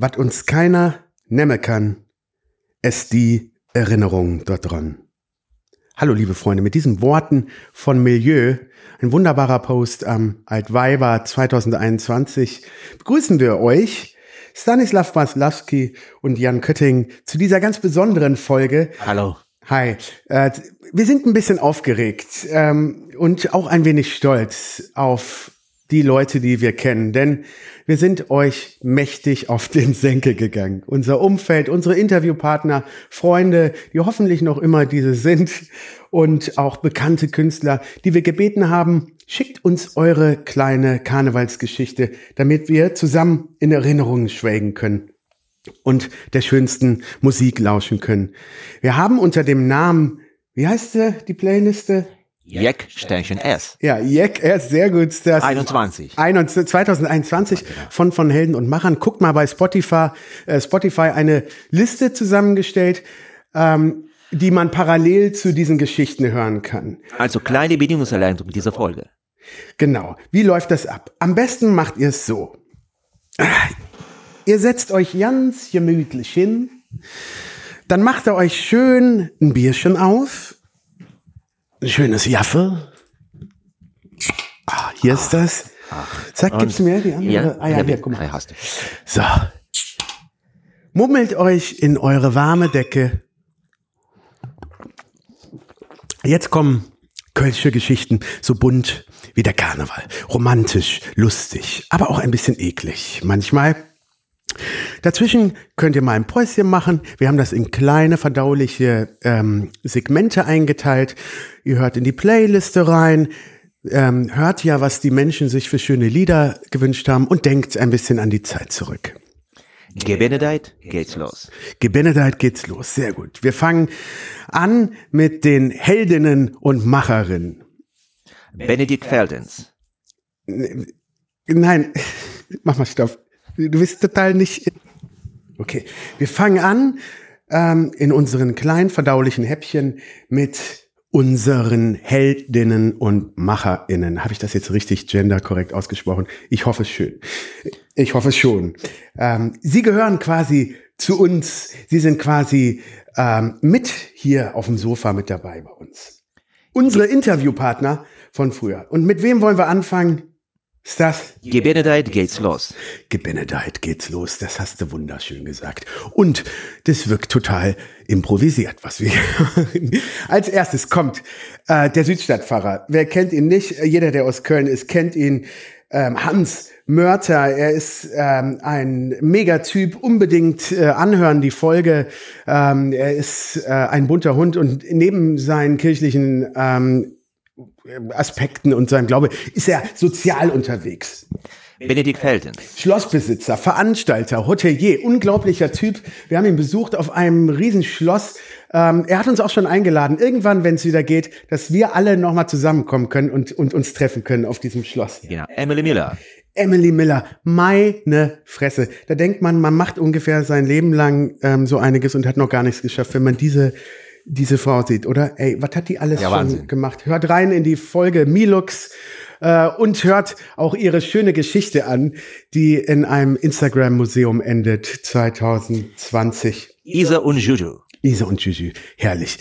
was uns keiner nehmen kann, ist die Erinnerung dort dran. Hallo, liebe Freunde, mit diesen Worten von Milieu, ein wunderbarer Post am Altweiber 2021, begrüßen wir euch, Stanislav Maslawski und Jan Kötting, zu dieser ganz besonderen Folge. Hallo. Hi. Äh, wir sind ein bisschen aufgeregt ähm, und auch ein wenig stolz auf die Leute, die wir kennen, denn wir sind euch mächtig auf den Senkel gegangen. Unser Umfeld, unsere Interviewpartner, Freunde, die hoffentlich noch immer diese sind und auch bekannte Künstler, die wir gebeten haben, schickt uns eure kleine Karnevalsgeschichte, damit wir zusammen in Erinnerungen schwelgen können und der schönsten Musik lauschen können. Wir haben unter dem Namen, wie heißt die Playliste? Jack Sternchen S. Ja, Jack S, sehr gut. Das 21. 2021 von von Helden und Machern. Guckt mal bei Spotify, äh, Spotify eine Liste zusammengestellt, ähm, die man parallel zu diesen Geschichten hören kann. Also kleine Bedienungsanleitung dieser Folge. Genau. Wie läuft das ab? Am besten macht ihr es so. Ihr setzt euch ganz gemütlich hin, dann macht ihr euch schön ein Bierchen auf ein schönes Jaffe. Ah, hier ist das. Sag, gib's mir die andere? Ja, ah ja, hier, guck mal. Hast du. So. Mummelt euch in eure warme Decke. Jetzt kommen kölsche Geschichten, so bunt wie der Karneval. Romantisch, lustig, aber auch ein bisschen eklig. Manchmal Dazwischen könnt ihr mal ein Päuschen machen. Wir haben das in kleine verdauliche ähm, Segmente eingeteilt. Ihr hört in die Playliste rein, ähm, hört ja, was die Menschen sich für schöne Lieder gewünscht haben und denkt ein bisschen an die Zeit zurück. Gebenedeit geht's los. Gebenedeit geht's los. Sehr gut. Wir fangen an mit den Heldinnen und Macherinnen. Benedikt Feldens. Nein, mach mal Stopp. Du bist total nicht. Okay, wir fangen an ähm, in unseren kleinen verdaulichen Häppchen mit unseren Heldinnen und Macherinnen. Habe ich das jetzt richtig genderkorrekt ausgesprochen? Ich hoffe schön. Ich hoffe schon. Ähm, sie gehören quasi zu uns. Sie sind quasi ähm, mit hier auf dem Sofa mit dabei bei uns. Unsere Interviewpartner von früher. Und mit wem wollen wir anfangen? Das? Gebenedeit geht's los. Gebenedeit geht's los. Das hast du wunderschön gesagt. Und das wirkt total improvisiert, was wir Als erstes kommt äh, der Südstadtpfarrer. Wer kennt ihn nicht? Jeder, der aus Köln ist, kennt ihn. Ähm, Hans Mörter, er ist ähm, ein Megatyp, unbedingt äh, anhören die Folge. Ähm, er ist äh, ein bunter Hund und neben seinen kirchlichen ähm, Aspekten und seinem Glaube ist er sozial unterwegs. Benedikt Feldens. Schlossbesitzer, Veranstalter, Hotelier, unglaublicher Typ. Wir haben ihn besucht auf einem Riesenschloss. Ähm, er hat uns auch schon eingeladen, irgendwann, wenn es wieder geht, dass wir alle nochmal zusammenkommen können und, und uns treffen können auf diesem Schloss. Genau. Emily Miller. Emily Miller, meine Fresse. Da denkt man, man macht ungefähr sein Leben lang ähm, so einiges und hat noch gar nichts geschafft, wenn man diese diese Frau sieht, oder? Ey, was hat die alles ja, schon Wahnsinn. gemacht? Hört rein in die Folge Milux äh, und hört auch ihre schöne Geschichte an, die in einem Instagram-Museum endet 2020. Isa und Juju. Isa und Juju, herrlich.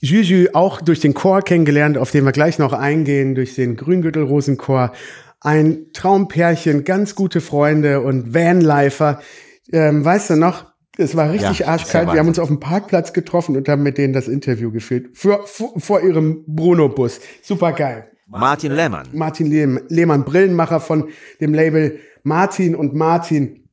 Juju auch durch den Chor kennengelernt, auf den wir gleich noch eingehen, durch den Grüngürtel-Rosenchor. Ein Traumpärchen, ganz gute Freunde und Vanlifer. Ähm, weißt du noch, es war richtig ja, arschkalt. Wir haben uns auf dem Parkplatz getroffen und haben mit denen das Interview geführt. Für, vor, vor ihrem Bruno-Bus. Super geil. Martin Lehmann. Martin Lehmann, Brillenmacher von dem Label Martin und Martin.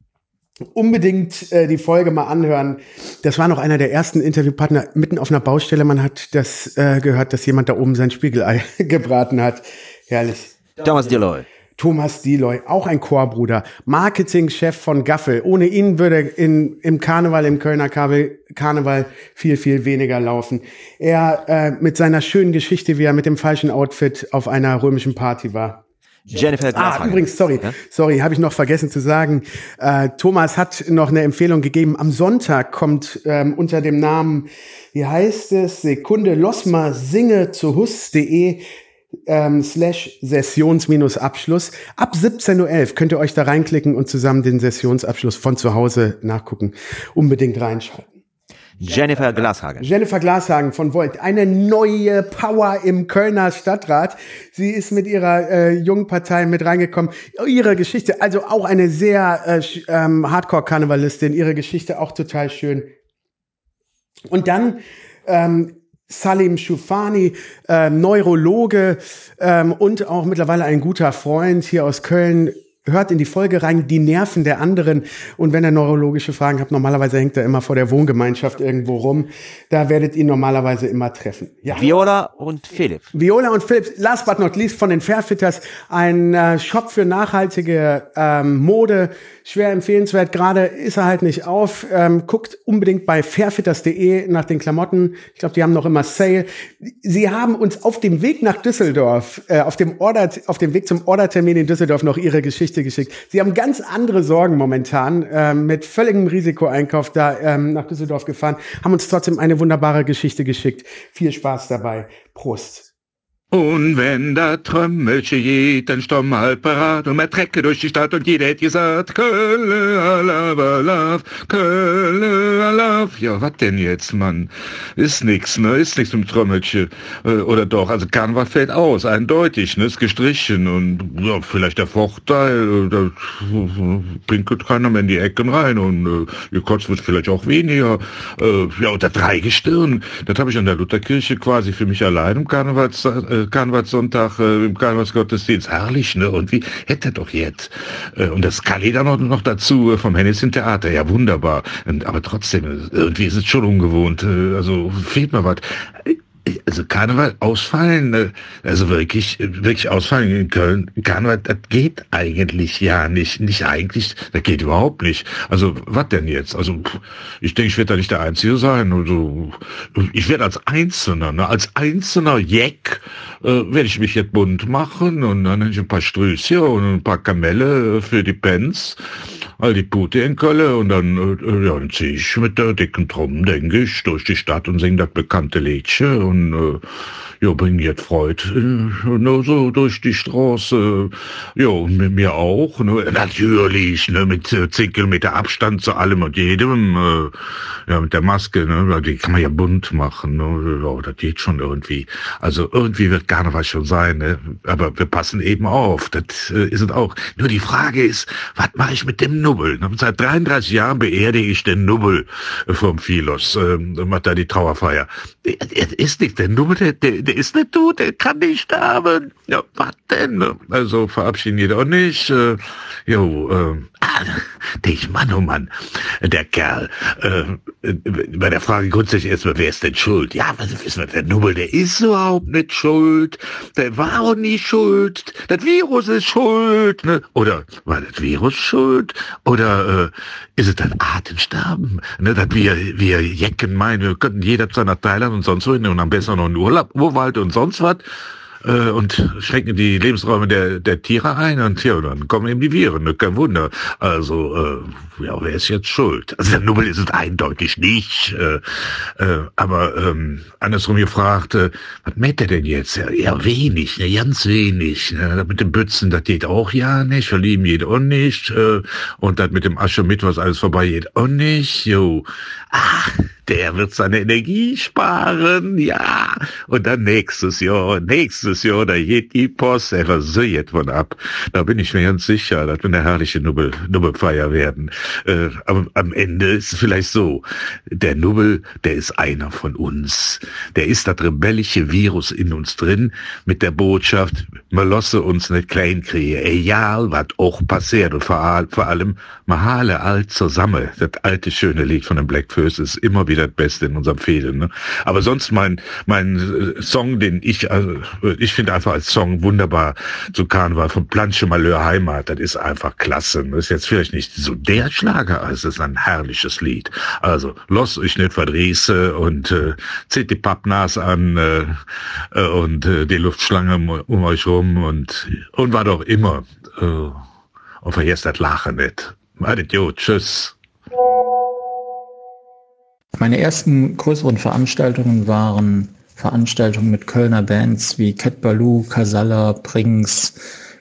Unbedingt äh, die Folge mal anhören. Das war noch einer der ersten Interviewpartner mitten auf einer Baustelle. Man hat das äh, gehört, dass jemand da oben sein Spiegelei gebraten hat. Herrlich. Thomas Deloy. Thomas Deloy, auch ein Chorbruder, Marketingchef von Gaffel. Ohne ihn würde in, im Karneval, im Kölner Karneval viel, viel weniger laufen. Er äh, mit seiner schönen Geschichte, wie er mit dem falschen Outfit auf einer römischen Party war. Jennifer Ah, übrigens, sorry, ja? sorry, habe ich noch vergessen zu sagen. Äh, Thomas hat noch eine Empfehlung gegeben. Am Sonntag kommt ähm, unter dem Namen, wie heißt es, Sekunde, Losma singe zu hus.de ähm, slash Sessions-Abschluss. Ab 17.11 Uhr könnt ihr euch da reinklicken und zusammen den Sessionsabschluss von zu Hause nachgucken. Unbedingt reinschalten. Jennifer Glashagen. Jennifer Glashagen von Volt, eine neue Power im Kölner Stadtrat. Sie ist mit ihrer äh, jungen Partei mit reingekommen. Ihre Geschichte, also auch eine sehr äh, ähm, Hardcore-Karnevalistin, ihre Geschichte auch total schön. Und dann ähm, Salim Shufani, äh, Neurologe ähm, und auch mittlerweile ein guter Freund hier aus Köln, hört in die Folge rein, die Nerven der anderen. Und wenn ihr neurologische Fragen habt, normalerweise hängt er immer vor der Wohngemeinschaft irgendwo rum. Da werdet ihr normalerweise immer treffen. Ja. Viola und Philipp. Viola und Philipp, last but not least von den Fairfitters, ein äh, Shop für nachhaltige ähm, Mode. Schwer empfehlenswert. Gerade ist er halt nicht auf. Ähm, guckt unbedingt bei fairfitters.de nach den Klamotten. Ich glaube, die haben noch immer Sale. Sie haben uns auf dem Weg nach Düsseldorf, äh, auf dem Order, auf dem Weg zum Ordertermin in Düsseldorf noch ihre Geschichte Geschichte geschickt. Sie haben ganz andere Sorgen momentan, ähm, mit völligem Risikoeinkauf da ähm, nach Düsseldorf gefahren, haben uns trotzdem eine wunderbare Geschichte geschickt. Viel Spaß dabei. Prost. Und wenn da Trömmelche jeden Sturm halb parat und mehr Trecke durch die Stadt und jeder hätte gesagt, Kölle, alava, love, Kölle, alaf. Ja, was denn jetzt, Mann? Ist nix, ne? Ist nix mit Trömmelche. Äh, oder doch? Also Karneval fällt aus, eindeutig, ne? Ist gestrichen und ja, vielleicht der Vorteil, äh, da pinkelt keiner mehr in die Ecken rein und äh, ihr Kotz wird vielleicht auch weniger. Äh, ja, drei Gestirn. Das habe ich an der Lutherkirche quasi für mich allein im Karnevalszeit äh, äh, Karnevalssonntag äh, im Karnevalsgottesdienst. Herrlich, ne? Und wie hätte doch jetzt? Äh, und das Kali dann noch, noch dazu äh, vom Hennessin Theater. Ja, wunderbar. Und, aber trotzdem, irgendwie ist es schon ungewohnt. Äh, also fehlt mir was also Karneval ausfallen, ne? also wirklich, wirklich ausfallen in Köln, Karneval, das geht eigentlich ja nicht, nicht eigentlich, das geht überhaupt nicht. Also, was denn jetzt? Also, ich denke, ich werde da nicht der Einzige sein. Also, ich werde als Einzelner, ne? als einzelner Jack, äh, werde ich mich jetzt bunt machen und dann ich ein paar Strüßchen und ein paar Kamelle für die Pens all die Pute in Köln und dann, äh, ja, dann zieh ich mit der dicken Trommel, denke ich, durch die Stadt und sing das bekannte Liedchen und äh, ja, bring jetzt Freud äh, nur so durch die Straße. Ja, und mit mir auch. Ne? Natürlich, ne, mit äh, 10 Kilometer Abstand zu allem und jedem. Äh, ja, mit der Maske, ne? die kann man ja bunt machen. Ne? Ja, das geht schon irgendwie. Also irgendwie wird Karneval schon sein. Ne? Aber wir passen eben auf. Das äh, ist es auch. Nur die Frage ist, was mache ich mit dem Nubbel? Ne? Seit 33 Jahren beerdige ich den Nubbel vom Philos. Äh, macht da die Trauerfeier. Er ist nicht der Nubbel, der, der der ist nicht tot, der kann nicht sterben. Ja, was denn? Also verabschieden jeder auch nicht. Äh, jo, äh, ah, ich Mann, oh Mann, der Kerl. Äh, bei der Frage grundsätzlich erstmal, wer ist denn schuld? Ja, was wissen wir, der Nubbel, der ist überhaupt nicht schuld. Der war auch nie schuld. Das Virus ist schuld. Ne? Oder war das Virus schuld? Oder äh, ist es ein Atemsterben? Ne? Dass wir, wir Jecken meinen, wir könnten jeder zu einer Thailand und sonst wohin und am besten noch einen Urlaub, Urwald und sonst was äh, und schränken die Lebensräume der, der Tiere ein und ja, dann kommen eben die Viren, ne? kein Wunder. Also, äh, ja, wer ist jetzt schuld? Also der Nubbel ist es eindeutig nicht. Äh, äh, aber ähm, andersrum gefragt, äh, was mäht er denn jetzt? Ja, ja wenig, ne? ganz wenig. Ne? Mit dem Bützen, das geht auch ja nicht, verlieben geht auch nicht. Äh, und das mit dem Asche mit, was alles vorbei geht, auch nicht. Jo. Ach, der wird seine Energie sparen, ja. Und dann nächstes Jahr, nächstes Jahr, da geht die Post einfach so jetzt von ab. Da bin ich mir ganz sicher, das wird eine herrliche Nubbel, Nubbelfeier werden. Äh, aber am Ende ist es vielleicht so, der Nubbel, der ist einer von uns. Der ist das rebellische Virus in uns drin, mit der Botschaft, man lasse uns nicht klein kriegen, egal was auch passiert. Und vor, vor allem, man hale alt zusammen. Das alte schöne Lied von den Black First ist immer wieder das Beste in unserem Fehlen. Ne? Aber sonst mein mein Song, den ich also ich finde einfach als Song wunderbar zu Karneval von Planche Malheur Heimat. Das ist einfach klasse. Das ist jetzt vielleicht nicht so der Schlager, aber es ist ein herrliches Lied. Also los euch nicht verdrieße und äh, zieht die Pappnas an äh, äh, und äh, die Luftschlange um, um euch rum und und war doch immer äh, und vergesst das Lachen nicht. Madet jo, tschüss. Meine ersten größeren Veranstaltungen waren Veranstaltungen mit Kölner Bands wie Cat Baloo, Casalla, Prings,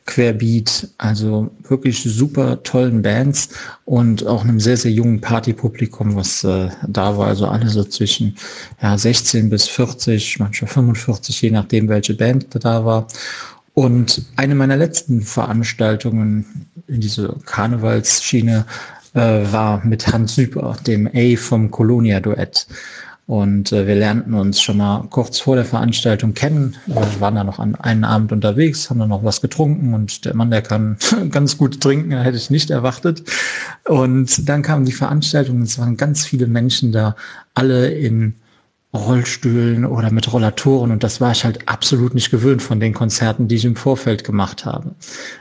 Querbeat, also wirklich super tollen Bands und auch einem sehr, sehr jungen Partypublikum, was äh, da war. Also alle so zwischen ja, 16 bis 40, manchmal 45, je nachdem, welche Band da war. Und eine meiner letzten Veranstaltungen in diese Karnevalsschiene äh, war mit Hans Süper, dem A vom Colonia-Duett. Und äh, wir lernten uns schon mal kurz vor der Veranstaltung kennen. Wir waren da noch an einen Abend unterwegs, haben dann noch was getrunken und der Mann, der kann ganz gut trinken, hätte ich nicht erwartet. Und dann kam die Veranstaltung und es waren ganz viele Menschen da, alle in Rollstühlen oder mit Rollatoren und das war ich halt absolut nicht gewöhnt von den Konzerten, die ich im Vorfeld gemacht habe.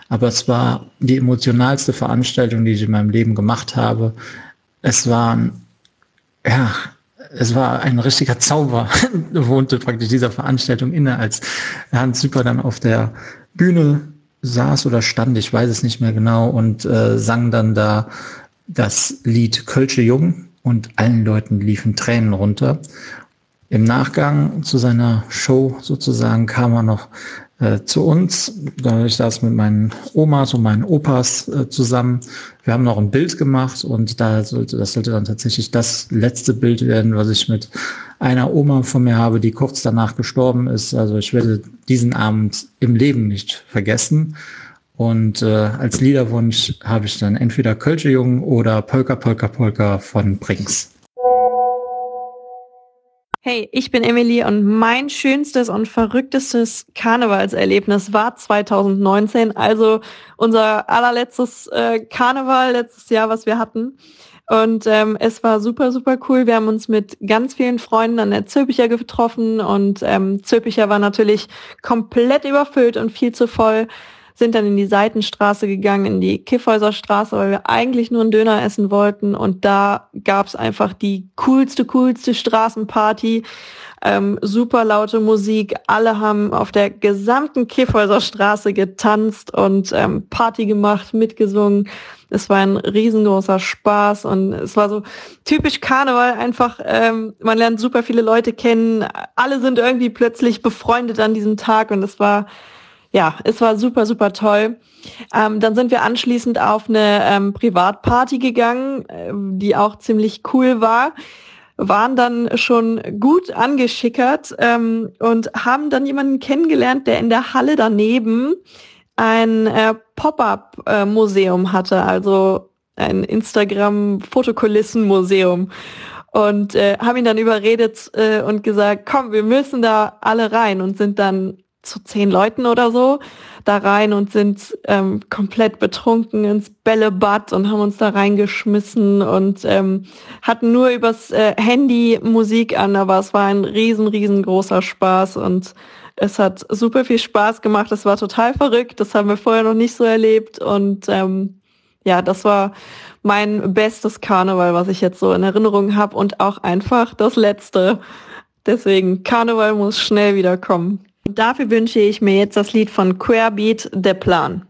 Aber es war die emotionalste Veranstaltung, die ich in meinem Leben gemacht habe. Es waren, ja, es war ein richtiger Zauber, wohnte praktisch dieser Veranstaltung inne, als Hans Süper dann auf der Bühne saß oder stand, ich weiß es nicht mehr genau, und äh, sang dann da das Lied Kölsche Jung und allen Leuten liefen Tränen runter. Im Nachgang zu seiner Show sozusagen kam er noch äh, zu uns. Ich saß mit meinen Omas und meinen Opas äh, zusammen. Wir haben noch ein Bild gemacht und da sollte, das sollte dann tatsächlich das letzte Bild werden, was ich mit einer Oma von mir habe, die kurz danach gestorben ist. Also ich werde diesen Abend im Leben nicht vergessen. Und äh, als Liederwunsch habe ich dann entweder Kölsche Jungen oder Polka Polka Polka von Brinks. Hey, ich bin Emily und mein schönstes und verrücktestes Karnevalserlebnis war 2019, also unser allerletztes äh, Karneval letztes Jahr, was wir hatten. Und ähm, es war super, super cool. Wir haben uns mit ganz vielen Freunden an der Zülpicher getroffen und ähm, Zülpicher war natürlich komplett überfüllt und viel zu voll sind dann in die Seitenstraße gegangen, in die Kiffhäuser Straße, weil wir eigentlich nur einen Döner essen wollten. Und da gab's einfach die coolste, coolste Straßenparty. Ähm, super laute Musik. Alle haben auf der gesamten Kiffhäuser Straße getanzt und ähm, Party gemacht, mitgesungen. Es war ein riesengroßer Spaß und es war so typisch Karneval einfach. Ähm, man lernt super viele Leute kennen. Alle sind irgendwie plötzlich befreundet an diesem Tag und es war ja, es war super, super toll. Ähm, dann sind wir anschließend auf eine ähm, Privatparty gegangen, äh, die auch ziemlich cool war waren dann schon gut angeschickert ähm, und haben dann jemanden kennengelernt, der in der Halle daneben ein äh, Pop-up-Museum hatte, also ein Instagram-Fotokulissen-Museum. Und äh, haben ihn dann überredet äh, und gesagt, komm, wir müssen da alle rein und sind dann zu zehn Leuten oder so da rein und sind ähm, komplett betrunken ins Bällebad und haben uns da reingeschmissen und ähm, hatten nur übers äh, Handy Musik an, aber es war ein riesen, riesengroßer Spaß und es hat super viel Spaß gemacht. Es war total verrückt. Das haben wir vorher noch nicht so erlebt und ähm, ja, das war mein bestes Karneval, was ich jetzt so in Erinnerung habe und auch einfach das letzte. Deswegen, Karneval muss schnell wieder kommen. Dafür wünsche ich mir jetzt das Lied von Querbeat, Der Plan.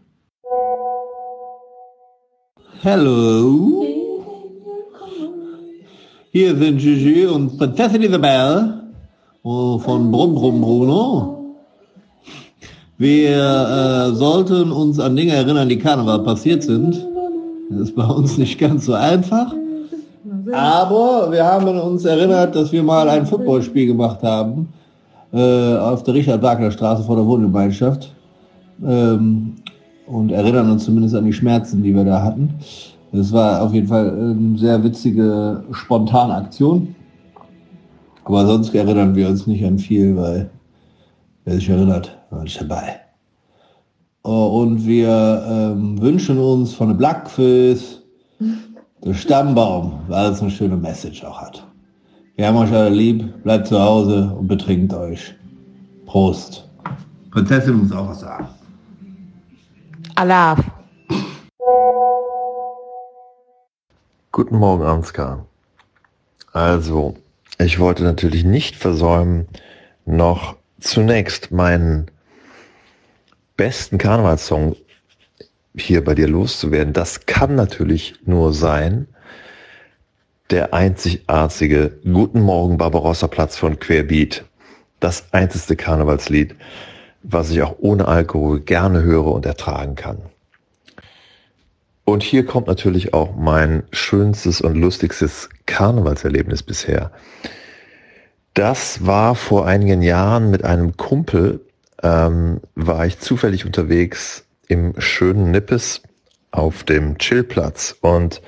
Hallo. Hier sind Gigi und Prinzessin Isabel von Brumm Brumm Bruno. Wir äh, sollten uns an Dinge erinnern, die Karneval passiert sind. Das ist bei uns nicht ganz so einfach. Aber wir haben uns erinnert, dass wir mal ein Footballspiel gemacht haben äh, auf der Richard-Wagner-Straße vor der Wohngemeinschaft ähm, und erinnern uns zumindest an die Schmerzen, die wir da hatten. Es war auf jeden Fall eine sehr witzige, spontane Aktion. Aber sonst erinnern wir uns nicht an viel, weil wer sich erinnert, war nicht dabei. Oh, und wir ähm, wünschen uns von der Blackfish, der Stammbaum, weil es eine schöne Message auch hat. Wir haben euch alle lieb, bleibt zu Hause und betrinkt euch. Prost. Prinzessin muss auch was sagen. Allah. Guten Morgen, Ansgar. Also, ich wollte natürlich nicht versäumen, noch zunächst meinen besten Karnevalssong hier bei dir loszuwerden. Das kann natürlich nur sein, der einzigartige Guten Morgen Barbarossa Platz von Querbeat. das einzige Karnevalslied, was ich auch ohne Alkohol gerne höre und ertragen kann. Und hier kommt natürlich auch mein schönstes und lustigstes Karnevalserlebnis bisher. Das war vor einigen Jahren mit einem Kumpel, ähm, war ich zufällig unterwegs im schönen Nippes auf dem Chillplatz und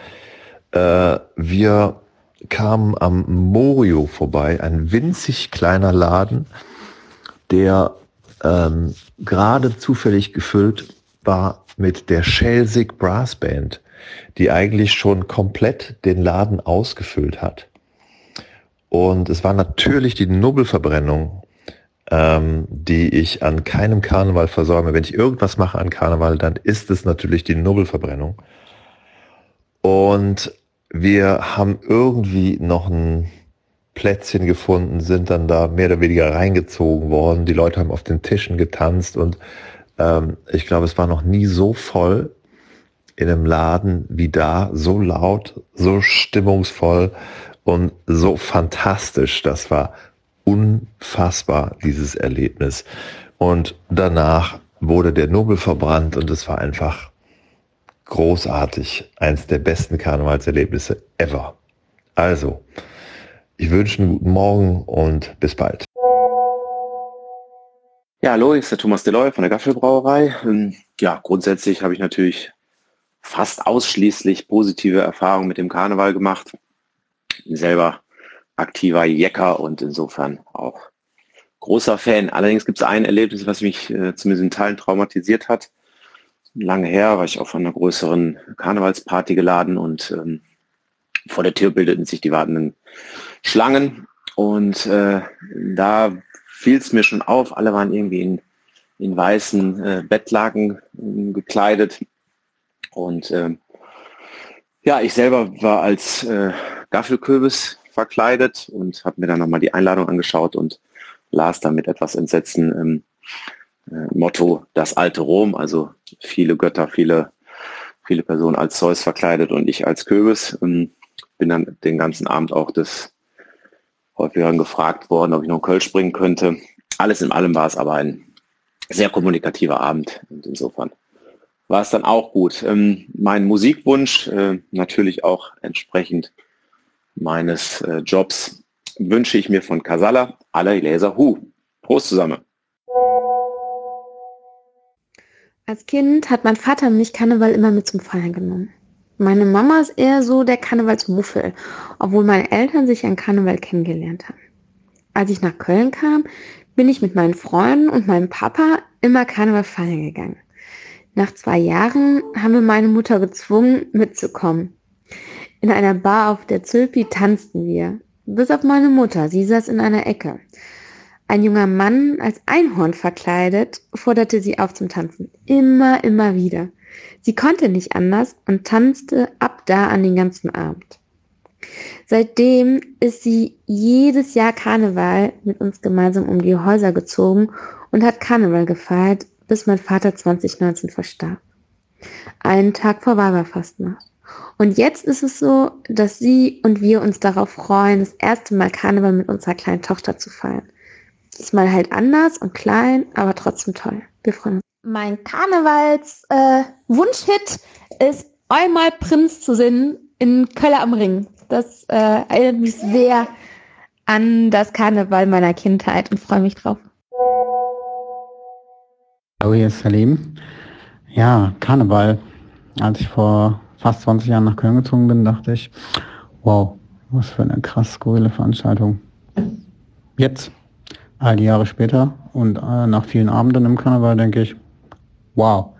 äh, wir kamen am Morio vorbei, ein winzig kleiner Laden, der ähm, gerade zufällig gefüllt war mit der Schelsig Brass Band, die eigentlich schon komplett den Laden ausgefüllt hat. Und es war natürlich die Nubbelverbrennung, ähm, die ich an keinem Karneval versäume. Wenn ich irgendwas mache an Karneval, dann ist es natürlich die Nubbelverbrennung. Und wir haben irgendwie noch ein Plätzchen gefunden, sind dann da mehr oder weniger reingezogen worden. Die Leute haben auf den Tischen getanzt und ähm, ich glaube, es war noch nie so voll in einem Laden wie da, so laut, so stimmungsvoll und so fantastisch. Das war unfassbar, dieses Erlebnis. Und danach wurde der Nobel verbrannt und es war einfach großartig. Eins der besten Karnevalserlebnisse ever. Also, ich wünsche einen guten Morgen und bis bald. Ja, hallo, hier ist der Thomas Deloy von der Gaffelbrauerei. Ähm, ja, grundsätzlich habe ich natürlich fast ausschließlich positive Erfahrungen mit dem Karneval gemacht. Bin selber aktiver Jecker und insofern auch großer Fan. Allerdings gibt es ein Erlebnis, was mich äh, zumindest in Teilen traumatisiert hat. Lange her war ich auf einer größeren Karnevalsparty geladen und ähm, vor der Tür bildeten sich die wartenden Schlangen und äh, da fiel es mir schon auf, alle waren irgendwie in, in weißen äh, Bettlaken äh, gekleidet. Und äh, ja, ich selber war als äh, Gaffelkürbis verkleidet und habe mir dann nochmal die Einladung angeschaut und las dann mit etwas Entsetzen ähm, äh, Motto das alte Rom, also viele Götter, viele, viele Personen als Zeus verkleidet und ich als Kürbis. Ähm, bin dann den ganzen Abend auch des häufiger gefragt worden, ob ich noch Kölsch bringen könnte. Alles in allem war es aber ein sehr kommunikativer Abend und insofern war es dann auch gut. Ähm, mein Musikwunsch, äh, natürlich auch entsprechend meines äh, Jobs, wünsche ich mir von Casala alle Laser Hu. Prost zusammen. Als Kind hat mein Vater mich Karneval immer mit zum Feiern genommen. Meine Mama ist eher so der Karnevalsmuffel, obwohl meine Eltern sich an Karneval kennengelernt haben. Als ich nach Köln kam, bin ich mit meinen Freunden und meinem Papa immer Karneval feiern gegangen. Nach zwei Jahren haben wir meine Mutter gezwungen, mitzukommen. In einer Bar auf der Zülpi tanzten wir. Bis auf meine Mutter, sie saß in einer Ecke. Ein junger Mann als Einhorn verkleidet forderte sie auf zum Tanzen. Immer, immer wieder. Sie konnte nicht anders und tanzte ab da an den ganzen Abend. Seitdem ist sie jedes Jahr Karneval mit uns gemeinsam um die Häuser gezogen und hat Karneval gefeiert, bis mein Vater 2019 verstarb. Einen Tag vor Weiberfastnacht. Und jetzt ist es so, dass sie und wir uns darauf freuen, das erste Mal Karneval mit unserer kleinen Tochter zu feiern. Diesmal halt anders und klein, aber trotzdem toll. Wir freuen uns. Mein Karnevals-Wunschhit äh, ist einmal Prinz zu singen in Köller am Ring. Das äh, erinnert mich sehr an das Karneval meiner Kindheit und freue mich drauf. Hallo, hier ist Salim. Ja, Karneval. Als ich vor fast 20 Jahren nach Köln gezogen bin, dachte ich, wow, was für eine krass skurrile Veranstaltung. Jetzt, all die Jahre später und äh, nach vielen Abenden im Karneval, denke ich, Wow,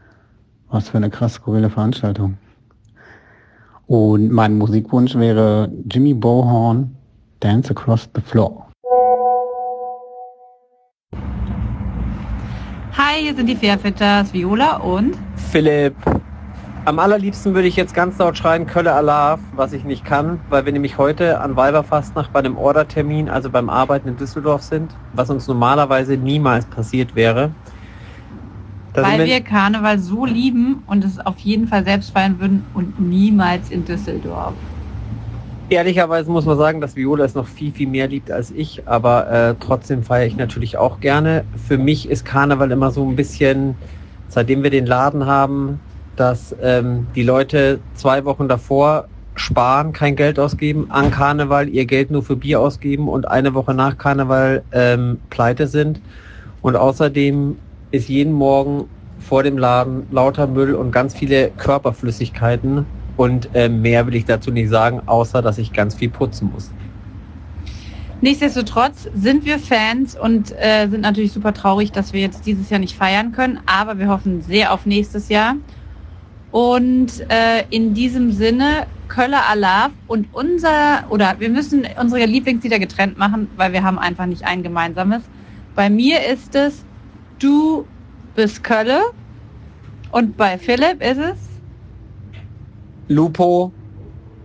was für eine krass skurrile Veranstaltung. Und mein Musikwunsch wäre Jimmy Bohorn, Dance Across the Floor. Hi, hier sind die Fairfitters, Viola und Philipp. Am allerliebsten würde ich jetzt ganz laut schreien, Kölle Allah, was ich nicht kann, weil wir nämlich heute an Weiberfastnacht bei einem Ordertermin, also beim Arbeiten in Düsseldorf sind, was uns normalerweise niemals passiert wäre. Da Weil wir Karneval so lieben und es auf jeden Fall selbst feiern würden und niemals in Düsseldorf. Ehrlicherweise muss man sagen, dass Viola es noch viel, viel mehr liebt als ich, aber äh, trotzdem feiere ich natürlich auch gerne. Für mich ist Karneval immer so ein bisschen, seitdem wir den Laden haben, dass ähm, die Leute zwei Wochen davor sparen, kein Geld ausgeben, an Karneval ihr Geld nur für Bier ausgeben und eine Woche nach Karneval ähm, pleite sind. Und außerdem ist jeden Morgen vor dem Laden lauter Müll und ganz viele Körperflüssigkeiten und äh, mehr will ich dazu nicht sagen, außer dass ich ganz viel putzen muss. Nichtsdestotrotz sind wir Fans und äh, sind natürlich super traurig, dass wir jetzt dieses Jahr nicht feiern können, aber wir hoffen sehr auf nächstes Jahr. Und äh, in diesem Sinne, Köller Alaf und unser, oder wir müssen unsere Lieblingslieder getrennt machen, weil wir haben einfach nicht ein gemeinsames. Bei mir ist es Du bist Kölle und bei Philipp ist es Lupo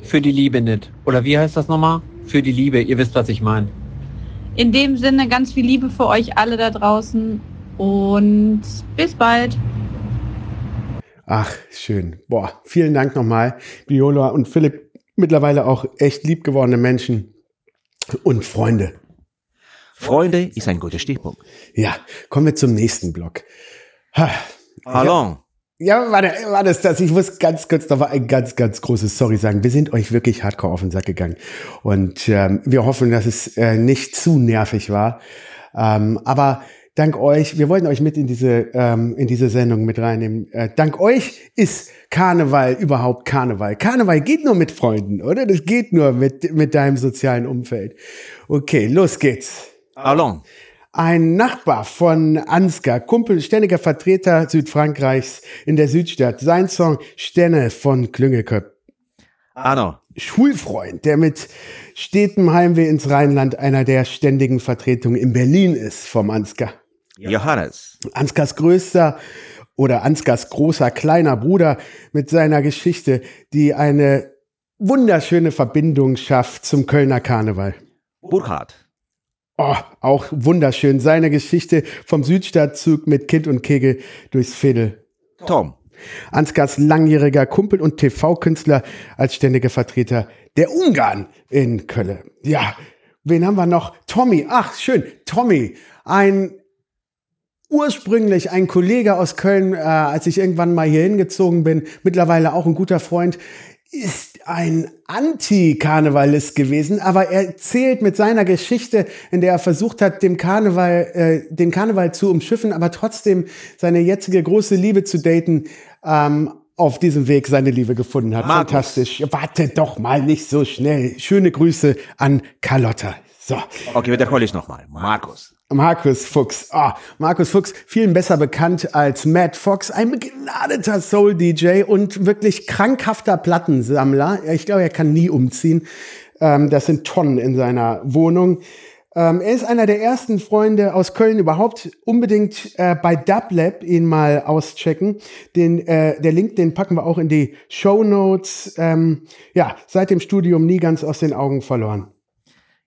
für die Liebe nicht. Oder wie heißt das nochmal? Für die Liebe. Ihr wisst, was ich meine. In dem Sinne ganz viel Liebe für euch alle da draußen und bis bald. Ach, schön. Boah, vielen Dank nochmal, Viola und Philipp. Mittlerweile auch echt liebgewordene Menschen und Freunde. Freunde ist ein guter Stichpunkt. Ja, kommen wir zum nächsten Block. Hallo. Ja, war, der, war das das? Ich muss ganz kurz noch ein ganz, ganz großes Sorry sagen. Wir sind euch wirklich hardcore auf den Sack gegangen. Und ähm, wir hoffen, dass es äh, nicht zu nervig war. Ähm, aber dank euch, wir wollten euch mit in diese, ähm, in diese Sendung mit reinnehmen. Äh, dank euch ist Karneval überhaupt Karneval. Karneval geht nur mit Freunden, oder? Das geht nur mit, mit deinem sozialen Umfeld. Okay, los geht's. Allons. Ein Nachbar von Ansgar, Kumpel, ständiger Vertreter Südfrankreichs in der Südstadt. Sein Song Stenne von Klüngelköpp. Arno. Schulfreund, der mit stetem Heimweh ins Rheinland einer der ständigen Vertretungen in Berlin ist vom Ansgar. Johannes. Ansgars größter oder Ansgars großer kleiner Bruder mit seiner Geschichte, die eine wunderschöne Verbindung schafft zum Kölner Karneval. Burkhard. Oh, auch wunderschön. Seine Geschichte vom Südstadtzug mit Kind und Kegel durchs Fädel. Tom. Ansgars langjähriger Kumpel und TV-Künstler als ständiger Vertreter der Ungarn in Köln. Ja, wen haben wir noch? Tommy. Ach, schön. Tommy. Ein ursprünglich ein Kollege aus Köln, äh, als ich irgendwann mal hier hingezogen bin, mittlerweile auch ein guter Freund ist ein Anti-Karnevalist gewesen, aber er zählt mit seiner Geschichte, in der er versucht hat, dem Karneval, äh, den Karneval zu umschiffen, aber trotzdem seine jetzige große Liebe zu daten, ähm, auf diesem Weg seine Liebe gefunden hat. Markus. Fantastisch. Warte doch mal nicht so schnell. Schöne Grüße an Carlotta. So. Okay, wiederhole ich nochmal. Markus. Markus Fuchs. Ah, Markus Fuchs, vielen besser bekannt als Matt Fox, ein begnadeter Soul-DJ und wirklich krankhafter Plattensammler. Ich glaube, er kann nie umziehen. Ähm, das sind Tonnen in seiner Wohnung. Ähm, er ist einer der ersten Freunde aus Köln überhaupt. Unbedingt äh, bei Dublab ihn mal auschecken. Den, äh, der Link, den packen wir auch in die Show Notes. Ähm, ja, seit dem Studium nie ganz aus den Augen verloren.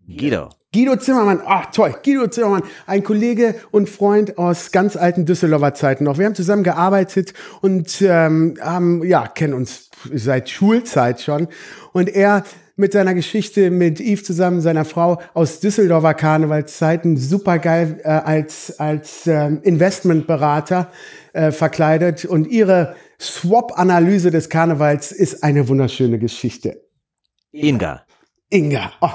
Guido. Guido Zimmermann, ach toll, Guido Zimmermann, ein Kollege und Freund aus ganz alten Düsseldorfer Zeiten noch. Wir haben zusammen gearbeitet und ähm, haben, ja, kennen uns seit Schulzeit schon. Und er mit seiner Geschichte mit Yves zusammen, seiner Frau aus Düsseldorfer Karnevalszeiten, super geil äh, als, als äh, Investmentberater äh, verkleidet. Und ihre Swap-Analyse des Karnevals ist eine wunderschöne Geschichte. Inga. Inga, oh,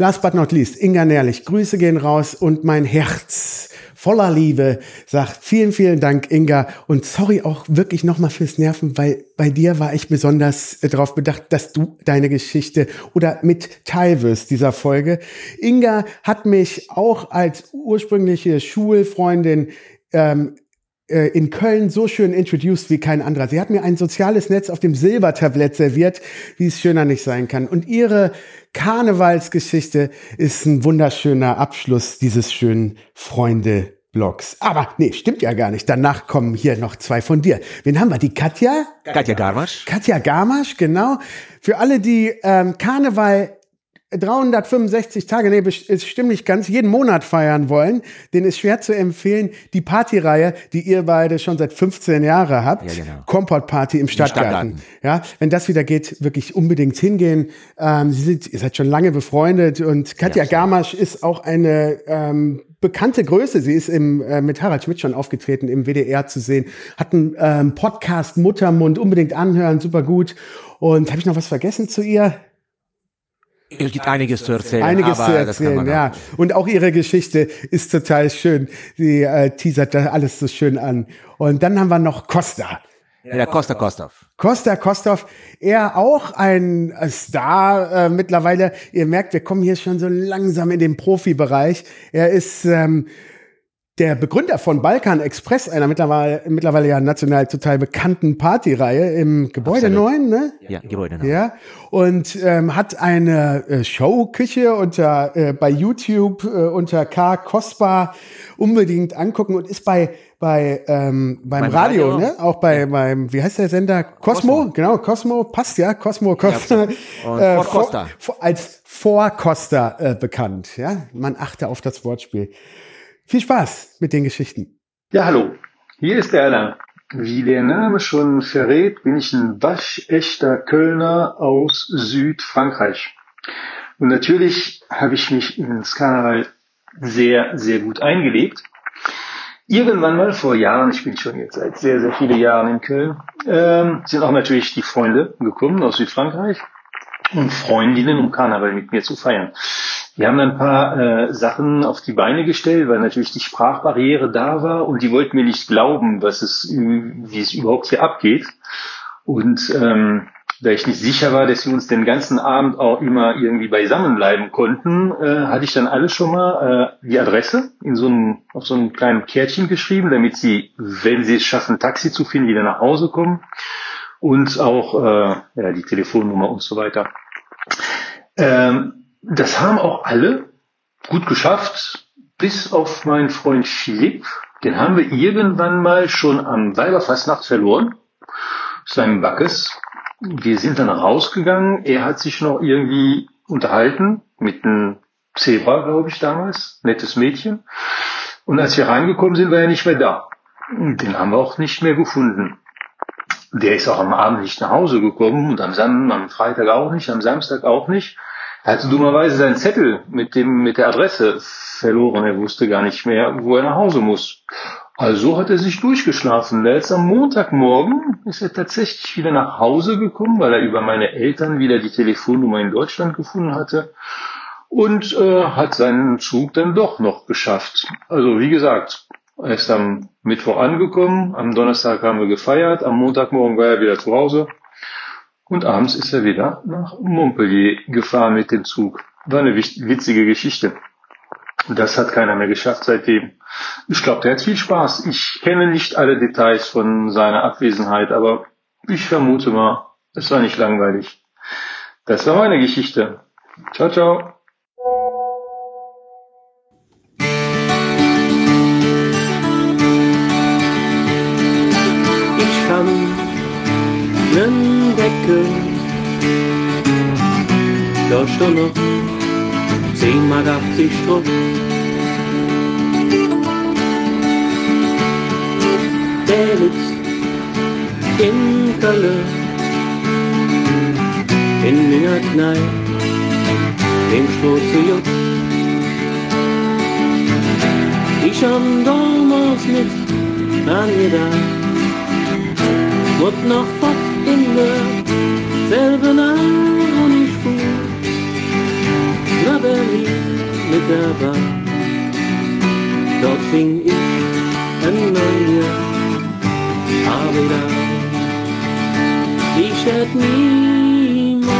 Last but not least, Inga Nährlich, Grüße gehen raus und mein Herz voller Liebe sagt vielen, vielen Dank, Inga. Und sorry auch wirklich nochmal fürs Nerven, weil bei dir war ich besonders darauf bedacht, dass du deine Geschichte oder mit teil wirst dieser Folge. Inga hat mich auch als ursprüngliche Schulfreundin ähm, äh, in Köln so schön introduced wie kein anderer. Sie hat mir ein soziales Netz auf dem Silbertablett serviert, wie es schöner nicht sein kann. Und ihre Karnevalsgeschichte ist ein wunderschöner Abschluss dieses schönen Freunde Blogs. Aber nee, stimmt ja gar nicht. Danach kommen hier noch zwei von dir. Wen haben wir? Die Katja? Katja Garmasch. Katja Garmasch, genau. Für alle, die ähm, Karneval 365 Tage, nee, ist stimmt nicht ganz, jeden Monat feiern wollen, den ist schwer zu empfehlen. Die Partyreihe, die ihr beide schon seit 15 Jahren habt, Ja, genau. Kompott Party im Stadtgarten. Ja, wenn das wieder geht, wirklich unbedingt hingehen. Ähm, Sie sind, ihr seid schon lange befreundet und Katja Gamasch ist auch eine ähm, bekannte Größe. Sie ist im, äh, mit Harald Schmidt schon aufgetreten, im WDR zu sehen. Hat einen ähm, Podcast Muttermund, unbedingt anhören, super gut. Und habe ich noch was vergessen zu ihr? Es gibt einiges zu erzählen. Einiges aber zu erzählen, ja. Und auch ihre Geschichte ist total schön. Sie äh, teasert da alles so schön an. Und dann haben wir noch Costa. Ja, der Costa Kostov. Costa Kostov, er auch ein Star äh, mittlerweile. Ihr merkt, wir kommen hier schon so langsam in den Profibereich. Er ist ähm, der Begründer von Balkan Express, einer mittlerweile, mittlerweile ja national total bekannten Partyreihe im Gebäude Absolut. 9, ne? Ja, Gebäude. Ja, und ähm, hat eine äh, Showküche unter äh, bei YouTube äh, unter K Kospa unbedingt angucken und ist bei bei ähm, beim, Beim Radio, Radio. ne? Auch bei beim wie heißt der Sender Cosmo, genau Cosmo passt ja Cosmo Costa. Und Ford vor- als Vorcosta äh, bekannt, ja? Man achte auf das Wortspiel. Viel Spaß mit den Geschichten. Ja, hallo. Hier ist der Erlang. Wie der Name schon verrät, bin ich ein waschechter Kölner aus Südfrankreich. Und natürlich habe ich mich ins Karneval sehr, sehr gut eingelebt. Irgendwann mal vor Jahren, ich bin schon jetzt seit sehr, sehr vielen Jahren in Köln, ähm, sind auch natürlich die Freunde gekommen aus Südfrankreich und Freundinnen, um Karneval mit mir zu feiern. Wir haben ein paar äh, Sachen auf die Beine gestellt, weil natürlich die Sprachbarriere da war und die wollten mir nicht glauben, was es, wie es überhaupt hier abgeht. Und ähm, da ich nicht sicher war, dass wir uns den ganzen Abend auch immer irgendwie beisammen bleiben konnten, äh, hatte ich dann alles schon mal äh, die Adresse in so einem, auf so einem kleinen Kärtchen geschrieben, damit sie, wenn sie es schaffen, Taxi zu finden, wieder nach Hause kommen. Und auch äh, ja, die Telefonnummer und so weiter. Ähm, das haben auch alle gut geschafft, bis auf meinen Freund Philipp. Den haben wir irgendwann mal schon am Weiberfastnacht verloren, seinem Backes. Wir sind dann rausgegangen. Er hat sich noch irgendwie unterhalten mit einem Zebra, glaube ich, damals. Nettes Mädchen. Und als wir reingekommen sind, war er nicht mehr da. Den haben wir auch nicht mehr gefunden. Der ist auch am Abend nicht nach Hause gekommen und am, Sam am Freitag auch nicht, am Samstag auch nicht. Hatte dummerweise seinen Zettel mit dem, mit der Adresse verloren. Er wusste gar nicht mehr, wo er nach Hause muss. Also hat er sich durchgeschlafen. Jetzt am Montagmorgen ist er tatsächlich wieder nach Hause gekommen, weil er über meine Eltern wieder die Telefonnummer in Deutschland gefunden hatte und äh, hat seinen Zug dann doch noch geschafft. Also wie gesagt, er ist am Mittwoch angekommen, am Donnerstag haben wir gefeiert, am Montagmorgen war er wieder zu Hause und abends ist er wieder nach Montpellier gefahren mit dem Zug. War eine witzige Geschichte. Das hat keiner mehr geschafft seitdem. Ich glaube, der hat viel Spaß. Ich kenne nicht alle Details von seiner Abwesenheit, aber ich vermute mal, es war nicht langweilig. Das war meine Geschichte. Ciao, ciao. Da schon noch 10 Mark 80 drauf. Der liegt in Köln, in der Kneipe, dem Stoße Juck. Ich hab damals an gedacht, wird noch was in der selben Art Berlin mit der Bahn. Dort fing ich ein neues Arbeit an. Ich hätte niemals,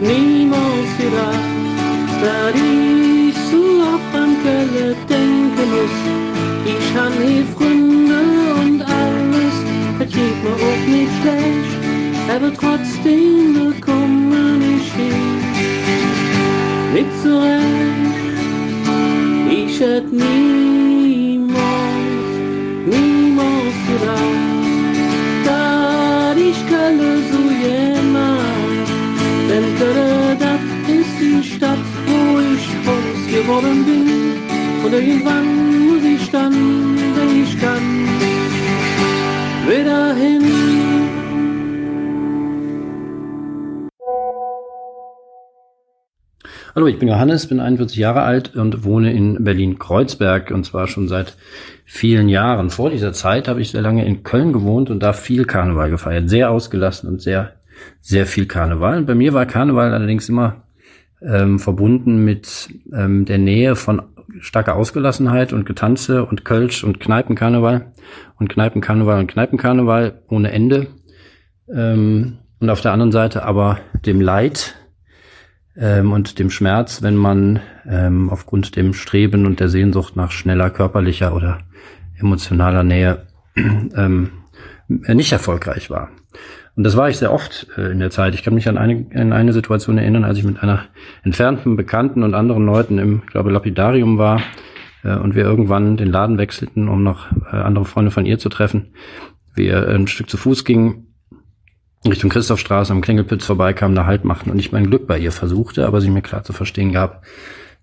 niemals gedacht, dass ich so auf an Quelle denken muss. Ich han hier Freunde und alles, es geht mir auch nicht schlecht, aber trotzdem bekomme Ich hätte niemals, niemals gedacht, dass ich קלו so ימה, denn Karada ist die Stadt, wo ich groß geworden bin, und irgendwann muss ich dann Hallo, ich bin Johannes, bin 41 Jahre alt und wohne in Berlin-Kreuzberg und zwar schon seit vielen Jahren. Vor dieser Zeit habe ich sehr lange in Köln gewohnt und da viel Karneval gefeiert. Sehr ausgelassen und sehr, sehr viel Karneval. Und bei mir war Karneval allerdings immer ähm, verbunden mit ähm, der Nähe von starker Ausgelassenheit und Getanze und Kölsch und Kneipenkarneval und Kneipenkarneval und Kneipenkarneval ohne Ende. Ähm, und auf der anderen Seite aber dem Leid ähm, und dem Schmerz, wenn man ähm, aufgrund dem Streben und der Sehnsucht nach schneller körperlicher oder emotionaler Nähe ähm, nicht erfolgreich war. Und das war ich sehr oft äh, in der Zeit. Ich kann mich an eine, an eine Situation erinnern, als ich mit einer entfernten Bekannten und anderen Leuten im, glaube, Lapidarium war äh, und wir irgendwann den Laden wechselten, um noch äh, andere Freunde von ihr zu treffen. Wir ein Stück zu Fuß gingen Richtung Christophstraße am Klingelpütz vorbeikamen, da Halt machten und ich mein Glück bei ihr versuchte, aber sie mir klar zu verstehen gab,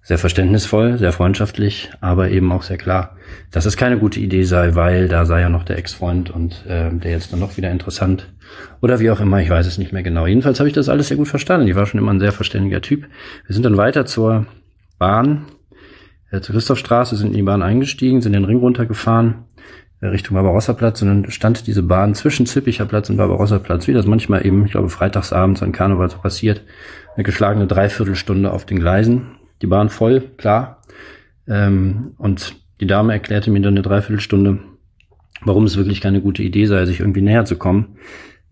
sehr verständnisvoll, sehr freundschaftlich, aber eben auch sehr klar, dass es keine gute Idee sei, weil da sei ja noch der Ex-Freund und äh, der jetzt dann noch wieder interessant oder wie auch immer, ich weiß es nicht mehr genau. Jedenfalls habe ich das alles sehr gut verstanden. Die war schon immer ein sehr verständiger Typ. Wir sind dann weiter zur Bahn, äh, zur Christophstraße, sind in die Bahn eingestiegen, sind den Ring runtergefahren Richtung Barbarossa-Platz und dann stand diese Bahn zwischen Zippicher Platz und Barbarossa-Platz, wie das manchmal eben, ich glaube, freitagsabends an Karneval so passiert, eine geschlagene Dreiviertelstunde auf den Gleisen. Die Bahn voll, klar. Ähm, und die Dame erklärte mir dann eine Dreiviertelstunde, warum es wirklich keine gute Idee sei, sich irgendwie näher zu kommen.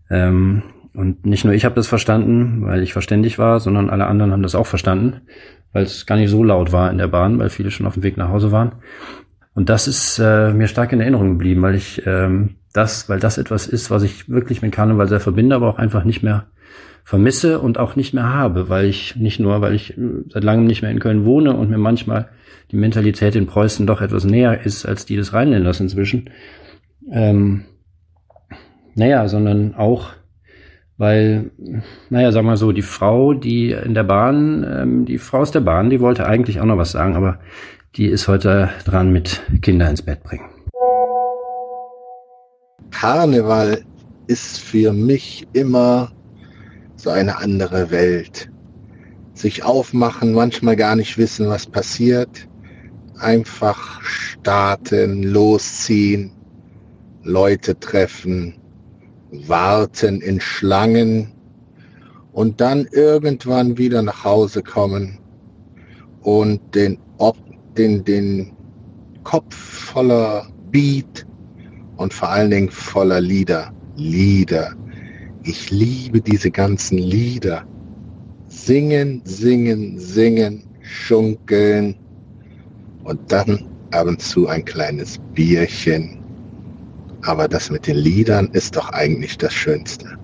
Ähm, und nicht nur ich habe das verstanden, weil ich verständig war, sondern alle anderen haben das auch verstanden, weil es gar nicht so laut war in der Bahn, weil viele schon auf dem Weg nach Hause waren. Und das ist äh, mir stark in Erinnerung geblieben, weil ich ähm, das, weil das etwas ist, was ich wirklich mit Karneval sehr verbinde, aber auch einfach nicht mehr vermisse und auch nicht mehr habe, weil ich nicht nur, weil ich äh, seit langem nicht mehr in Köln wohne und mir manchmal die Mentalität in Preußen doch etwas näher ist als die des Rheinländers inzwischen. Ähm, naja, sondern auch, weil, naja, sag mal so, die Frau, die in der Bahn, ähm, die Frau aus der Bahn, die wollte eigentlich auch noch was sagen, aber die ist heute dran mit Kinder ins Bett bringen. Karneval ist für mich immer so eine andere Welt. Sich aufmachen, manchmal gar nicht wissen, was passiert. Einfach starten, losziehen, Leute treffen, warten in Schlangen und dann irgendwann wieder nach Hause kommen und den Ob den, den Kopf voller Beat und vor allen Dingen voller Lieder. Lieder. Ich liebe diese ganzen Lieder. Singen, singen, singen, schunkeln und dann ab und zu ein kleines Bierchen. Aber das mit den Liedern ist doch eigentlich das Schönste.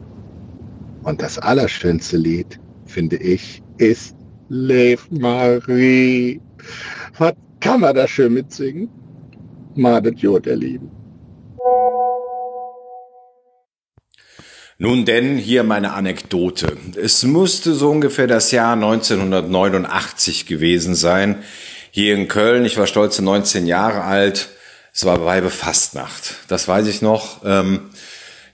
Und das allerschönste Lied, finde ich, ist Lev Marie. Was kann man da schön mitsingen? Madet Jod, ihr Lieben. Nun denn, hier meine Anekdote. Es musste so ungefähr das Jahr 1989 gewesen sein. Hier in Köln, ich war stolze 19 Jahre alt. Es war Weibe Fastnacht. Das weiß ich noch. Ähm,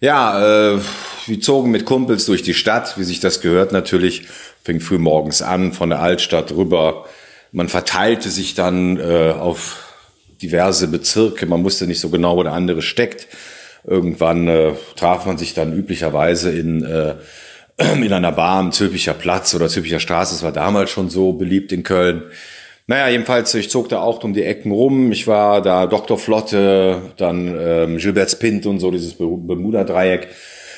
ja, äh, wir zogen mit Kumpels durch die Stadt, wie sich das gehört natürlich. Fing früh morgens an, von der Altstadt rüber man verteilte sich dann äh, auf diverse Bezirke. Man wusste nicht so genau, wo der andere steckt. Irgendwann äh, traf man sich dann üblicherweise in, äh, in einer Bar am Zülpicher Platz oder Zülpicher Straße. Das war damals schon so beliebt in Köln. Naja, jedenfalls, ich zog da auch um die Ecken rum. Ich war da Dr. Flotte, dann ähm, Gilbert Spint und so, dieses Bermuda-Dreieck.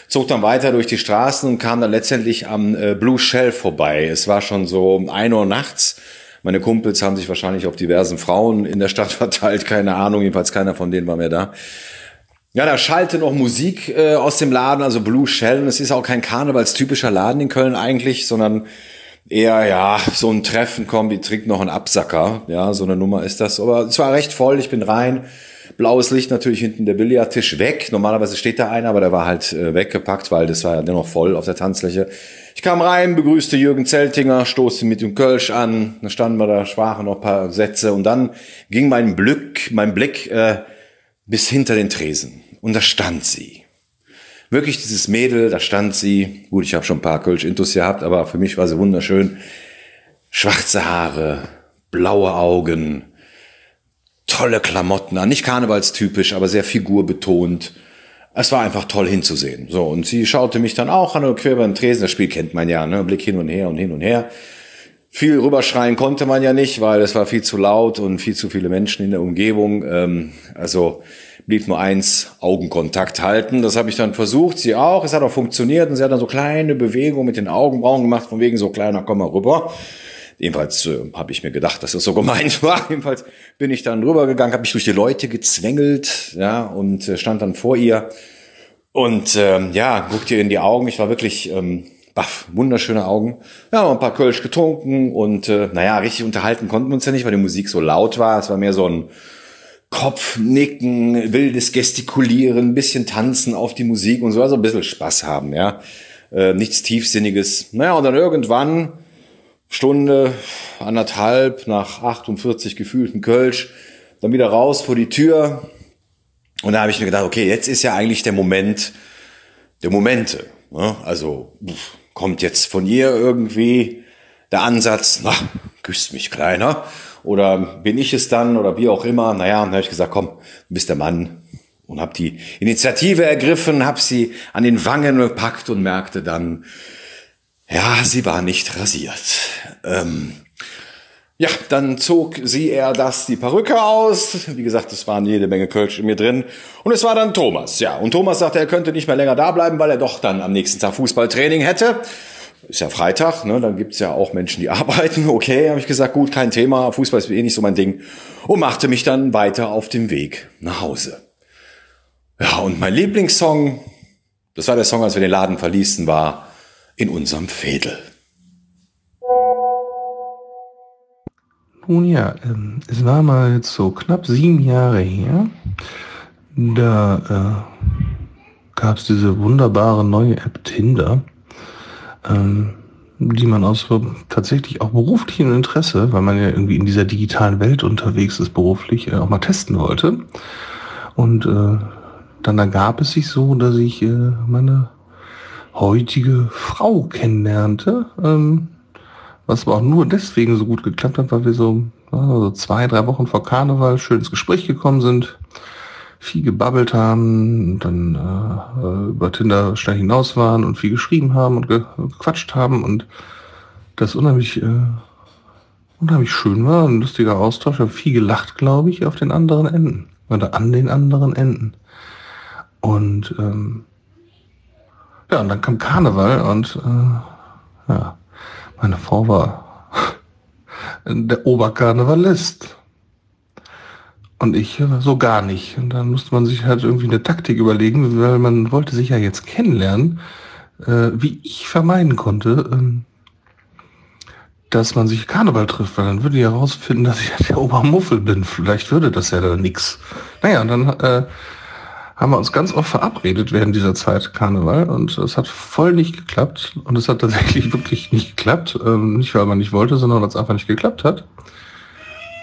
Zog dann weiter durch die Straßen und kam dann letztendlich am äh, Blue Shell vorbei. Es war schon so um ein Uhr nachts. Meine Kumpels haben sich wahrscheinlich auf diversen Frauen in der Stadt verteilt, keine Ahnung, jedenfalls keiner von denen war mehr da. Ja, da schallte noch Musik äh, aus dem Laden, also Blue Shell. Und es ist auch kein karnevalstypischer Laden in Köln eigentlich, sondern eher, ja, so ein Treffen, komm, die trinkt noch einen Absacker. Ja, so eine Nummer ist das. Aber es war recht voll, ich bin rein. Blaues Licht natürlich hinten der Billardtisch weg. Normalerweise steht da einer, aber der war halt äh, weggepackt, weil das war ja dennoch voll auf der Tanzfläche. Ich kam rein, begrüßte Jürgen Zeltinger, stoßte mit dem Kölsch an, dann standen wir da, sprachen noch paar Sätze und dann ging mein Blick, mein Blick äh, bis hinter den Tresen. Und da stand sie. Wirklich dieses Mädel, da stand sie. Gut, ich habe schon ein paar Kölsch-Intus gehabt, aber für mich war sie wunderschön. Schwarze Haare, blaue Augen, tolle Klamotten an. Nicht karnevalstypisch, aber sehr figurbetont. Es war einfach toll hinzusehen. So, und sie schaute mich dann auch an quer den Tresen. Das Spiel kennt man ja, ne? Blick hin und her und hin und her. Viel rüberschreien konnte man ja nicht, weil es war viel zu laut und viel zu viele Menschen in der Umgebung. Ähm, also blieb nur eins, Augenkontakt halten. Das habe ich dann versucht, sie auch. Es hat auch funktioniert und sie hat dann so kleine Bewegungen mit den Augenbrauen gemacht, von wegen so kleiner, komm mal rüber. Jedenfalls äh, habe ich mir gedacht, dass das so gemeint war. Jedenfalls bin ich dann rübergegangen, habe mich durch die Leute gezwängelt, ja, und äh, stand dann vor ihr und ähm, ja, guckte ihr in die Augen. Ich war wirklich ähm, baff, wunderschöne Augen. Ja, ein paar Kölsch getrunken und äh, naja, richtig unterhalten konnten wir uns ja nicht, weil die Musik so laut war. Es war mehr so ein Kopfnicken, wildes Gestikulieren, ein bisschen tanzen auf die Musik und so, also ein bisschen Spaß haben, ja. Äh, nichts Tiefsinniges. Naja, und dann irgendwann Stunde, anderthalb, nach 48 gefühlten Kölsch, dann wieder raus vor die Tür. Und da habe ich mir gedacht, okay, jetzt ist ja eigentlich der Moment der Momente. Ne? Also pff, kommt jetzt von ihr irgendwie der Ansatz, na, küsst mich kleiner. Oder bin ich es dann oder wie auch immer. Naja, dann habe ich gesagt, komm, du bist der Mann. Und habe die Initiative ergriffen, habe sie an den Wangen gepackt und merkte dann, ja, sie war nicht rasiert. Ähm, ja, dann zog sie eher das die Perücke aus. Wie gesagt, es waren jede Menge Kölsch in mir drin. Und es war dann Thomas. Ja, und Thomas sagte, er könnte nicht mehr länger da bleiben, weil er doch dann am nächsten Tag Fußballtraining hätte. Ist ja Freitag, ne? dann gibt's ja auch Menschen, die arbeiten. Okay, habe ich gesagt, gut, kein Thema. Fußball ist eh nicht so mein Ding. Und machte mich dann weiter auf dem Weg nach Hause. Ja, und mein Lieblingssong, das war der Song, als wir den Laden verließen, war in unserem Fädel. Nun ja, ähm, es war mal so knapp sieben Jahre her. Da äh, gab es diese wunderbare neue App Tinder, ähm, die man aus tatsächlich auch beruflichem Interesse, weil man ja irgendwie in dieser digitalen Welt unterwegs ist, beruflich äh, auch mal testen wollte. Und äh, dann ergab es sich so, dass ich äh, meine heutige Frau kennenlernte. Ähm, was aber auch nur deswegen so gut geklappt hat, weil wir so also zwei, drei Wochen vor Karneval schön ins Gespräch gekommen sind, viel gebabbelt haben, dann äh, über Tinder schnell hinaus waren und viel geschrieben haben und ge gequatscht haben und das unheimlich, äh, unheimlich schön war, ein lustiger Austausch, habe viel gelacht, glaube ich, auf den anderen Enden oder an den anderen Enden. Und ähm, ja, und dann kam Karneval und äh, ja, meine Frau war der Oberkarnevalist. Und ich so gar nicht. Und dann musste man sich halt irgendwie eine Taktik überlegen, weil man wollte sich ja jetzt kennenlernen, äh, wie ich vermeiden konnte, ähm, dass man sich Karneval trifft, weil dann würde ich herausfinden, dass ich der Obermuffel bin. Vielleicht würde das ja dann nix. Naja, und dann äh, haben wir uns ganz oft verabredet während dieser Zeit Karneval und es hat voll nicht geklappt und es hat tatsächlich wirklich nicht geklappt. Ähm, nicht, weil man nicht wollte, sondern weil es einfach nicht geklappt hat.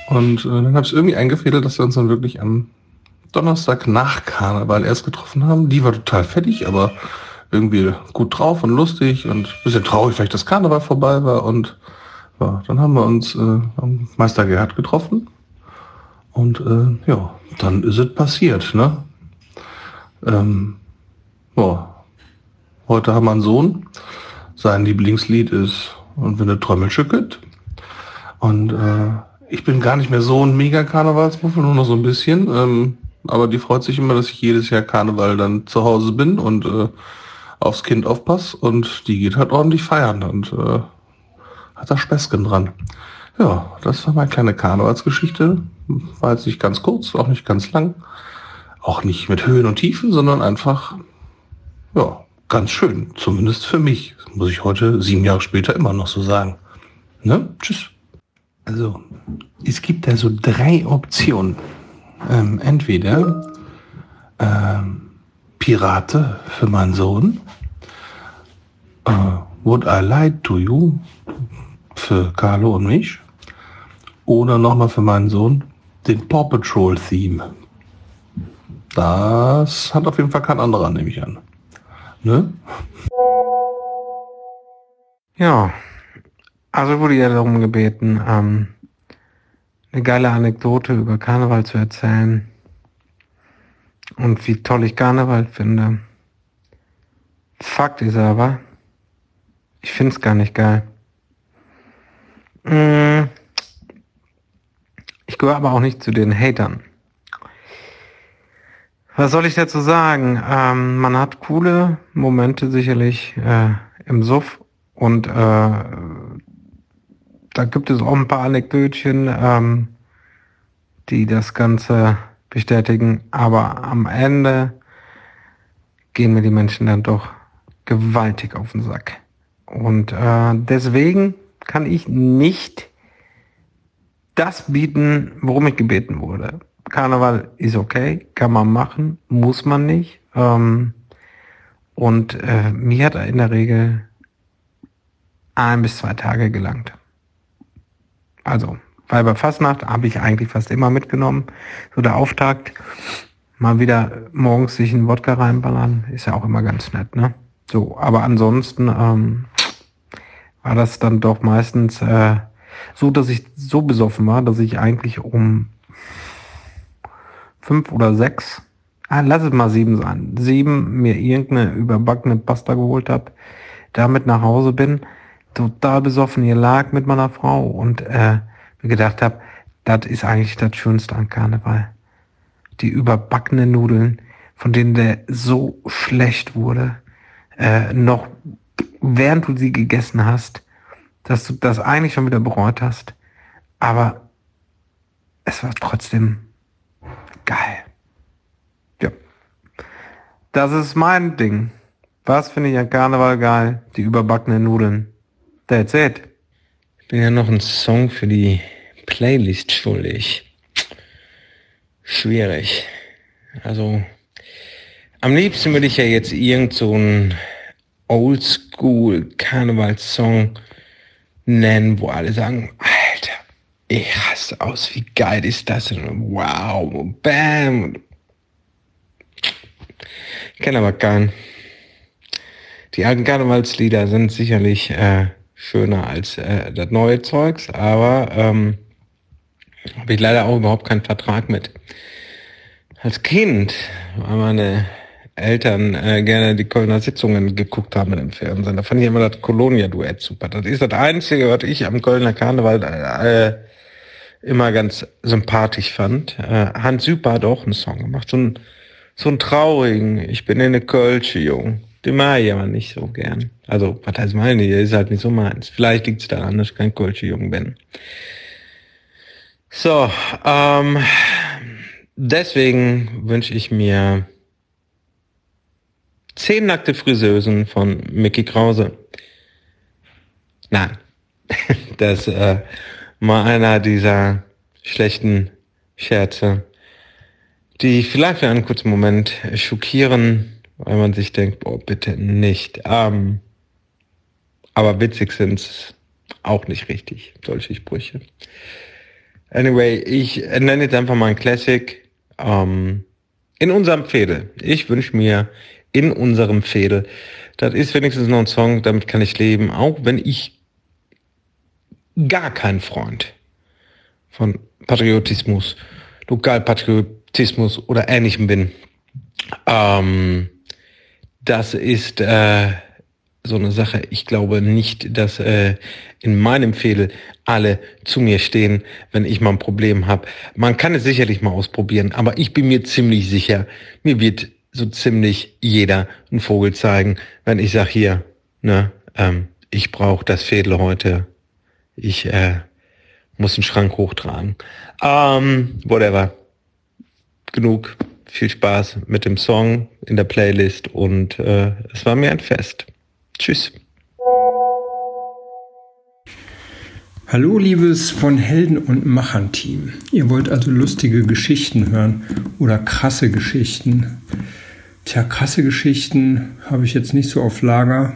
Und äh, dann habe ich irgendwie eingefädelt, dass wir uns dann wirklich am Donnerstag nach Karneval erst getroffen haben. Die war total fertig, aber irgendwie gut drauf und lustig und bisschen traurig, weil das Karneval vorbei war. Und ja, dann haben wir uns äh, am Meister Gerhard getroffen. Und äh, ja, dann ist es passiert, ne? Ähm, boah. Heute haben wir einen Sohn. Sein Lieblingslied ist Und wenn der Trommel schüttelt. Und äh, ich bin gar nicht mehr so ein mega Karnevalsmuffel, nur noch so ein bisschen. Ähm, aber die freut sich immer, dass ich jedes Jahr Karneval dann zu Hause bin und äh, aufs Kind aufpasse. Und die geht halt ordentlich feiern und äh, hat da Späßchen dran. Ja, das war meine kleine Karnevalsgeschichte. War jetzt nicht ganz kurz, auch nicht ganz lang. Auch nicht mit Höhen und Tiefen, sondern einfach, ja, ganz schön. Zumindest für mich. Das muss ich heute, sieben Jahre später, immer noch so sagen. Ne? Tschüss. Also, es gibt da so drei Optionen. Ähm, entweder ähm, Pirate für meinen Sohn, äh, Would I Lie to You für Carlo und mich, oder nochmal für meinen Sohn den Paw Patrol Theme. Das hat auf jeden Fall kein anderer, nehme ich an. Ne? Ja, also wurde ja darum gebeten, ähm, eine geile Anekdote über Karneval zu erzählen und wie toll ich Karneval finde. Fakt ist aber, ich finde es gar nicht geil. Mm, Ich gehöre aber auch nicht zu den Hatern. Was soll ich dazu sagen? Ähm, man hat coole Momente sicherlich äh, im Suff und äh, da gibt es auch ein paar Anekdötchen, ähm, die das Ganze bestätigen. Aber am Ende gehen mir die Menschen dann doch gewaltig auf den Sack. Und äh, deswegen kann ich nicht das bieten, worum ich gebeten wurde. Karneval ist okay, kann man machen, muss man nicht. Ähm, und äh, mir hat er in der Regel ein bis zwei Tage gelangt. Also, Weiber Fastnacht habe ich eigentlich fast immer mitgenommen. So der Auftakt, mal wieder morgens sich einen Wodka reinballern, ist ja auch immer ganz nett, ne? So, aber ansonsten ähm, war das dann doch meistens äh, so, dass ich so besoffen war, dass ich eigentlich um fünf oder sechs, ah, lass es mal sieben sein, sieben mir irgendeine überbackene Pasta geholt habe, damit nach Hause bin, total besoffen hier lag mit meiner Frau und äh, mir gedacht habe, das ist eigentlich das Schönste an Karneval. Die überbackenen Nudeln, von denen der so schlecht wurde, äh, noch während du sie gegessen hast, dass du das eigentlich schon wieder bereut hast. Aber es war trotzdem geil. Ja. Das ist mein Ding. Was finde ich an Karneval geil? Die überbackenen Nudeln. That's it. Ich bin ja noch ein Song für die Playlist schuldig. Schwierig. Also, am liebsten würde ich ja jetzt irgend so einen Oldschool Karnevalssong nennen, wo alle sagen, ich hasse aus, wie geil ist das denn? Wow, bam. Ich kenne aber keinen. Die alten Karnevalslieder sind sicherlich äh, schöner als äh, das neue Zeugs, aber ähm, habe ich leider auch überhaupt keinen Vertrag mit. Als Kind war meine Eltern äh, gerne die Kölner Sitzungen geguckt haben im Fernsehen. Da fand ich immer das Kolonia-Duett super. Das ist das Einzige, was ich am Kölner Karneval äh, immer ganz sympathisch fand. Äh, Hans Süper hat auch einen Song gemacht. So ein, so ein traurigen, ich bin in eine Kölsche, Jung. Den mag ich aber nicht so gern. Also, was heißt meine? Der ist halt nicht so meins. Vielleicht liegt es daran, dass ich kein Kölsche Jung bin. So, ähm, deswegen wünsche ich mir zehn nackte Friseusen von Mickey Krause. Nein, das äh, mal einer dieser schlechten Scherze, die vielleicht für einen kurzen Moment schockieren, weil man sich denkt, boah, bitte nicht. Ähm, aber witzig sind's auch nicht richtig, solche Sprüche. Anyway, ich nenne jetzt einfach mal ein Classic. Ähm, in unserem Fädel. Ich wünsche mir in unserem Fädel. Das ist wenigstens noch ein Song, damit kann ich leben, auch wenn ich gar kein Freund von Patriotismus, Lokalpatriotismus oder ähnlichem bin. Ähm, das ist äh, so eine Sache. Ich glaube nicht, dass äh, in meinem Fädel alle zu mir stehen, wenn ich mal ein Problem habe. Man kann es sicherlich mal ausprobieren, aber ich bin mir ziemlich sicher, mir wird so ziemlich jeder einen Vogel zeigen, wenn ich sag hier, ne, ähm, ich brauche das Fädel heute. Ich äh, muss den Schrank hochtragen. Ähm, whatever. Genug. Viel Spaß mit dem Song in der Playlist und äh, es war mir ein Fest. Tschüss. Hallo, liebes von Helden und Machern Team. Ihr wollt also lustige Geschichten hören oder krasse Geschichten. Tja, krasse Geschichten habe ich jetzt nicht so auf Lager.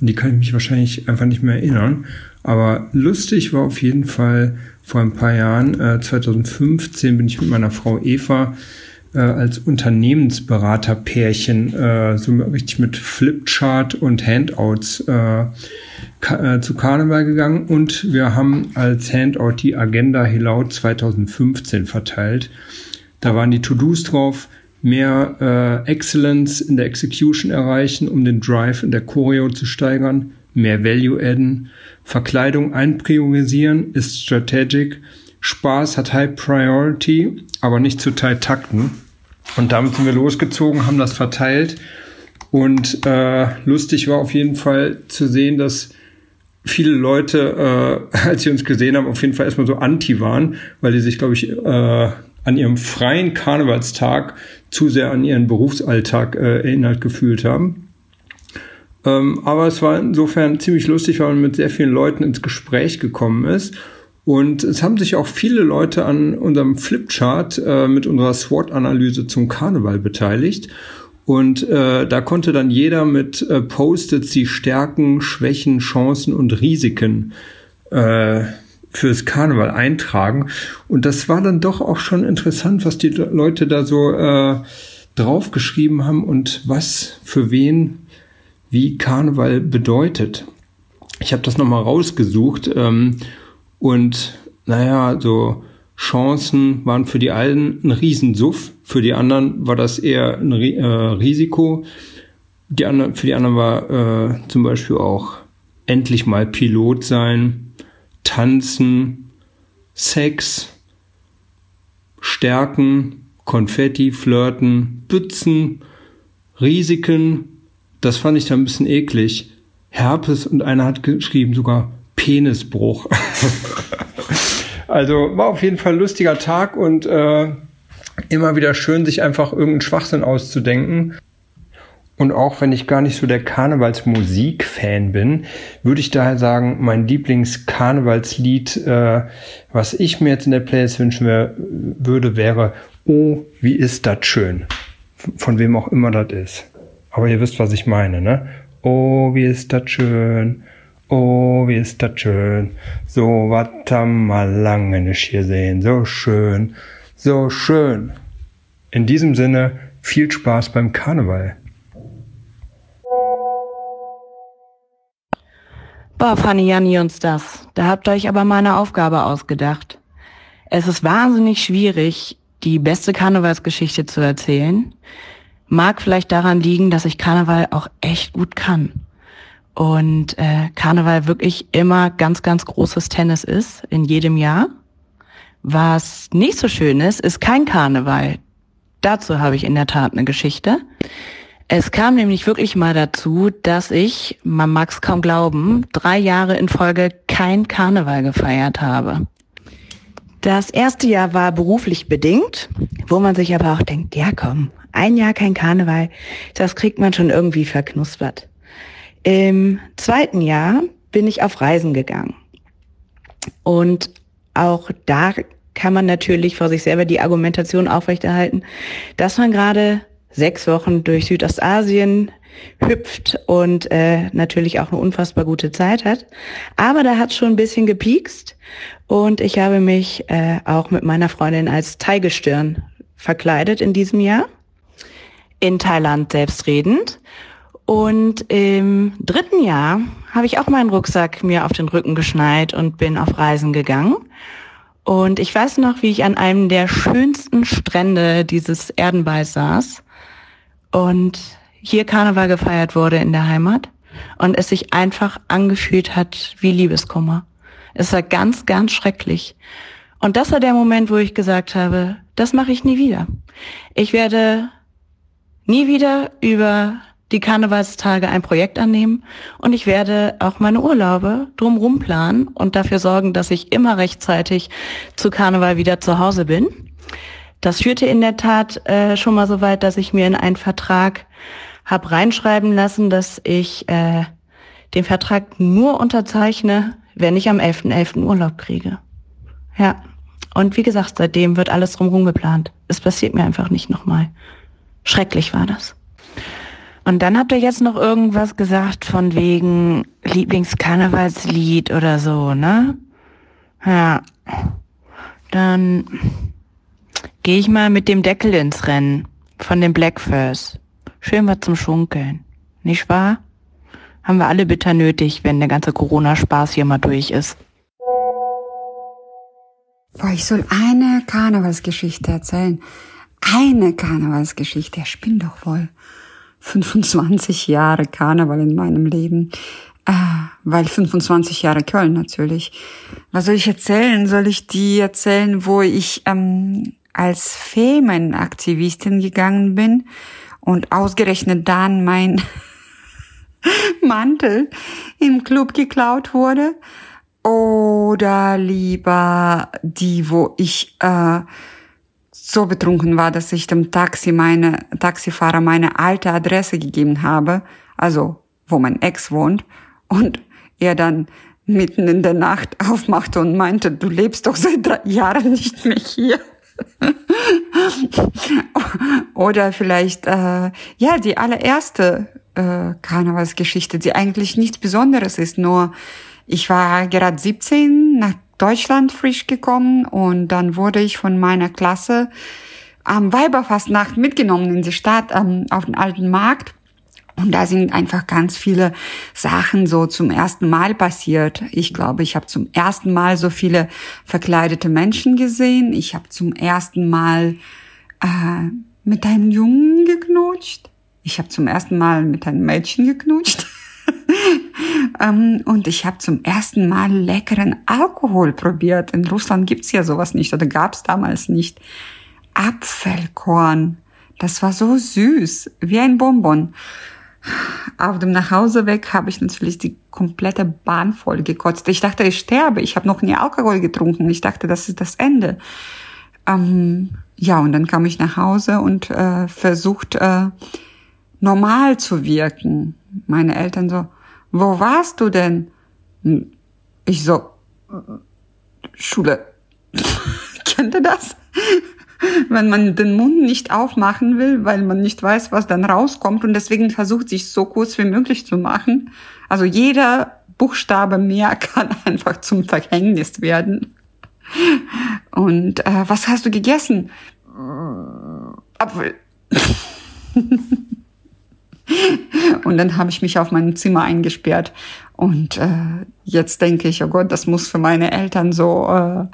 An die kann ich mich wahrscheinlich einfach nicht mehr erinnern. Aber lustig war auf jeden Fall vor ein paar Jahren, äh, 2015 bin ich mit meiner Frau Eva äh, als Unternehmensberaterpärchen äh, so richtig mit Flipchart und Handouts äh, ka äh, zu Karneval gegangen und wir haben als Handout die Agenda Hilau 2015 verteilt. Da waren die To-Dos drauf, mehr äh, Excellence in der Execution erreichen, um den Drive in der Choreo zu steigern, mehr Value adden, Verkleidung einpriorisieren ist strategic, Spaß hat High Priority, aber nicht zu tight takten. Und damit sind wir losgezogen, haben das verteilt. Und äh, lustig war auf jeden Fall zu sehen, dass viele Leute, äh, als sie uns gesehen haben, auf jeden Fall erstmal so anti waren, weil die sich, glaube ich, äh, an ihrem freien Karnevalstag zu sehr an ihren Berufsalltag äh, erinnert gefühlt haben. Ähm, aber es war insofern ziemlich lustig, weil man mit sehr vielen Leuten ins Gespräch gekommen ist. Und es haben sich auch viele Leute an unserem Flipchart äh, mit unserer SWOT-Analyse zum Karneval beteiligt. Und äh, da konnte dann jeder mit äh, Post-its die Stärken, Schwächen, Chancen und Risiken äh, fürs Karneval eintragen. Und das war dann doch auch schon interessant, was die Leute da so äh, draufgeschrieben haben und was für wen wie Karneval bedeutet. Ich habe das nochmal rausgesucht ähm, und naja, so Chancen waren für die einen ein Riesensuff, für die anderen war das eher ein äh, Risiko. Die anderen, für die anderen war äh, zum Beispiel auch endlich mal Pilot sein, tanzen, Sex, Stärken, Konfetti, Flirten, Bützen, Risiken. Das fand ich dann ein bisschen eklig. Herpes und einer hat geschrieben sogar Penisbruch. also war auf jeden Fall ein lustiger Tag und äh, immer wieder schön, sich einfach irgendeinen Schwachsinn auszudenken. Und auch wenn ich gar nicht so der Karnevalsmusik-Fan bin, würde ich daher sagen, mein Lieblings-Karnevalslied, äh, was ich mir jetzt in der Playlist wünschen würde, wäre Oh, wie ist das schön. Von wem auch immer das ist. Aber ihr wisst, was ich meine, ne? Oh, wie ist das schön. Oh, wie ist das schön. So was haben wir lange nicht hier sehen. So schön. So schön. In diesem Sinne, viel Spaß beim Karneval. Boah, Fanny, Janni uns das. Da habt ihr euch aber mal eine Aufgabe ausgedacht. Es ist wahnsinnig schwierig, die beste Karnevalsgeschichte zu erzählen. Mag vielleicht daran liegen, dass ich Karneval auch echt gut kann. Und äh, Karneval wirklich immer ganz, ganz großes Tennis ist, in jedem Jahr. Was nicht so schön ist, ist kein Karneval. Dazu habe ich in der Tat eine Geschichte. Es kam nämlich wirklich mal dazu, dass ich, man mag es kaum glauben, drei Jahre in Folge kein Karneval gefeiert habe. Das erste Jahr war beruflich bedingt, wo man sich aber auch denkt, ja komm, ein Jahr kein Karneval, das kriegt man schon irgendwie verknuspert. Im zweiten Jahr bin ich auf Reisen gegangen. Und auch da kann man natürlich vor sich selber die Argumentation aufrechterhalten, dass man gerade sechs Wochen durch Südostasien hüpft und äh, natürlich auch eine unfassbar gute Zeit hat. Aber da hat schon ein bisschen gepiekst und ich habe mich äh, auch mit meiner Freundin als Teigestirn verkleidet in diesem Jahr. In Thailand selbstredend. Und im dritten Jahr habe ich auch meinen Rucksack mir auf den Rücken geschneit und bin auf Reisen gegangen. Und ich weiß noch, wie ich an einem der schönsten Strände dieses Erdenballs saß und hier Karneval gefeiert wurde in der Heimat und es sich einfach angefühlt hat wie Liebeskummer. Es war ganz, ganz schrecklich. Und das war der Moment, wo ich gesagt habe, das mache ich nie wieder. Ich werde nie wieder über die Karnevalstage ein Projekt annehmen und ich werde auch meine Urlaube drumrum planen und dafür sorgen, dass ich immer rechtzeitig zu Karneval wieder zu Hause bin. Das führte in der Tat äh, schon mal so weit, dass ich mir in einen Vertrag habe reinschreiben lassen, dass ich äh, den Vertrag nur unterzeichne, wenn ich am 11.11. Urlaub kriege. Ja. Und wie gesagt, seitdem wird alles drumherum geplant. Es passiert mir einfach nicht nochmal. Schrecklich war das. Und dann habt ihr jetzt noch irgendwas gesagt von wegen Lieblingskarnevalslied oder so, ne? Ja. Dann gehe ich mal mit dem Deckel ins Rennen von den Blackfurs. Schön was zum Schunkeln. Nicht wahr? Haben wir alle bitter nötig, wenn der ganze Corona-Spaß hier mal durch ist. Boah, ich soll eine Karnevalsgeschichte erzählen. Eine Karnevalsgeschichte. Ich bin doch wohl 25 Jahre Karneval in meinem Leben. Äh, weil 25 Jahre Köln natürlich. Was soll ich erzählen? Soll ich die erzählen, wo ich ähm, als Femenaktivistin gegangen bin und ausgerechnet dann mein Mantel im Club geklaut wurde? Oder lieber die, wo ich äh, so betrunken war, dass ich dem Taxi meine, Taxifahrer meine alte Adresse gegeben habe, also wo mein Ex wohnt, und er dann mitten in der Nacht aufmachte und meinte, du lebst doch seit drei Jahren nicht mehr hier. Oder vielleicht, äh, ja, die allererste äh, Karnevalsgeschichte, die eigentlich nichts Besonderes ist, nur ich war gerade 17, nach Deutschland frisch gekommen und dann wurde ich von meiner Klasse am Weiberfastnacht mitgenommen in die Stadt, ähm, auf den alten Markt. Und da sind einfach ganz viele Sachen so zum ersten Mal passiert. Ich glaube, ich habe zum ersten Mal so viele verkleidete Menschen gesehen. Ich habe zum ersten Mal äh, mit einem Jungen geknutscht. Ich habe zum ersten Mal mit einem Mädchen geknutscht. ähm, und ich habe zum ersten Mal leckeren Alkohol probiert. In Russland gibt's ja sowas nicht oder gab's damals nicht. Apfelkorn. Das war so süß, wie ein Bonbon. Auf dem Nachhauseweg habe ich natürlich die komplette Bahn voll gekotzt. Ich dachte, ich sterbe. Ich habe noch nie Alkohol getrunken. Ich dachte, das ist das Ende. Ähm, ja, und dann kam ich nach Hause und äh, versucht, äh, normal zu wirken. Meine Eltern so, wo warst du denn? Ich so, Schule. Kennt ihr das? Wenn man den Mund nicht aufmachen will, weil man nicht weiß, was dann rauskommt und deswegen versucht, sich so kurz wie möglich zu machen. Also jeder Buchstabe mehr kann einfach zum Verhängnis werden. Und äh, was hast du gegessen? Apfel. Und dann habe ich mich auf mein Zimmer eingesperrt. Und äh, jetzt denke ich, oh Gott, das muss für meine Eltern so äh,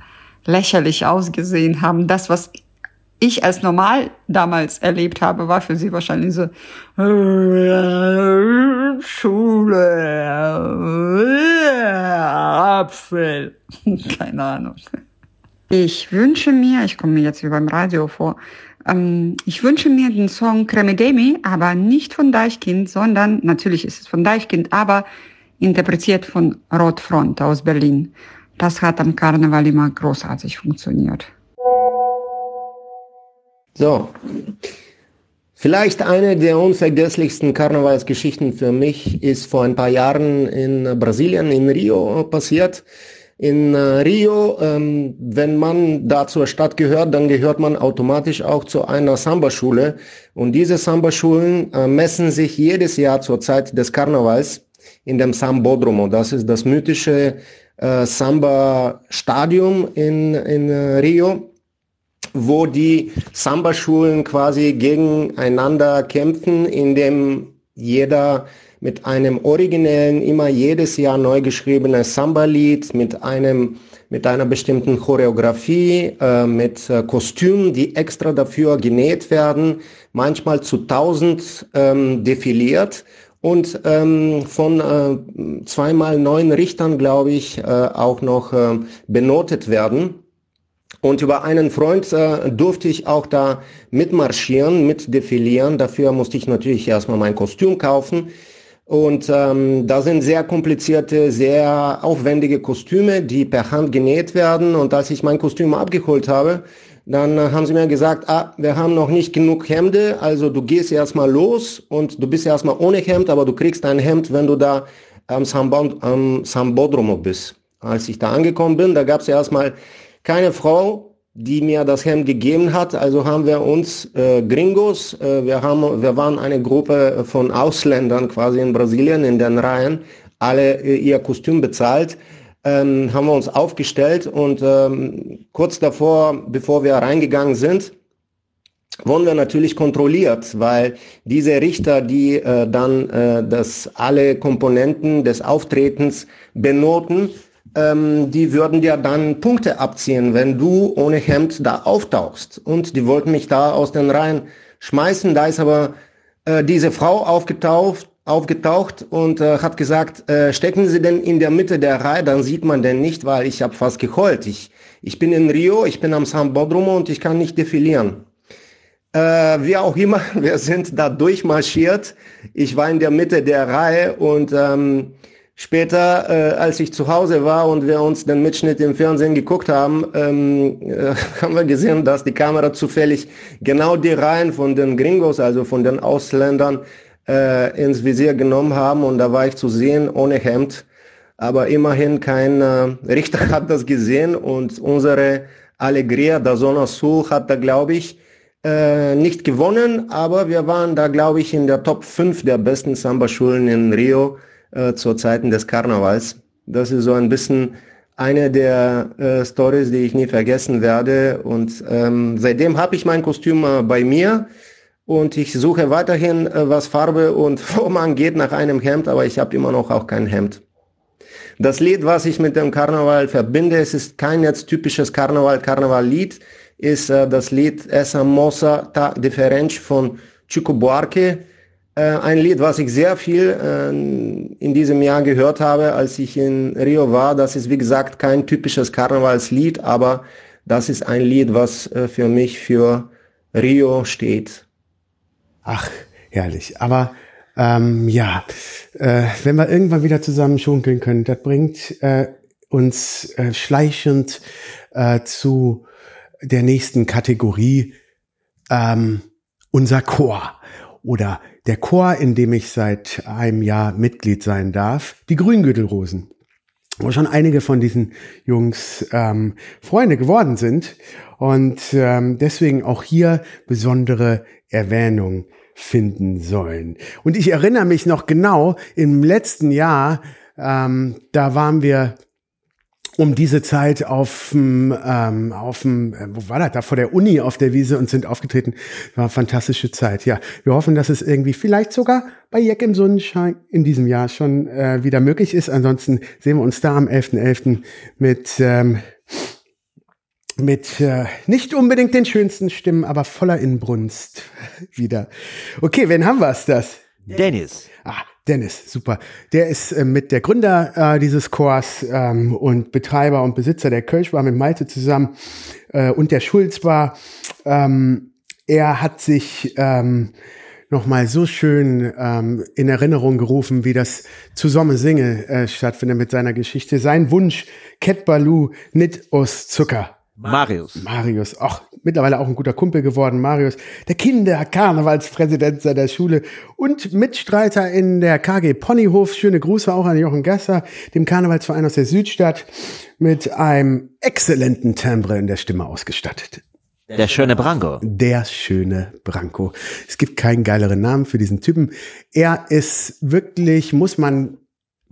lächerlich ausgesehen haben. Das, was ich als normal damals erlebt habe, war für sie wahrscheinlich so Schule, Apfel, keine Ahnung. Ich wünsche mir, ich komme mir jetzt wie beim Radio vor, ähm, ich wünsche mir den Song Kremedemi, aber nicht von Deichkind, sondern, natürlich ist es von Deichkind, aber interpretiert von Rotfront aus Berlin. Das hat am Karneval immer großartig funktioniert. So. Vielleicht eine der unvergesslichsten Karnevalsgeschichten für mich ist vor ein paar Jahren in Brasilien, in Rio passiert in äh, Rio, ähm, wenn man da zur Stadt gehört, dann gehört man automatisch auch zu einer Samba-Schule. Und diese Samba-Schulen äh, messen sich jedes Jahr zur Zeit des Karnevals in dem Sambodromo. Das ist das mythische äh, Samba-Stadium in, in äh, Rio wo die Samba-Schulen quasi gegeneinander kämpfen, indem jeder mit einem originellen, immer jedes Jahr neu geschriebenen Samba-Lied, mit einem mit einer bestimmten Choreografie, äh, mit äh, Kostümen, die extra dafür genäht werden, manchmal zu tausend ähm, defiliert und ähm, von äh, zweimal neun Richtern, glaube ich, äh, auch noch äh, benotet werden. Und über einen Freund äh, durfte ich auch da mitmarschieren, mitdefilieren. Dafür musste ich natürlich erstmal mein Kostüm kaufen. Und ähm, da sind sehr komplizierte, sehr aufwendige Kostüme, die per Hand genäht werden. Und als ich mein Kostüm abgeholt habe, dann äh, haben sie mir gesagt, ah, wir haben noch nicht genug Hemde, also du gehst erstmal los und du bist erstmal ohne Hemd, aber du kriegst ein Hemd, wenn du da am, Sambod am Sambodromo bist. als ich da angekommen bin. Da gab es erstmal keine Frau, die mir das Hemd gegeben hat. Also haben wir uns äh, Gringos, äh, wir, haben, wir waren eine Gruppe von Ausländern quasi in Brasilien in den Reihen, alle äh, ihr Kostüm bezahlt. Ähm, haben wir uns aufgestellt und ähm, kurz davor, bevor wir reingegangen sind, wurden wir natürlich kontrolliert, weil diese Richter, die äh, dann äh, das alle Komponenten des Auftretens benoten, ähm, die würden dir dann Punkte abziehen, wenn du ohne Hemd da auftauchst. Und die wollten mich da aus den Reihen schmeißen. Da ist aber äh, diese Frau aufgetaucht, aufgetaucht und äh, hat gesagt, äh, stecken Sie denn in der Mitte der Reihe, dann sieht man den nicht, weil ich habe fast geheult. Ich, ich bin in Rio, ich bin am Sambodromo und ich kann nicht defilieren. Äh, wie auch immer, wir sind da durchmarschiert. Ich war in der Mitte der Reihe und ähm, später, äh, als ich zu Hause war und wir uns den Mitschnitt im Fernsehen geguckt haben, ähm, äh, haben wir gesehen, dass die Kamera zufällig genau die Reihen von den Gringos, also von den Ausländern, äh, ins Visier genommen haben und da war ich zu sehen ohne Hemd. Aber immerhin kein äh, Richter hat das gesehen und unsere Alegria da Zona hat da, glaube ich, äh, nicht gewonnen, aber wir waren da, glaube ich, in der Top 5 der besten Samba-Schulen in Rio äh, zur Zeiten des Karnevals. Das ist so ein bisschen eine der äh, Stories, die ich nie vergessen werde. Und ähm, seitdem habe ich mein Kostüm äh, bei mir und ich suche weiterhin, äh, was Farbe und Form angeht, nach einem Hemd, aber ich habe immer noch auch kein Hemd. Das Lied, was ich mit dem Karneval verbinde, es ist kein jetzt typisches Karneval-Karneval-Lied, ist äh, das Lied Essa Mossa Ta Differente von Chico Buarque. Äh, ein Lied, was ich sehr viel äh, in diesem Jahr gehört habe, als ich in Rio war. Das ist, wie gesagt, kein typisches Karnevalslied, aber das ist ein Lied, was äh, für mich für Rio steht. Ach, herrlich. Aber ähm, ja, äh, wenn wir irgendwann wieder zusammen schunkeln können, das bringt äh, uns äh, schleichend äh, zu der nächsten Kategorie ähm, unser Chor oder der Chor, in dem ich seit einem Jahr Mitglied sein darf, die Grüngürtelrosen. Wo schon einige von diesen Jungs ähm, Freunde geworden sind und ähm, deswegen auch hier besondere Erwähnung finden sollen. Und ich erinnere mich noch genau, im letzten Jahr, ähm, da waren wir um diese Zeit auf dem, ähm, auf dem, äh, wo war das, da vor der Uni auf der Wiese und sind aufgetreten. War eine fantastische Zeit. Ja, wir hoffen, dass es irgendwie vielleicht sogar bei Jack im Sonnenschein in diesem Jahr schon äh, wieder möglich ist. Ansonsten sehen wir uns da am 11.11. .11. mit ähm, mit äh, nicht unbedingt den schönsten Stimmen, aber voller Inbrunst wieder. Okay, wen haben wir es das? Dennis. Ah, Dennis, super. Der ist äh, mit der Gründer äh, dieses Chors ähm, und Betreiber und Besitzer der Kölsch war mit Malte zusammen äh, und der Schulz war. Ähm, er hat sich ähm, nochmal so schön ähm, in Erinnerung gerufen, wie das Zusammen Singe äh, stattfindet mit seiner Geschichte. Sein Wunsch, Ket Balu, nit aus Zucker. Marius. Marius, ach, mittlerweile auch ein guter Kumpel geworden, Marius, der Kinderkarnevalspräsident seiner Schule und Mitstreiter in der KG Ponyhof. Schöne Grüße auch an Jochen Gasser, dem Karnevalsverein aus der Südstadt, mit einem exzellenten Timbre in der Stimme ausgestattet. Der schöne Branko. Der schöne Branko. Es gibt keinen geileren Namen für diesen Typen. Er ist wirklich, muss man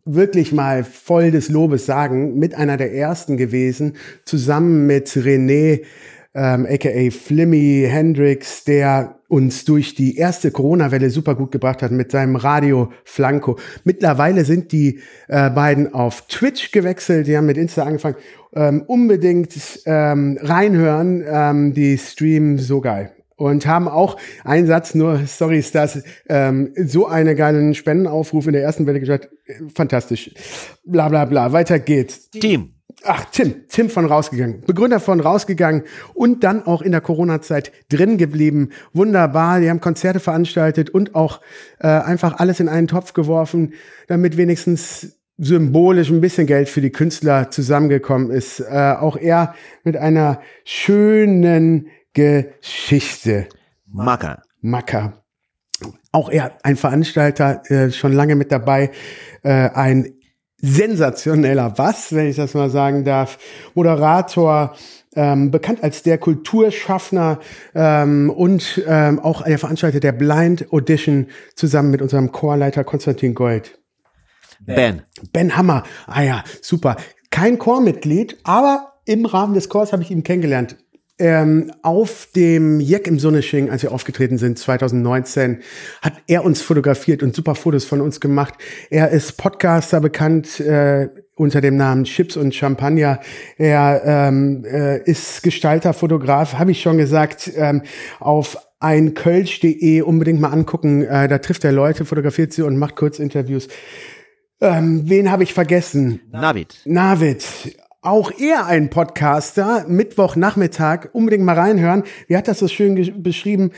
wirklich mal voll des Lobes sagen, mit einer der ersten gewesen, zusammen mit René, ähm, aka Flimmy Hendrix, der uns durch die erste Corona-Welle super gut gebracht hat mit seinem Radio Flanco. Mittlerweile sind die äh, beiden auf Twitch gewechselt, die haben mit Insta angefangen. Ähm, unbedingt ähm, reinhören, ähm, die Stream so geil und haben auch einen Satz nur, sorry Stars, ähm, so einen geilen Spendenaufruf in der ersten Welle gesagt, fantastisch, bla bla bla, weiter geht's. Team. Ach, Tim, Tim von rausgegangen, Begründer von rausgegangen und dann auch in der Corona-Zeit drin geblieben. Wunderbar, die haben Konzerte veranstaltet und auch äh, einfach alles in einen Topf geworfen, damit wenigstens symbolisch ein bisschen Geld für die Künstler zusammengekommen ist. Äh, auch er mit einer schönen Geschichte. Macker. Macker. Auch er, ein Veranstalter, äh, schon lange mit dabei, äh, ein sensationeller Bass, wenn ich das mal sagen darf. Moderator, ähm, bekannt als der Kulturschaffner ähm, und ähm, auch der Veranstalter der Blind Audition zusammen mit unserem Chorleiter Konstantin Gold. Ben. Ben Hammer. Ah ja, super. Kein Chormitglied, aber im Rahmen des Chors habe ich ihn kennengelernt. Ähm, auf dem Jeck im Sonnesching, als wir aufgetreten sind, 2019, hat er uns fotografiert und super Fotos von uns gemacht. Er ist Podcaster bekannt äh, unter dem Namen Chips und Champagner. Er ähm, äh, ist Gestalter, Fotograf, habe ich schon gesagt, ähm, auf einkölsch.de unbedingt mal angucken. Äh, da trifft er Leute, fotografiert sie und macht Kurzinterviews. Ähm, wen habe ich vergessen? Navid. Navid. Auch er ein Podcaster, Mittwochnachmittag, unbedingt mal reinhören. Wie hat das so schön beschrieben?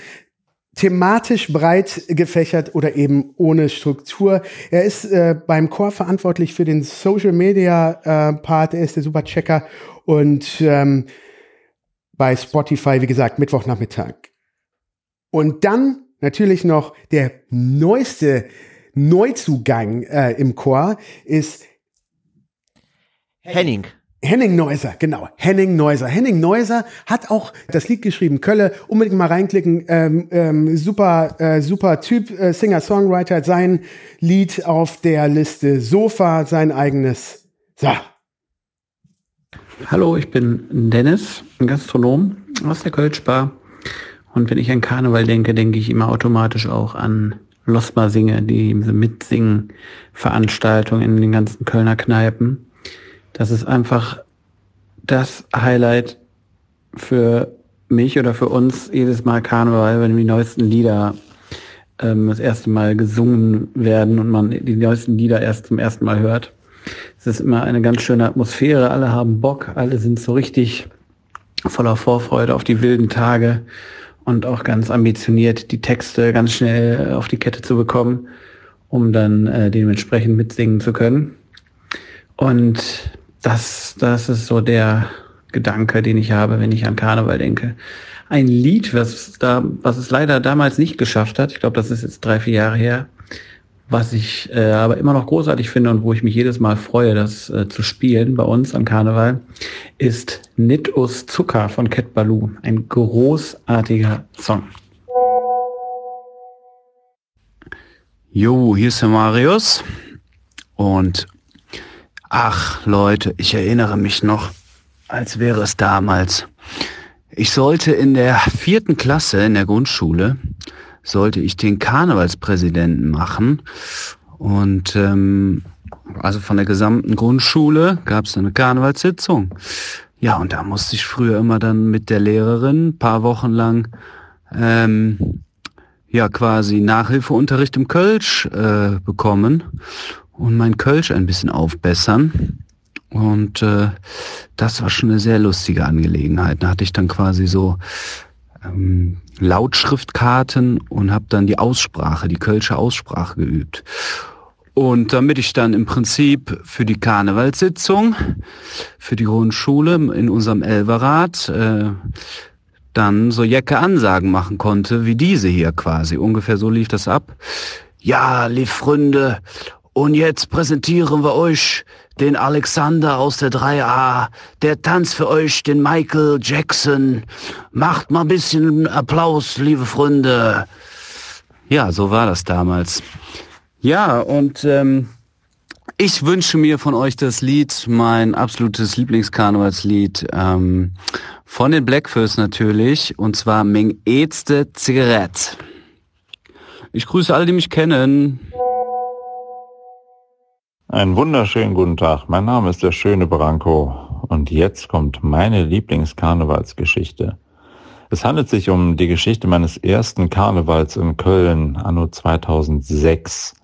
thematisch breit gefächert oder eben ohne Struktur. Er ist äh, beim Chor verantwortlich für den Social Media äh, Part. Er ist der Superchecker und ähm, bei Spotify, wie gesagt, Mittwochnachmittag. Und dann natürlich noch der neueste Neuzugang äh, im Chor ist Henning. Henning Neuser, genau. Henning Neuser. Henning Neuser hat auch das Lied geschrieben, Kölle. Unbedingt mal reinklicken. Ähm, ähm, super, äh, super Typ, äh, Singer-Songwriter. Hat sein Lied auf der Liste Sofa, sein eigenes. So. Hallo, ich bin Dennis, ein Gastronom aus der Kölschbar. Und wenn ich an Karneval denke, denke ich immer automatisch auch an Losma Singe, die Mitsingen-Veranstaltung in den ganzen Kölner Kneipen. Das ist einfach das Highlight für mich oder für uns jedes Mal Karneval, wenn die neuesten Lieder ähm, das erste Mal gesungen werden und man die neuesten Lieder erst zum ersten Mal hört. Es ist immer eine ganz schöne Atmosphäre, alle haben Bock, alle sind so richtig voller Vorfreude auf die wilden Tage und auch ganz ambitioniert, die Texte ganz schnell auf die Kette zu bekommen, um dann äh, dementsprechend mitsingen zu können. Und das, das ist so der Gedanke, den ich habe, wenn ich an Karneval denke. Ein Lied, was da, was es leider damals nicht geschafft hat, ich glaube, das ist jetzt drei, vier Jahre her, was ich äh, aber immer noch großartig finde und wo ich mich jedes Mal freue, das äh, zu spielen bei uns am Karneval, ist Nit us Zucker von Cat Baloo. Ein großartiger Song. Jo, hier ist der Marius und Ach Leute, ich erinnere mich noch, als wäre es damals. Ich sollte in der vierten Klasse in der Grundschule, sollte ich den Karnevalspräsidenten machen. Und ähm, also von der gesamten Grundschule gab es eine Karnevalssitzung. Ja, und da musste ich früher immer dann mit der Lehrerin paar Wochen lang ähm, ja quasi Nachhilfeunterricht im Kölsch äh, bekommen und mein Kölsch ein bisschen aufbessern. Und äh, das war schon eine sehr lustige Angelegenheit. Da hatte ich dann quasi so ähm, Lautschriftkarten und habe dann die Aussprache, die Kölsche Aussprache geübt. Und damit ich dann im Prinzip für die Karnevalssitzung, für die Grundschule in unserem Elverrat äh, dann so Jecke Ansagen machen konnte, wie diese hier quasi. Ungefähr so lief das ab. Ja, lieb Freunde, und jetzt präsentieren wir euch den Alexander aus der 3a. Der tanzt für euch den Michael Jackson. Macht mal ein bisschen Applaus, liebe Freunde. Ja, so war das damals. Ja, und ähm, ich wünsche mir von euch das Lied, mein absolutes Lieblingskarnevalslied, ähm, von den Blackfurs natürlich, und zwar Meng Ätzte Zigarette. Ich grüße alle, die mich kennen. Einen wunderschönen guten Tag. Mein Name ist der schöne Branko und jetzt kommt meine Lieblingskarnevalsgeschichte. Es handelt sich um die Geschichte meines ersten Karnevals in Köln anno 2006,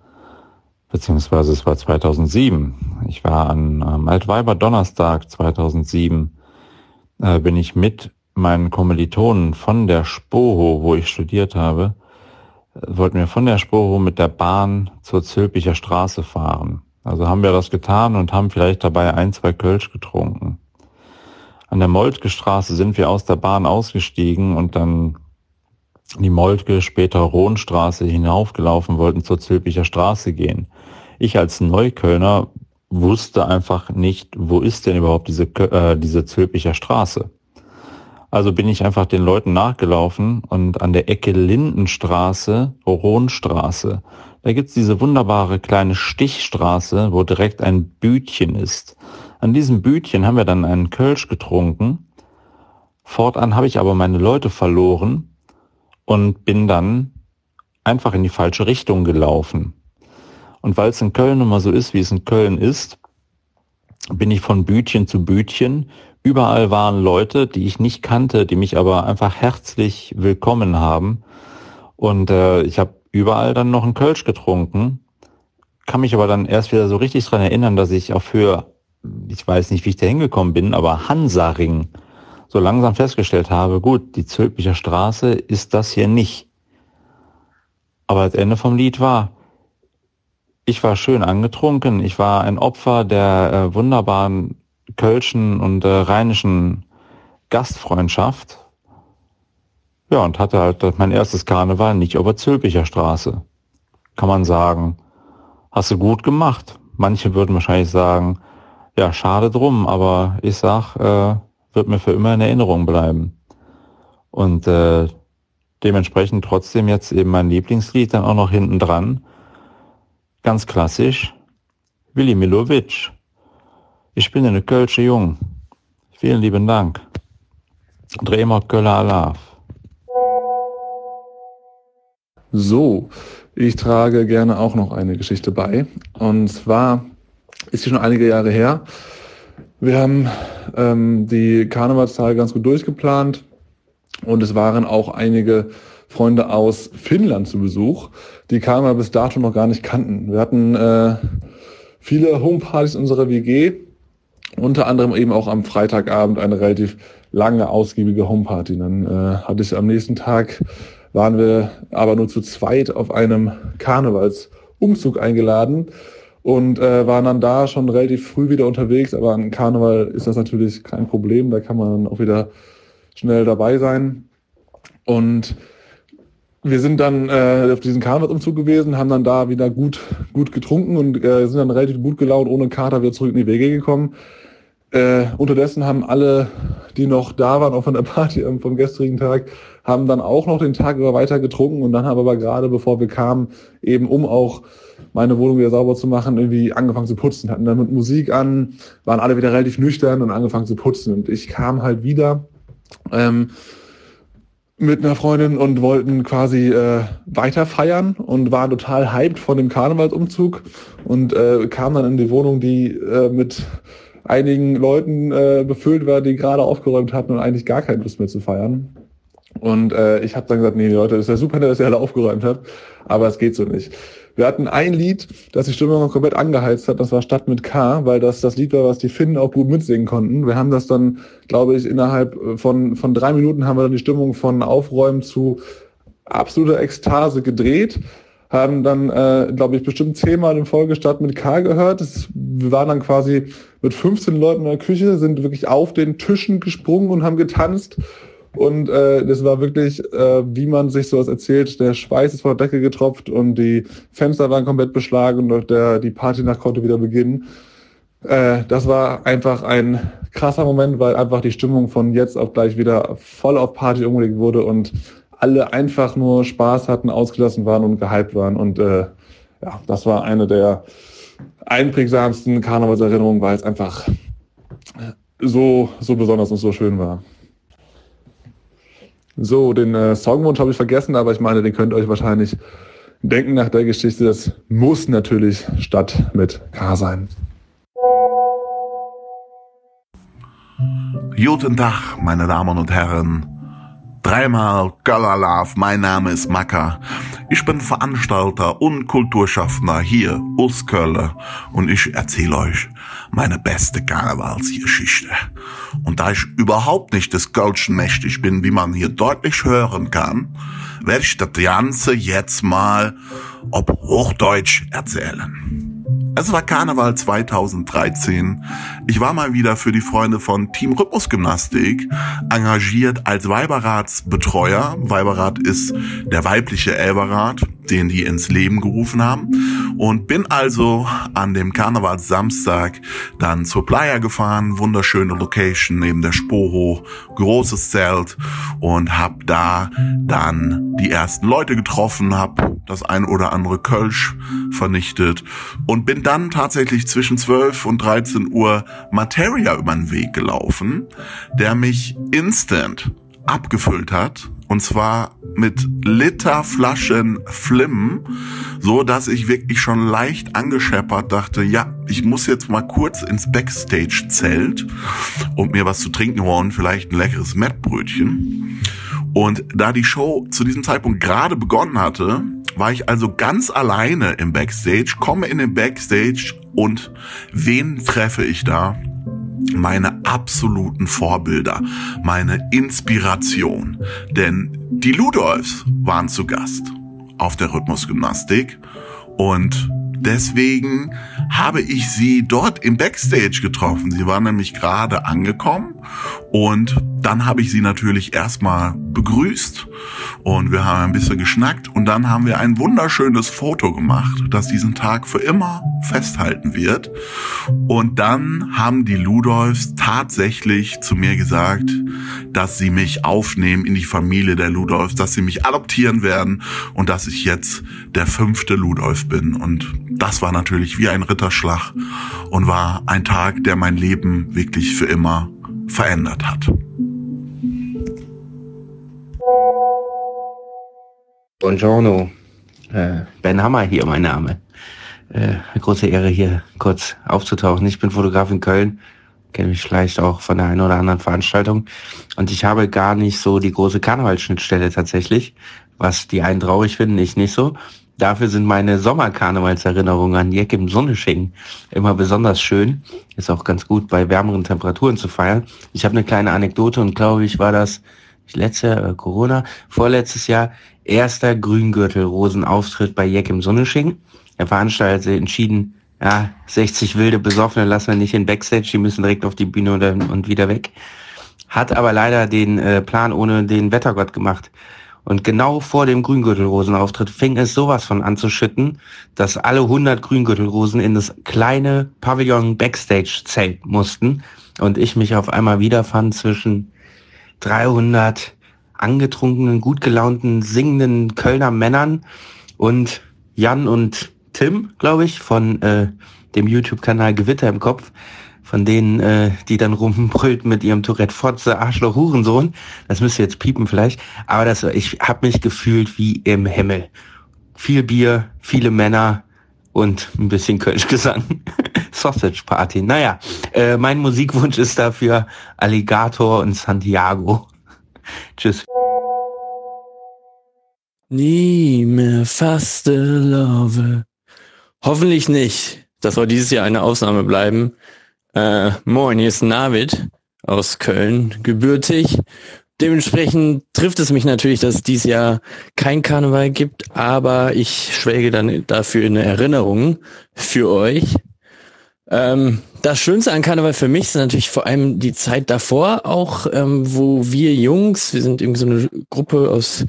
beziehungsweise es war 2007. Ich war an ähm, Altweiber Donnerstag 2007, äh, bin ich mit meinen Kommilitonen von der Spoho, wo ich studiert habe, wollten wir von der Spoho mit der Bahn zur Zülpicher Straße fahren. Also haben wir das getan und haben vielleicht dabei ein, zwei Kölsch getrunken. An der Moltke Straße sind wir aus der Bahn ausgestiegen und dann die Moltke, später Rohnstraße hinaufgelaufen, wollten zur Zülpicher Straße gehen. Ich als Neuköllner wusste einfach nicht, wo ist denn überhaupt diese, äh, diese Zülpicher Straße. Also bin ich einfach den Leuten nachgelaufen und an der Ecke Lindenstraße, Horonstraße, da gibt's diese wunderbare kleine Stichstraße, wo direkt ein Bütchen ist. An diesem Bütchen haben wir dann einen Kölsch getrunken. Fortan habe ich aber meine Leute verloren und bin dann einfach in die falsche Richtung gelaufen. Und weil es in Köln immer so ist, wie es in Köln ist, bin ich von Bütchen zu Bütchen. Überall waren Leute, die ich nicht kannte, die mich aber einfach herzlich willkommen haben. Und äh, ich habe überall dann noch einen Kölsch getrunken, kann mich aber dann erst wieder so richtig dran erinnern, dass ich auch für, ich weiß nicht, wie ich da hingekommen bin, aber Hansaring so langsam festgestellt habe, gut, die Zülpicher Straße ist das hier nicht. Aber das Ende vom Lied war, ich war schön angetrunken, ich war ein Opfer der äh, wunderbaren kölschen und äh, rheinischen Gastfreundschaft. Ja, und hatte halt mein erstes Karneval nicht der Zülpicher Straße. Kann man sagen, hast du gut gemacht. Manche würden wahrscheinlich sagen, ja, schade drum, aber ich sag, äh, wird mir für immer in Erinnerung bleiben. Und äh, dementsprechend trotzdem jetzt eben mein Lieblingslied dann auch noch hinten dran. Ganz klassisch, Willi Milovic. Ich bin eine Kölsche Jung. Vielen lieben Dank. Dremer Köller Alav. So, ich trage gerne auch noch eine Geschichte bei. Und zwar ist sie schon einige Jahre her. Wir haben ähm, die Karnevalstage ganz gut durchgeplant und es waren auch einige Freunde aus Finnland zu Besuch, die Karneval bis dato noch gar nicht kannten. Wir hatten äh, viele Homepartys unserer WG, unter anderem eben auch am Freitagabend eine relativ lange, ausgiebige Homeparty. Dann äh, hatte ich am nächsten Tag, waren wir aber nur zu zweit auf einem Karnevalsumzug eingeladen und äh, waren dann da schon relativ früh wieder unterwegs. Aber an Karneval ist das natürlich kein Problem, da kann man auch wieder schnell dabei sein. Und wir sind dann äh, auf diesen Karnevalsumzug gewesen, haben dann da wieder gut, gut getrunken und äh, sind dann relativ gut gelaunt, ohne Kater wieder zurück in die WG gekommen. Äh, unterdessen haben alle, die noch da waren, auch von der Party am- vom gestrigen Tag, haben dann auch noch den Tag über weiter getrunken und dann haben aber gerade, bevor wir kamen, eben um auch meine Wohnung wieder sauber zu machen, irgendwie angefangen zu putzen, hatten dann mit Musik an, waren alle wieder relativ nüchtern und angefangen zu putzen. Und ich kam halt wieder ähm, mit einer Freundin und wollten quasi äh, weiter feiern und waren total hyped von dem Karnevalsumzug und äh, kam dann in die Wohnung, die äh, mit einigen Leuten äh, befüllt war, die gerade aufgeräumt hatten und eigentlich gar keine Lust mehr zu feiern. Und äh, ich habe dann gesagt, nee Leute, ist ja super, dass ihr alle aufgeräumt habt, aber es geht so nicht. Wir hatten ein Lied, das die Stimmung komplett angeheizt hat, das war Stadt mit K, weil das das Lied war, was die Finnen auch gut mitsingen konnten. Wir haben das dann, glaube ich, innerhalb von, von drei Minuten haben wir dann die Stimmung von Aufräumen zu absoluter Ekstase gedreht, haben dann, äh, glaube ich, bestimmt zehnmal in Folge Stadt mit K gehört. Das, wir waren dann quasi mit 15 Leuten in der Küche, sind wirklich auf den Tischen gesprungen und haben getanzt. Und äh, das war wirklich, äh, wie man sich sowas erzählt, der Schweiß ist von der Decke getropft und die Fenster waren komplett beschlagen und der, die Partynacht konnte wieder beginnen. Äh, das war einfach ein krasser Moment, weil einfach die Stimmung von jetzt auf gleich wieder voll auf Party umgelegt wurde und alle einfach nur Spaß hatten, ausgelassen waren und gehypt waren. Und äh, ja, das war eine der einprägsamsten Karnevalserinnerungen, weil es einfach so, so besonders und so schön war. So, den äh, Songwunsch habe ich vergessen, aber ich meine, den könnt ihr euch wahrscheinlich denken nach der Geschichte. Das muss natürlich Stadt mit K sein. Guten Tag, meine Damen und Herren. Dreimal Galalav, mein Name ist Macker. Ich bin Veranstalter und Kulturschaffner hier aus Köln und ich erzähle euch meine beste Karnevalsgeschichte. Und da ich überhaupt nicht des Kölschen mächtig bin, wie man hier deutlich hören kann, werde ich das Ganze jetzt mal ob Hochdeutsch erzählen. Es war Karneval 2013. Ich war mal wieder für die Freunde von Team Rhythmusgymnastik engagiert als Weiberatsbetreuer. Weiberat ist der weibliche Elberrat, den die ins Leben gerufen haben. Und bin also an dem Karnevalssamstag dann zur Playa gefahren, wunderschöne Location neben der Spoho, großes Zelt und hab da dann die ersten Leute getroffen, hab das ein oder andere Kölsch vernichtet und bin dann tatsächlich zwischen 12 und 13 Uhr Materia über den Weg gelaufen, der mich instant abgefüllt hat und zwar mit Literflaschen Flim, so dass ich wirklich schon leicht angescheppert dachte, ja, ich muss jetzt mal kurz ins Backstage-Zelt und mir was zu trinken holen, vielleicht ein leckeres Mettbrötchen. Und da die Show zu diesem Zeitpunkt gerade begonnen hatte, war ich also ganz alleine im Backstage, komme in den Backstage und wen treffe ich da? Meine absoluten Vorbilder, meine Inspiration. Denn die Ludolfs waren zu Gast auf der Rhythmusgymnastik und deswegen habe ich sie dort im Backstage getroffen. Sie war nämlich gerade angekommen und dann habe ich sie natürlich erstmal begrüßt und wir haben ein bisschen geschnackt und dann haben wir ein wunderschönes Foto gemacht, das diesen Tag für immer festhalten wird. Und dann haben die Ludolfs tatsächlich zu mir gesagt, dass sie mich aufnehmen in die Familie der Ludolfs, dass sie mich adoptieren werden und dass ich jetzt der fünfte Ludolf bin. Und das war natürlich wie ein Ritterschlag und war ein Tag, der mein Leben wirklich für immer verändert hat. Buongiorno. Äh, ben Hammer hier, mein Name. Äh, große Ehre hier kurz aufzutauchen. Ich bin Fotograf in Köln, kenne mich vielleicht auch von der einen oder anderen Veranstaltung. Und ich habe gar nicht so die große Karnevalsschnittstelle tatsächlich, was die einen traurig finden, ich nicht so. Dafür sind meine Sommerkarnevalserinnerungen an Jeck im Sonnesching immer besonders schön. Ist auch ganz gut bei wärmeren Temperaturen zu feiern. Ich habe eine kleine Anekdote und glaube ich war das letztes Jahr äh, Corona, vorletztes Jahr erster Grüngürtel-Rosenauftritt bei Jeck im Sonnesching. Der Veranstalter entschieden, ja, 60 wilde Besoffene lassen wir nicht in Backstage, die müssen direkt auf die Bühne und, und wieder weg. Hat aber leider den äh, Plan ohne den Wettergott gemacht. Und genau vor dem Grüngürtelrosenauftritt fing es sowas von an zu schütten, dass alle 100 Grüngürtelrosen in das kleine Pavillon Backstage Zelt mussten und ich mich auf einmal wiederfand zwischen 300 angetrunkenen, gut gelaunten, singenden Kölner Männern und Jan und Tim, glaube ich, von äh, dem YouTube-Kanal Gewitter im Kopf, von denen, äh, die dann rumbrüllt mit ihrem Tourette Fotze, Arschloch, Hurensohn. Das müsst ihr jetzt piepen vielleicht. Aber das, ich habe mich gefühlt wie im Himmel. Viel Bier, viele Männer und ein bisschen Kölschgesang. Sausage Party. Naja, äh, mein Musikwunsch ist dafür Alligator und Santiago. Tschüss. Nie mehr faste Love. Hoffentlich nicht. Das soll dieses Jahr eine Ausnahme bleiben. Äh, moin, hier ist Navid aus Köln, gebürtig. Dementsprechend trifft es mich natürlich, dass es dieses Jahr kein Karneval gibt, aber ich schwelge dann dafür in Erinnerung für euch. Ähm, das Schönste an Karneval für mich ist natürlich vor allem die Zeit davor, auch ähm, wo wir Jungs, wir sind irgendwie so eine Gruppe aus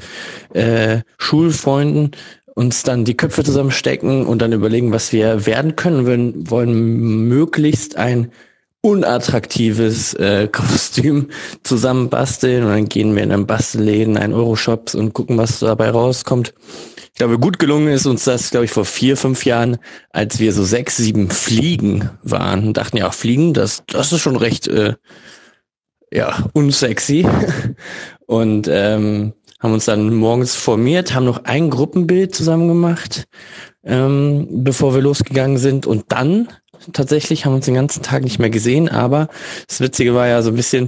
äh, Schulfreunden, uns dann die Köpfe zusammenstecken und dann überlegen, was wir werden können. Wir wollen möglichst ein unattraktives äh, Kostüm zusammenbasteln und dann gehen wir in einem Bastelläden, ein Euroshops und gucken, was dabei rauskommt. Ich glaube, gut gelungen ist uns das, glaube ich, vor vier, fünf Jahren, als wir so sechs, sieben Fliegen waren dachten, ja, Fliegen, das, das ist schon recht, äh, ja, unsexy. und ähm, haben uns dann morgens formiert, haben noch ein Gruppenbild zusammen gemacht, ähm, bevor wir losgegangen sind. Und dann tatsächlich haben wir uns den ganzen Tag nicht mehr gesehen, aber das Witzige war ja so ein bisschen,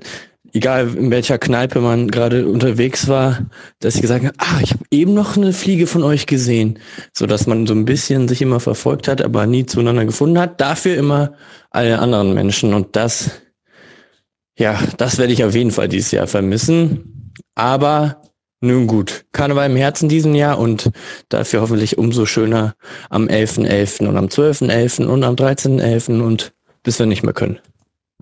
egal in welcher Kneipe man gerade unterwegs war, dass sie gesagt haben, ah, ich habe eben noch eine Fliege von euch gesehen, so dass man so ein bisschen sich immer verfolgt hat, aber nie zueinander gefunden hat. Dafür immer alle anderen Menschen und das, ja, das werde ich auf jeden Fall dieses Jahr vermissen. Aber nun gut, Karneval im Herzen diesen Jahr und dafür hoffentlich umso schöner am 11.11. .11. und am 12.11. .11. und am 13.11. und bis wir nicht mehr können.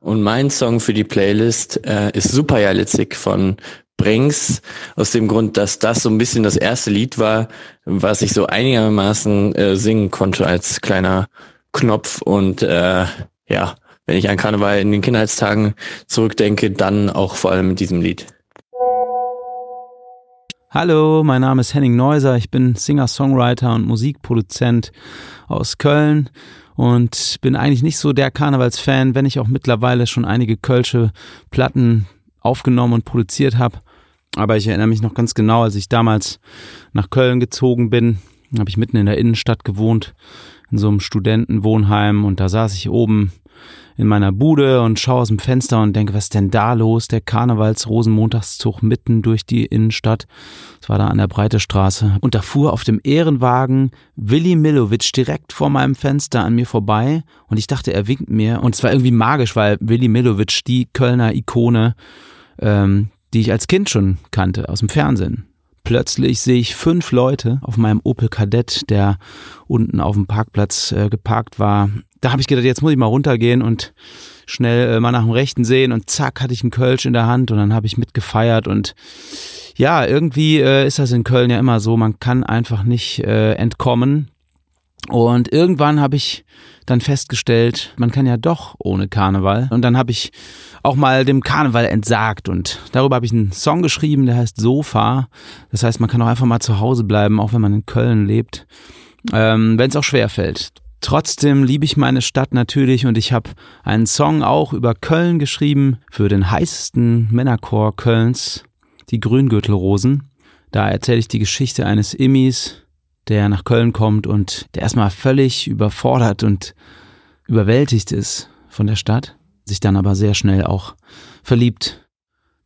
Und mein Song für die Playlist äh, ist Super Jalitzig von bring's, aus dem Grund, dass das so ein bisschen das erste Lied war, was ich so einigermaßen äh, singen konnte als kleiner Knopf und äh, ja, wenn ich an Karneval in den Kindheitstagen zurückdenke, dann auch vor allem mit diesem Lied. Hallo, mein Name ist Henning Neuser, ich bin Singer-Songwriter und Musikproduzent aus Köln und bin eigentlich nicht so der Karnevalsfan, wenn ich auch mittlerweile schon einige Kölsche Platten aufgenommen und produziert habe. Aber ich erinnere mich noch ganz genau, als ich damals nach Köln gezogen bin, habe ich mitten in der Innenstadt gewohnt, in so einem Studentenwohnheim und da saß ich oben in meiner Bude und schaue aus dem Fenster und denke, was ist denn da los? Der Karnevals-Rosenmontagszug mitten durch die Innenstadt. Das war da an der Breite Straße. Und da fuhr auf dem Ehrenwagen Willi Milovic direkt vor meinem Fenster an mir vorbei und ich dachte, er winkt mir. Und es war irgendwie magisch, weil Willi Milovic, die Kölner Ikone, ähm, die ich als Kind schon kannte, aus dem Fernsehen. Plötzlich sehe ich fünf Leute auf meinem Opel Kadett, der unten auf dem Parkplatz äh, geparkt war, da habe ich gedacht, jetzt muss ich mal runtergehen und schnell äh, mal nach dem Rechten sehen und zack hatte ich einen Kölsch in der Hand und dann habe ich mitgefeiert und ja, irgendwie äh, ist das in Köln ja immer so, man kann einfach nicht äh, entkommen. Und irgendwann habe ich dann festgestellt, man kann ja doch ohne Karneval. Und dann habe ich auch mal dem Karneval entsagt und darüber habe ich einen Song geschrieben, der heißt Sofa. Das heißt, man kann auch einfach mal zu Hause bleiben, auch wenn man in Köln lebt, ähm, wenn es auch schwer fällt. Trotzdem liebe ich meine Stadt natürlich und ich habe einen Song auch über Köln geschrieben für den heißesten Männerchor Kölns, die Grüngürtelrosen. Da erzähle ich die Geschichte eines Immis, der nach Köln kommt und der erstmal völlig überfordert und überwältigt ist von der Stadt, sich dann aber sehr schnell auch verliebt.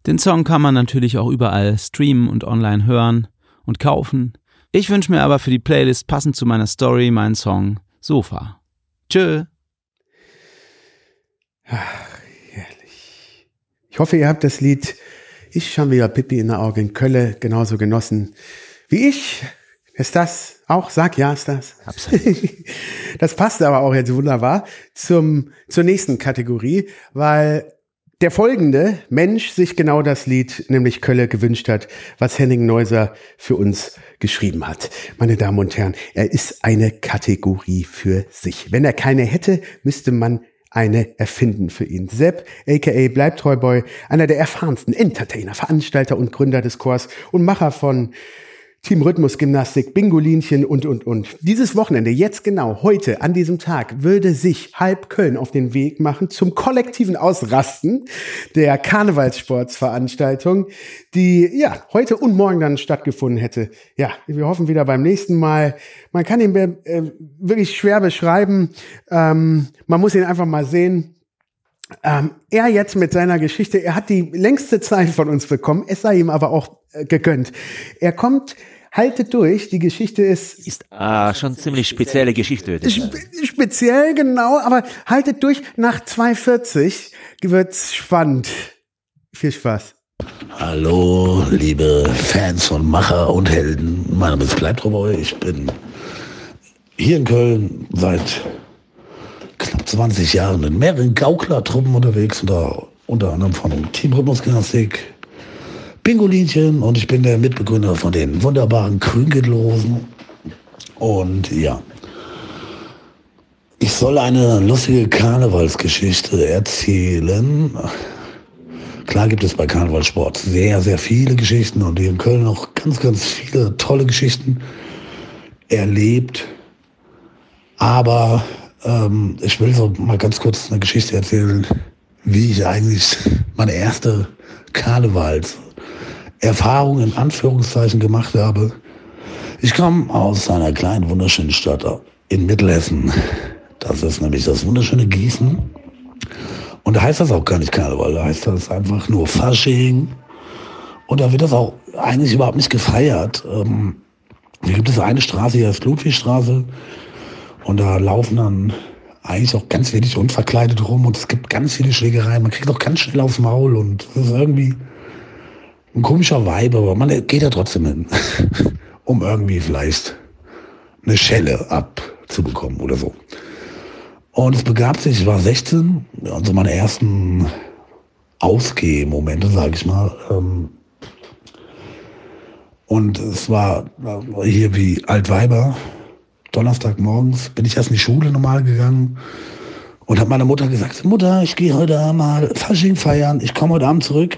Den Song kann man natürlich auch überall streamen und online hören und kaufen. Ich wünsche mir aber für die Playlist passend zu meiner Story meinen Song Sofa. Tschö. Ach, herrlich. Ich hoffe, ihr habt das Lied Ich schon wieder Pippi in der Augen in Kölle genauso genossen wie ich. Ist das auch? Sag ja, ist das. Absolut. das passt aber auch jetzt wunderbar zum, zur nächsten Kategorie, weil der folgende Mensch sich genau das Lied, nämlich Kölle, gewünscht hat, was Henning Neuser für uns geschrieben hat. Meine Damen und Herren, er ist eine Kategorie für sich. Wenn er keine hätte, müsste man eine erfinden für ihn. Sepp, aka Bleibtreuboy, einer der erfahrensten Entertainer, Veranstalter und Gründer des Chors und Macher von Team Rhythmus Gymnastik, Bingolinchen und, und, und. Dieses Wochenende, jetzt genau, heute, an diesem Tag, würde sich halb Köln auf den Weg machen zum kollektiven Ausrasten der Karnevalssportsveranstaltung, die, ja, heute und morgen dann stattgefunden hätte. Ja, wir hoffen wieder beim nächsten Mal. Man kann ihn äh, wirklich schwer beschreiben. Ähm, man muss ihn einfach mal sehen. Ähm, er jetzt mit seiner Geschichte, er hat die längste Zeit von uns bekommen, es sei ihm aber auch äh, gegönnt. Er kommt haltet durch. Die Geschichte ist. Ist ah, schon ziemlich spezielle Geschichte. Spe speziell, genau, aber haltet durch. Nach 2,40 wird's spannend. Viel Spaß. Hallo, liebe Fans von Macher und Helden. Mein Name ist Bleibtreuboy. Ich bin hier in Köln seit knapp 20 Jahren in mehreren Gauklertruppen unterwegs, unter, unter anderem von Team Rhythmusgymnastik, Bingolinchen und ich bin der Mitbegründer von den wunderbaren Grüngittelrosen. Und ja, ich soll eine lustige Karnevalsgeschichte erzählen. Klar gibt es bei Karnevalsport sehr, sehr viele Geschichten und in Köln auch ganz, ganz viele tolle Geschichten erlebt. Aber ähm, ich will so mal ganz kurz eine Geschichte erzählen, wie ich eigentlich meine erste Karnevals Erfahrung in Anführungszeichen gemacht habe. Ich komme aus einer kleinen, wunderschönen Stadt in Mittelhessen. Das ist nämlich das wunderschöne Gießen. Und da heißt das auch gar nicht Karneval, da heißt das einfach nur Fasching. Und da wird das auch eigentlich überhaupt nicht gefeiert. Ähm, hier gibt es eine Straße, die heißt Ludwigstraße. Und da laufen dann eigentlich auch ganz wenig unverkleidet rum und es gibt ganz viele Schlägereien. Man kriegt auch ganz schnell aufs Maul und das ist irgendwie ein komischer Vibe, aber man geht da trotzdem hin, um irgendwie vielleicht eine Schelle abzubekommen oder so. Und es begab sich, ich war 16, also meine ersten Ausgehmomente, sage ich mal, ähm, Und es war hier wie Altweiber. Donnerstagmorgens bin ich erst in die Schule normal gegangen und habe meiner Mutter gesagt, Mutter, ich gehe heute mal Fasching feiern, ich komme heute Abend zurück.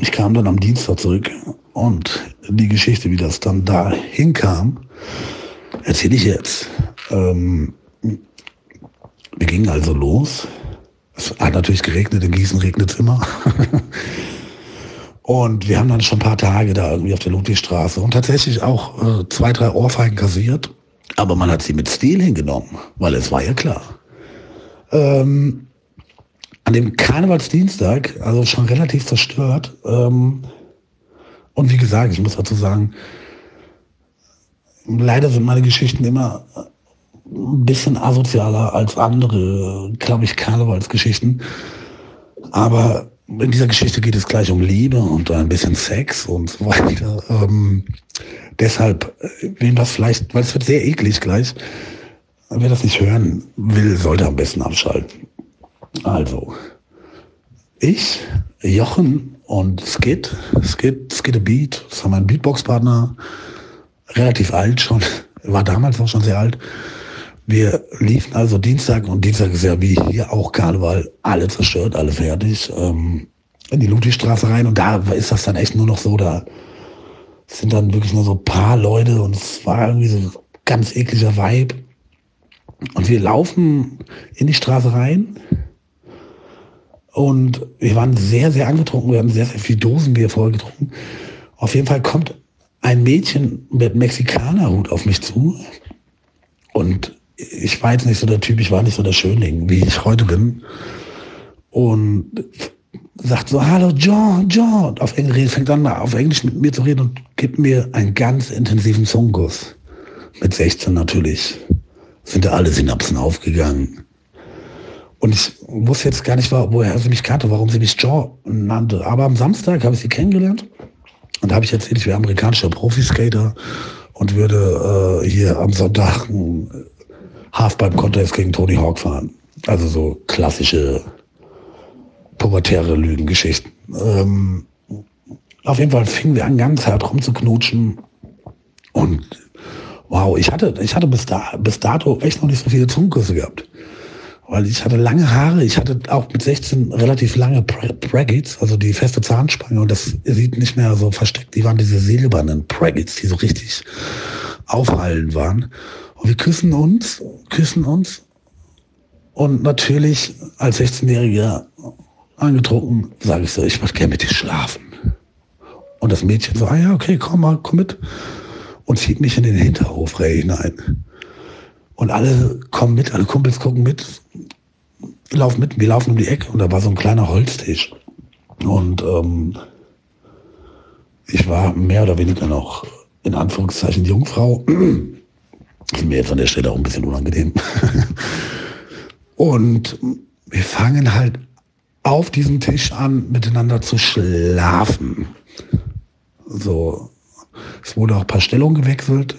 Ich kam dann am Dienstag zurück und die Geschichte, wie das dann da hinkam, erzähle ich jetzt. Ähm, wir gingen also los. Es hat natürlich geregnet, in Gießen regnet es immer. und wir haben dann schon ein paar Tage da irgendwie auf der Ludwigstraße und tatsächlich auch äh, zwei, drei Ohrfeigen kassiert. Aber man hat sie mit Stil hingenommen, weil es war ja klar. Ähm, an dem Karnevalsdienstag, also schon relativ zerstört. Ähm, und wie gesagt, ich muss dazu sagen, leider sind meine Geschichten immer ein bisschen asozialer als andere, glaube ich, Karnevalsgeschichten. Aber in dieser Geschichte geht es gleich um Liebe und ein bisschen Sex und so weiter. Ähm, deshalb, wem das vielleicht, weil es wird sehr eklig gleich, wer das nicht hören will, sollte am besten abschalten. Also, ich, Jochen und Skid, Skid, Skid a Beat, das war mein Beatbox-Partner, relativ alt schon, war damals auch schon sehr alt. Wir liefen also Dienstag und Dienstag ist ja wie hier auch Karneval, alle zerstört, alle fertig, ähm, in die Ludwigstraße rein und da ist das dann echt nur noch so, da sind dann wirklich nur so paar Leute und es war irgendwie so ein ganz ekliger Vibe. Und wir laufen in die Straße rein und wir waren sehr, sehr angetrunken, wir haben sehr, sehr viel Dosenbier vorher getrunken. Auf jeden Fall kommt ein Mädchen mit Mexikanerhut auf mich zu und ich war jetzt nicht so der Typ, ich war nicht so der Schönling, wie ich heute bin. Und sagt so, hallo John, John. Auf Englisch, fängt an auf Englisch mit mir zu reden und gibt mir einen ganz intensiven Zungenkuss. Mit 16 natürlich sind da alle Synapsen aufgegangen. Und ich wusste jetzt gar nicht, woher sie mich kannte, warum sie mich John nannte. Aber am Samstag habe ich sie kennengelernt und da habe ich erzählt, ich wäre amerikanischer Profiskater und würde äh, hier am Sonntag ein Halfpipe-Contest gegen Tony Hawk fahren. Also so klassische pubertäre Lügengeschichten. Ähm, auf jeden Fall fingen wir an, ganz hart rumzuknutschen. Und wow, ich hatte, ich hatte bis, da, bis dato echt noch nicht so viele Zungenküsse gehabt. Weil ich hatte lange Haare, ich hatte auch mit 16 relativ lange Brackets, also die feste Zahnspange und das sieht nicht mehr so versteckt. Die waren diese silbernen Brackets, die so richtig aufhallend waren. Und wir küssen uns, küssen uns. Und natürlich als 16-Jähriger angetrunken, sage ich so, ich würde gerne mit dir schlafen. Und das Mädchen so, ah ja, okay, komm mal, komm mit. Und zieht mich in den Hinterhof hinein. Und alle kommen mit, alle Kumpels gucken mit, laufen mit, wir laufen um die Ecke und da war so ein kleiner Holztisch. Und ähm, ich war mehr oder weniger noch in Anführungszeichen Jungfrau. ist mir jetzt an der Stelle auch ein bisschen unangenehm. und wir fangen halt auf diesem Tisch an, miteinander zu schlafen. So, es wurde auch ein paar Stellungen gewechselt.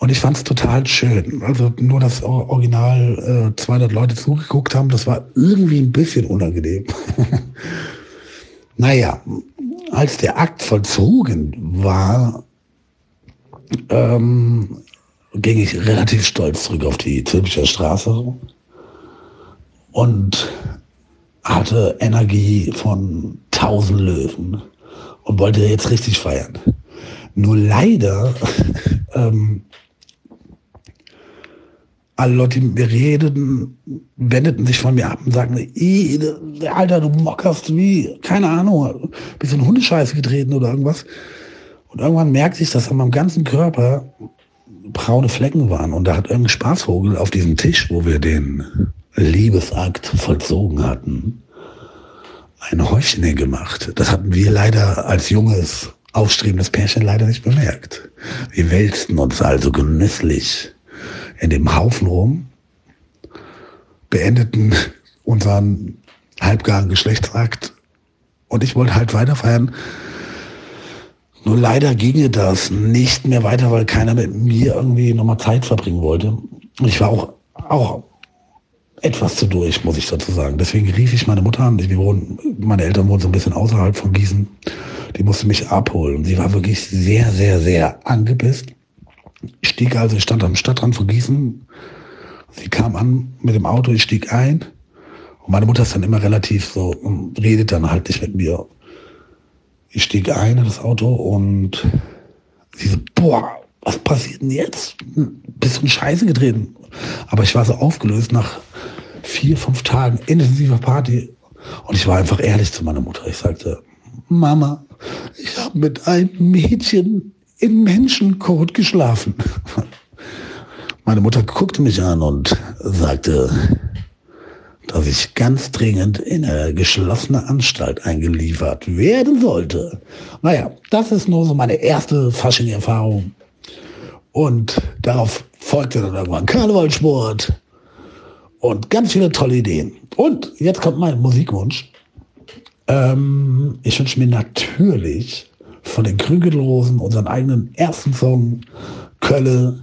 Und ich fand es total schön. Also nur, dass original äh, 200 Leute zugeguckt haben, das war irgendwie ein bisschen unangenehm. naja, als der Akt vollzogen war, ähm, ging ich relativ stolz zurück auf die Zülpicher Straße und hatte Energie von tausend Löwen und wollte jetzt richtig feiern. Nur leider, ähm, alle Leute, die mir redeten, wendeten sich von mir ab und sagten, Alter, du mockerst wie, keine Ahnung, bisschen Hundescheiße getreten oder irgendwas. Und irgendwann merkte ich, dass an meinem ganzen Körper braune Flecken waren. Und da hat irgendein Spaßvogel auf diesem Tisch, wo wir den Liebesakt vollzogen hatten, ein Häufchen hingemacht. Das hatten wir leider als junges, aufstrebendes Pärchen leider nicht bemerkt. Wir wälzten uns also genüsslich in dem Haufen rum, beendeten unseren halbgaren Geschlechtsakt und ich wollte halt weiter feiern. Nur leider ginge das nicht mehr weiter, weil keiner mit mir irgendwie nochmal Zeit verbringen wollte. Ich war auch, auch etwas zu durch, muss ich dazu sagen. Deswegen rief ich meine Mutter an. Wir wohnen, meine Eltern wohnen so ein bisschen außerhalb von Gießen. Die musste mich abholen. Sie war wirklich sehr, sehr, sehr angepisst. Ich stieg also, ich stand am Stadtrand von Gießen. Sie kam an mit dem Auto, ich stieg ein. Und meine Mutter ist dann immer relativ so, und redet dann halt nicht mit mir. Ich stieg ein in das Auto und sie so, boah, was passiert denn jetzt? In Scheiße getreten? Aber ich war so aufgelöst nach vier, fünf Tagen intensiver Party. Und ich war einfach ehrlich zu meiner Mutter. Ich sagte, Mama, ich habe mit einem Mädchen im Menschencode geschlafen. Meine Mutter guckte mich an und sagte, dass ich ganz dringend in eine geschlossene Anstalt eingeliefert werden sollte. Naja, das ist nur so meine erste Fasching-Erfahrung. Und darauf folgte dann irgendwann Karnevalsport und ganz viele tolle Ideen. Und jetzt kommt mein Musikwunsch. Ähm, ich wünsche mir natürlich von den Krügelrosen unseren eigenen ersten Song Kölle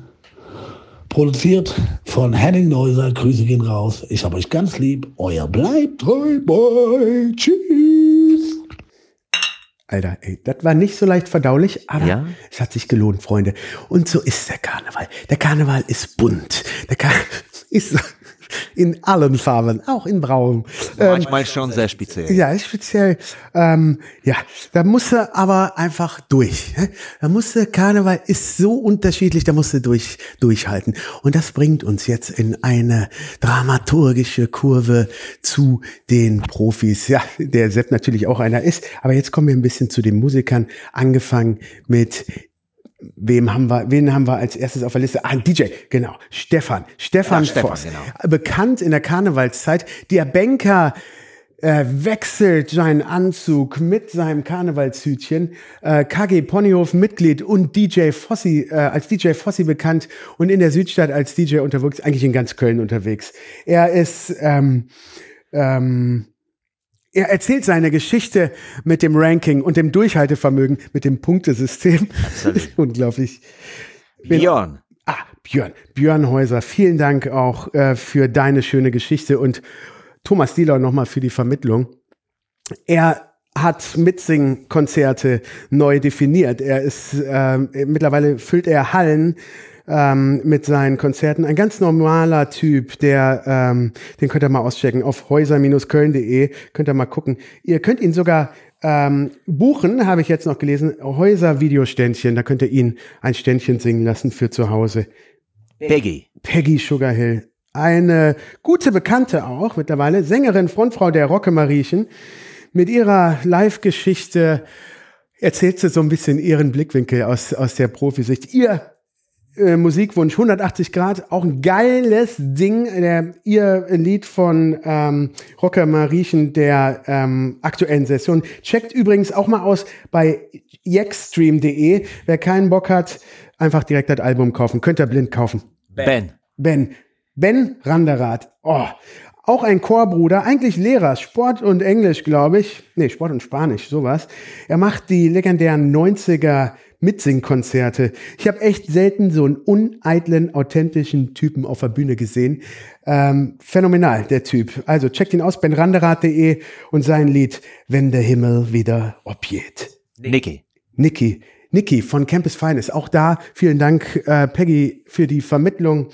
Produziert von Henning Neuser. Grüße gehen raus. Ich habe euch ganz lieb. Euer bleibt treu, boy. Tschüss. Alter, ey, das war nicht so leicht verdaulich, aber Ja. es hat sich gelohnt, Freunde. Und so ist der Karneval. Der Karneval ist bunt. Der Karneval ist in allen Farben, auch in Braun. Ähm, Manchmal schon sehr speziell. ja, speziell. Ähm, ja, da musste aber einfach durch. Da musste Karneval ist so unterschiedlich, da musste durch durchhalten. Und das bringt uns jetzt in eine dramaturgische Kurve zu den Profis. Ja, der Sepp natürlich auch einer ist. Aber jetzt kommen wir ein bisschen zu den Musikern. Angefangen mit Wem haben wir, wen haben wir als erstes auf der Liste? Ah, DJ, genau. Stefan. Stefan Ja, Stefan, Voss. genau. Bekannt in der Karnevalszeit. Der Banker äh, wechselt seinen Anzug mit seinem Karnevalshütchen. Äh, KG Ponyhof Mitglied und DJ Fossi, äh, als DJ Fossi bekannt und in der Südstadt als DJ unterwegs, eigentlich in ganz Köln unterwegs. Er ist, ähm, ähm, er erzählt seine Geschichte mit dem Ranking und dem Durchhaltevermögen, mit dem Punktesystem. Unglaublich. Björn. Ah, Björn. Björn Häuser, vielen Dank auch äh, für deine schöne Geschichte und Thomas Dieler nochmal für die Vermittlung. Er hat Mitsing-Konzerte neu definiert. Er ist, ähm, mittlerweile füllt er Hallen ähm, mit seinen Konzerten. Ein ganz normaler Typ, der, ähm, den könnt ihr mal auschecken auf häuser-köln.de, könnt ihr mal gucken. Ihr könnt ihn sogar ähm, buchen, habe ich jetzt noch gelesen, Häuser-Videoständchen, da könnt ihr ihn ein Ständchen singen lassen für zu Hause. Peggy. Peggy Sugarhill. Eine gute Bekannte auch mittlerweile, Sängerin, Frontfrau der Rocke Mariechen. Mit ihrer Live-Geschichte erzählt sie so ein bisschen ihren Blickwinkel aus, aus der Profisicht. Ihr äh, Musikwunsch 180 Grad, auch ein geiles Ding. Der, ihr Lied von ähm, Rocker Mariechen der ähm, aktuellen Session. Checkt übrigens auch mal aus bei yexstream.de. Wer keinen Bock hat, einfach direkt das Album kaufen. Könnt ihr blind kaufen. Ben. Ben. Ben Randerath. Oh, auch ein Chorbruder, eigentlich Lehrer, Sport und Englisch, glaube ich. Nee, Sport und Spanisch, sowas. Er macht die legendären 90er Mitsingkonzerte. Ich habe echt selten so einen uneitlen, authentischen Typen auf der Bühne gesehen. Ähm, phänomenal, der Typ. Also checkt ihn aus, benranderath.de und sein Lied Wenn der Himmel wieder objet. Niki. Niki. Niki von Campus Finest. Auch da vielen Dank, äh, Peggy, für die Vermittlung.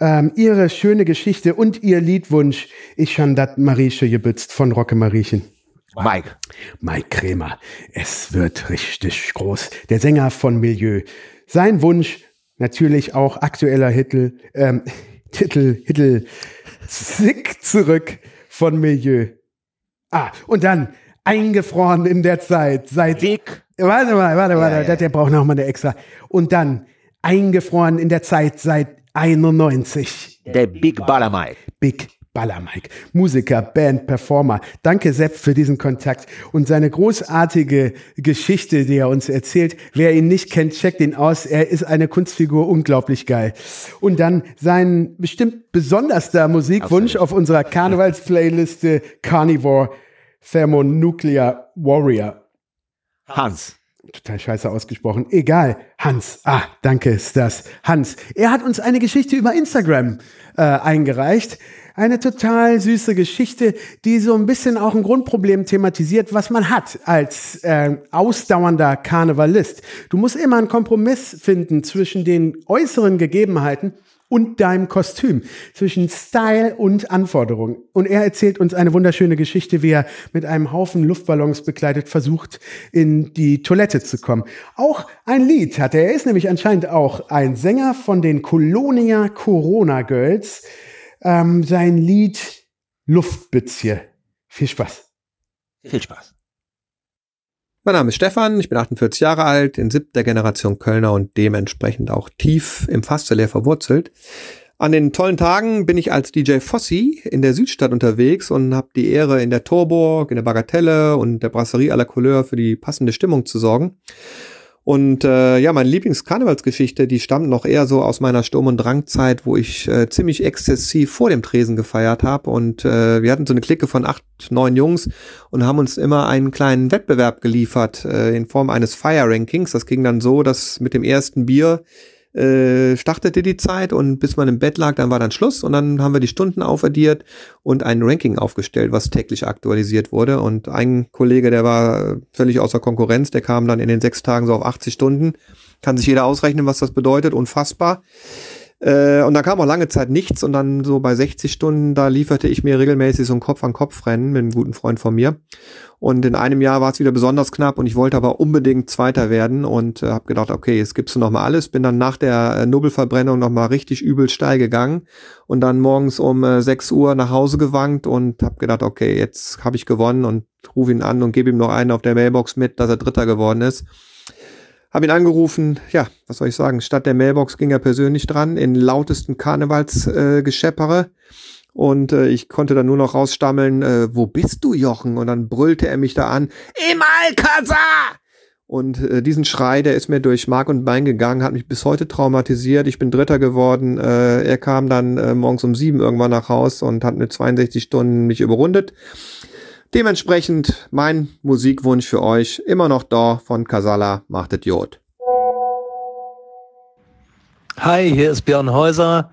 Ähm, ihre schöne Geschichte und ihr Liedwunsch. Ich schon dat Marieche gebützt von Rocke Mariechen. Mike. Mike Kremer. Es wird richtig groß. Der Sänger von Milieu. Sein Wunsch, natürlich auch aktueller Titel, ähm, Titel, Titel, Sick zurück von Milieu. Ah, und dann eingefroren in der Zeit. Seit. Dick. Warte mal, warte, warte, Ja, ja. der braucht noch mal eine extra. Und dann eingefroren in der Zeit seit 91. Der Big Baller Mike. Big Baller Mike. Musiker, Band, Performer. Danke Sepp für diesen Kontakt und seine großartige Geschichte, die er uns erzählt. Wer ihn nicht kennt, checkt ihn aus. Er ist eine Kunstfigur, unglaublich geil. Und dann sein bestimmt besonderster Musikwunsch auf unserer Karnevals-Playliste Carnivore Thermonuclear Warrior. Hans. Total scheiße ausgesprochen. Egal. Hans. Ah, danke ist das. Hans. Er hat uns eine Geschichte über Instagram äh, eingereicht. Eine total süße Geschichte, die so ein bisschen auch ein Grundproblem thematisiert, was man hat als äh, ausdauernder Karnevalist. Du musst immer einen Kompromiss finden zwischen den äußeren Gegebenheiten und deinem Kostüm, zwischen Style und Anforderungen. Und er erzählt uns eine wunderschöne Geschichte, wie er mit einem Haufen Luftballons begleitet versucht, in die Toilette zu kommen. Auch ein Lied hat er. Er ist nämlich anscheinend auch ein Sänger von den Colonia Corona Girls. Ähm, sein Lied Luftbitzie. Viel Spaß. Viel Spaß. Mein Name ist Stefan, ich bin 48 Jahre alt, in siebter Generation Kölner und dementsprechend auch tief im Fastelehr verwurzelt. An den tollen Tagen bin ich als DJ Fossi in der Südstadt unterwegs und habe die Ehre, in der Torburg, in der Bagatelle und der Brasserie à la Couleur für die passende Stimmung zu sorgen. Und äh, ja, meine Lieblingskarnevalsgeschichte, die stammt noch eher so aus meiner Sturm- und Drangzeit, wo ich äh, ziemlich exzessiv vor dem Tresen gefeiert habe. Und äh, wir hatten so eine Clique von acht, neun Jungs und haben uns immer einen kleinen Wettbewerb geliefert äh, in Form eines Fire Rankings. Das ging dann so, dass mit dem ersten Bier äh, startete die Zeit und bis man im Bett lag, dann war dann Schluss und dann haben wir die Stunden aufaddiert und ein Ranking aufgestellt, was täglich aktualisiert wurde. Und ein Kollege, der war völlig außer Konkurrenz, der kam dann in den sechs Tagen so auf 80 Stunden. Kann sich jeder ausrechnen, was das bedeutet, unfassbar. Äh, und dann kam auch lange Zeit nichts und dann so bei 60 Stunden, da lieferte ich mir regelmäßig so ein Kopf-an-Kopf-Rennen mit einem guten Freund von mir. Und in einem Jahr war es wieder besonders knapp und ich wollte aber unbedingt Zweiter werden und äh, habe gedacht, okay, jetzt gibst du noch mal alles. Bin dann nach der äh, Nubbelverbrennung noch mal richtig übel steil gegangen und dann morgens um äh, 6 Uhr nach Hause gewankt und habe gedacht, okay, jetzt habe ich gewonnen und rufe ihn an und gebe ihm noch einen auf der Mailbox mit, dass er Dritter geworden ist. Habe ihn angerufen, ja, was soll ich sagen, statt der Mailbox ging er persönlich dran, in lautesten Karnevalsgeschäppere. Äh. Und äh, ich konnte dann nur noch rausstammeln, äh, wo bist du, Jochen? Und dann brüllte er mich da an, im Alcazar! Und äh, diesen Schrei, der ist mir durch Mark und Bein gegangen, hat mich bis heute traumatisiert. Ich bin Dritter geworden. Äh, er kam dann äh, morgens um sieben irgendwann nach Haus und hat mit 62 Stunden mich überrundet. Dementsprechend mein Musikwunsch für euch immer noch da von Casala, machtet Jod. Hi, hier ist Björn Häuser.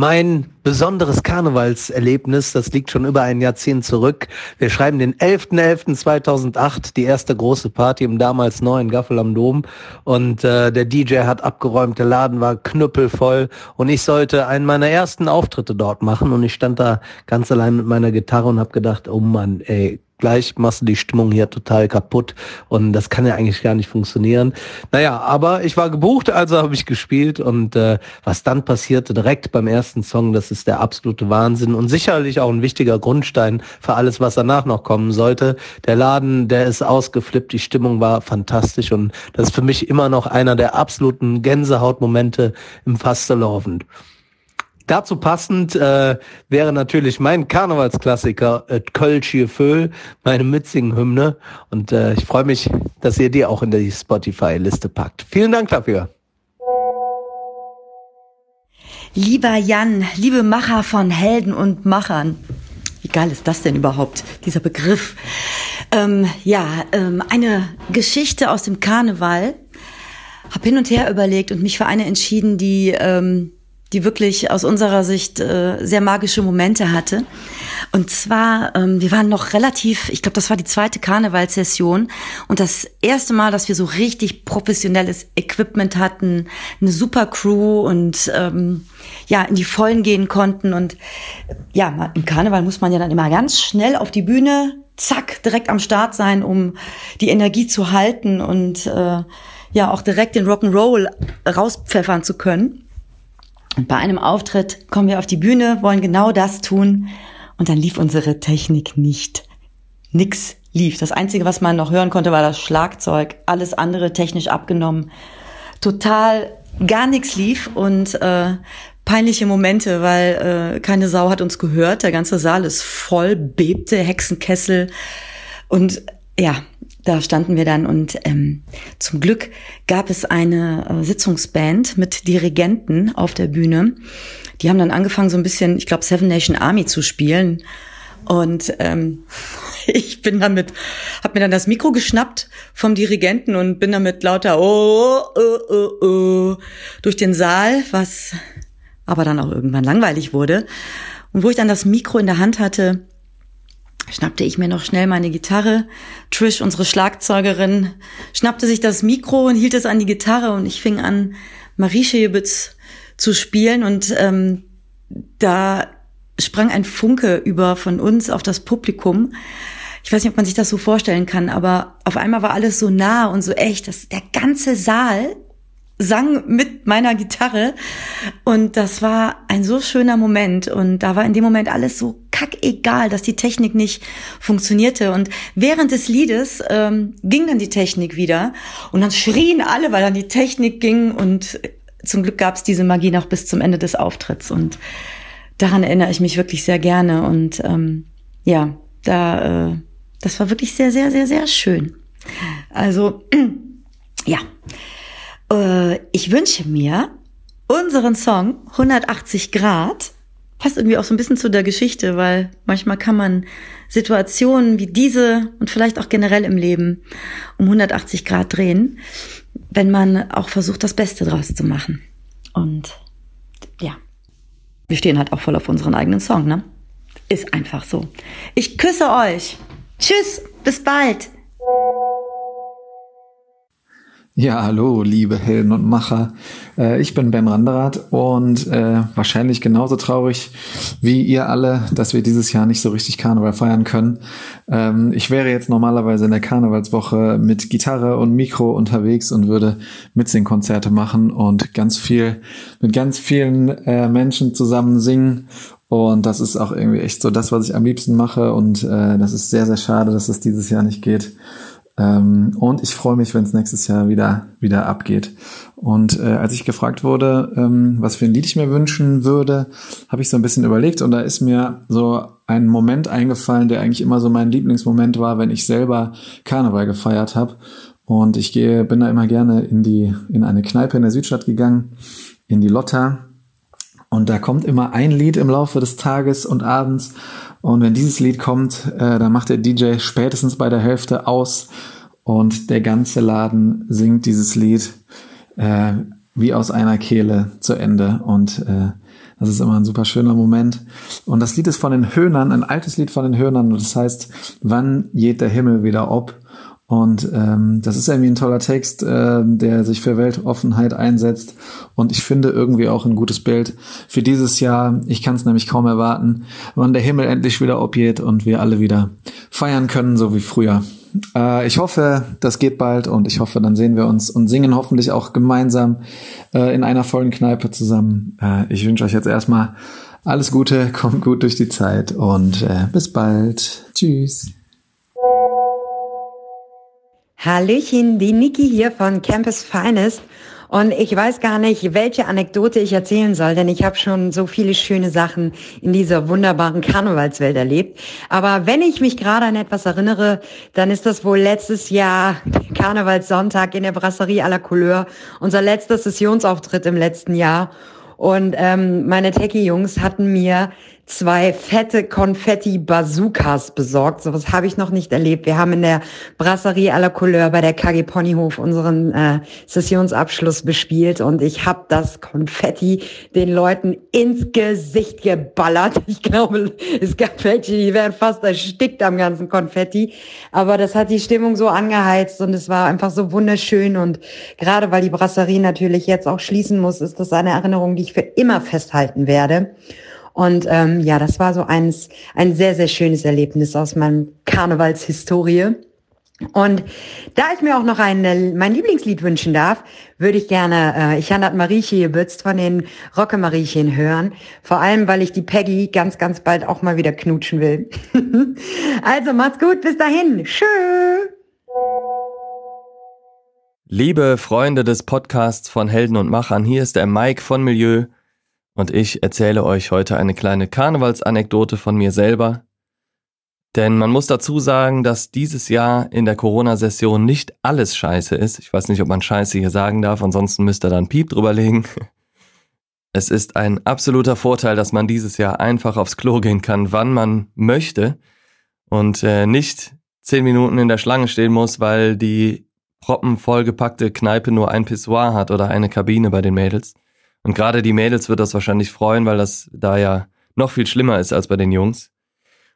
Mein besonderes Karnevalserlebnis, das liegt schon über ein Jahrzehnt zurück. Wir schreiben den 11.11.2008, die erste große Party im damals neuen Gaffel am Dom. Und äh, der DJ hat abgeräumt, der Laden war knüppelvoll. Und ich sollte einen meiner ersten Auftritte dort machen. Und ich stand da ganz allein mit meiner Gitarre und habe gedacht, oh Mann, ey, gleich machst du die Stimmung hier total kaputt und das kann ja eigentlich gar nicht funktionieren. Naja, aber ich war gebucht, also habe ich gespielt und äh, was dann passierte direkt beim ersten Song, das ist der absolute Wahnsinn und sicherlich auch ein wichtiger Grundstein für alles, was danach noch kommen sollte. Der Laden, der ist ausgeflippt, die Stimmung war fantastisch und das ist für mich immer noch einer der absoluten Gänsehautmomente im Fastelovend. Dazu passend äh, wäre natürlich mein Karnevalsklassiker äh, Kölsche Föhl, meine Mitsingen-Hymne. Und äh, ich freue mich, dass ihr die auch in die Spotify-Liste packt. Vielen Dank dafür. Lieber Jan, liebe Macher von Helden und Machern. Wie geil ist das denn überhaupt, dieser Begriff? Ähm, ja, ähm, eine Geschichte aus dem Karneval. Hab hin und her überlegt und mich für eine entschieden, die ähm, die wirklich aus unserer Sicht äh, sehr magische Momente hatte. Und zwar, ähm, wir waren noch relativ, ich glaube, das war die zweite Karnevalssession und das erste Mal, dass wir so richtig professionelles Equipment hatten, eine super Crew und ähm, ja, in die Vollen gehen konnten. Und ja, im Karneval muss man ja dann immer ganz schnell auf die Bühne, zack, direkt am Start sein, um die Energie zu halten und äh, ja auch direkt den Rock'n'Roll rauspfeffern zu können. Und bei einem Auftritt kommen wir auf die Bühne, wollen genau das tun und dann lief unsere Technik nicht. Nix lief. Das Einzige, was man noch hören konnte, war das Schlagzeug. Alles andere technisch abgenommen. Total gar nichts lief und äh, peinliche Momente, weil äh, keine Sau hat uns gehört. Der ganze Saal ist voll, bebte, Hexenkessel. Und ja, da standen wir dann und ähm, zum Glück gab es eine äh, Sitzungsband mit Dirigenten auf der Bühne. Die haben dann angefangen, so ein bisschen, ich glaube, Seven Nation Army zu spielen. Und ähm, ich bin damit, habe mir dann das Mikro geschnappt vom Dirigenten und bin damit lauter oh, oh, oh, oh, durch den Saal, was aber dann auch irgendwann langweilig wurde. Und wo ich dann das Mikro in der Hand hatte, schnappte ich mir noch schnell meine Gitarre. Trish, unsere Schlagzeugerin, schnappte sich das Mikro und hielt es an die Gitarre und ich fing an, Marie Schäbitz zu spielen und ähm, da sprang ein Funke über von uns auf das Publikum. Ich weiß nicht, ob man sich das so vorstellen kann, aber auf einmal war alles so nah und so echt, dass der ganze Saal sang mit meiner Gitarre. Und das war ein so schöner Moment. Und da war in dem Moment alles so kackegal, dass die Technik nicht funktionierte. Und während des Liedes ähm, ging dann die Technik wieder. Und dann schrien alle, weil dann die Technik ging. Und zum Glück gab es diese Magie noch bis zum Ende des Auftritts. Und daran erinnere ich mich wirklich sehr gerne. Und ähm, ja, da äh, das war wirklich sehr, sehr, sehr, sehr schön. Also ja, äh, ich wünsche mir unseren Song 180 Grad passt irgendwie auch so ein bisschen zu der Geschichte, weil manchmal kann man Situationen wie diese und vielleicht auch generell im Leben um 180 Grad drehen, wenn man auch versucht, das Beste draus zu machen. Und ja, wir stehen halt auch voll auf unseren eigenen Song, ne? Ist einfach so. Ich küsse euch. Tschüss, bis bald. Ja, hallo, liebe Helden und Macher. Äh, ich bin Ben Randerath und äh, wahrscheinlich genauso traurig wie ihr alle, dass wir dieses Jahr nicht so richtig Karneval feiern können. Ähm, ich wäre jetzt normalerweise in der Karnevalswoche mit Gitarre und Mikro unterwegs und würde Mitsingkonzerte machen und ganz viel mit ganz vielen äh, Menschen zusammen singen und das ist auch irgendwie echt so das, was ich am liebsten mache. Und das ist sehr, sehr schade, dass das dieses Jahr nicht geht. Ähm, und ich freue mich, wenn es nächstes Jahr wieder, wieder abgeht. Und äh, als ich gefragt wurde, ähm, was für ein Lied ich mir wünschen würde, habe ich so ein bisschen überlegt und da ist mir so ein Moment eingefallen, der eigentlich immer so mein Lieblingsmoment war, wenn ich selber Karneval gefeiert habe. Und ich gehe, bin da immer gerne in die, in eine Kneipe in der Südstadt gegangen, in die Lotta. Und da kommt immer ein Lied im Laufe des Tages und Abends und wenn dieses Lied kommt, äh, dann macht der DJ spätestens bei der Hälfte aus und der ganze Laden singt dieses Lied äh, wie aus einer Kehle zu Ende. Und äh, das ist immer ein super schöner Moment. Und das Lied ist von den Höhnern, ein altes Lied von den Höhnern. Und das heißt, wann geht der Himmel wieder ob? Und ähm, das ist irgendwie ein toller Text, äh, der sich für Weltoffenheit einsetzt. Und ich finde irgendwie auch ein gutes Bild für dieses Jahr. Ich kann es nämlich kaum erwarten, wann der Himmel endlich wieder obgeht und wir alle wieder feiern können, so wie früher. Äh, ich hoffe, das geht bald und ich hoffe, dann sehen wir uns und singen hoffentlich auch gemeinsam äh, in einer vollen Kneipe zusammen. Äh, ich wünsche euch jetzt erstmal alles Gute, kommt gut durch die Zeit und äh, bis bald. Tschüss. Hallöchen, die Niki hier von Campus Finest. Und ich weiß gar nicht, welche Anekdote ich erzählen soll, denn ich habe schon so viele schöne Sachen in dieser wunderbaren Karnevalswelt erlebt. Aber wenn ich mich gerade an etwas erinnere, dann ist das wohl letztes Jahr Karnevalssonntag in der Brasserie à la Couleur, unser letzter Sessionsauftritt im letzten Jahr. Und ähm, meine Techie-Jungs hatten mir zwei fette Konfetti-Bazookas besorgt. Sowas habe ich noch nicht erlebt. Wir haben in der Brasserie à la Couleur bei der KG Ponyhof unseren äh, Sessionsabschluss bespielt und ich habe das Konfetti den Leuten ins Gesicht geballert. Ich glaube, es gab welche, die wären fast erstickt am ganzen Konfetti. Aber das hat die Stimmung so angeheizt und es war einfach so wunderschön. Und gerade weil die Brasserie natürlich jetzt auch schließen muss, ist das eine Erinnerung, die ich für immer festhalten werde. Und ähm, ja, das war so eins, ein sehr, sehr schönes Erlebnis aus meinem Karnevalshistorie. Und da ich mir auch noch ein, äh, mein Lieblingslied wünschen darf, würde ich gerne äh, Ich Hanat Marieche gebützt von den Rocke Mariechen hören. Vor allem, weil ich die Peggy ganz, ganz bald auch mal wieder knutschen will. also macht's gut, bis dahin. Tschö. Liebe Freunde des Podcasts von Helden und Machern, hier ist der Mike von Milieu und ich erzähle euch heute eine kleine Karnevalsanekdote von mir selber. Denn man muss dazu sagen, dass dieses Jahr in der Corona-Session nicht alles scheiße ist. Ich weiß nicht, ob man scheiße hier sagen darf, ansonsten müsst ihr dann Piep drüber legen. Es ist ein absoluter Vorteil, dass man dieses Jahr einfach aufs Klo gehen kann, wann man möchte und äh, nicht zehn Minuten in der Schlange stehen muss, weil die proppenvollgepackte Kneipe nur ein Pissoir hat oder eine Kabine bei den Mädels. Und gerade die Mädels wird das wahrscheinlich freuen, weil das da ja noch viel schlimmer ist als bei den Jungs.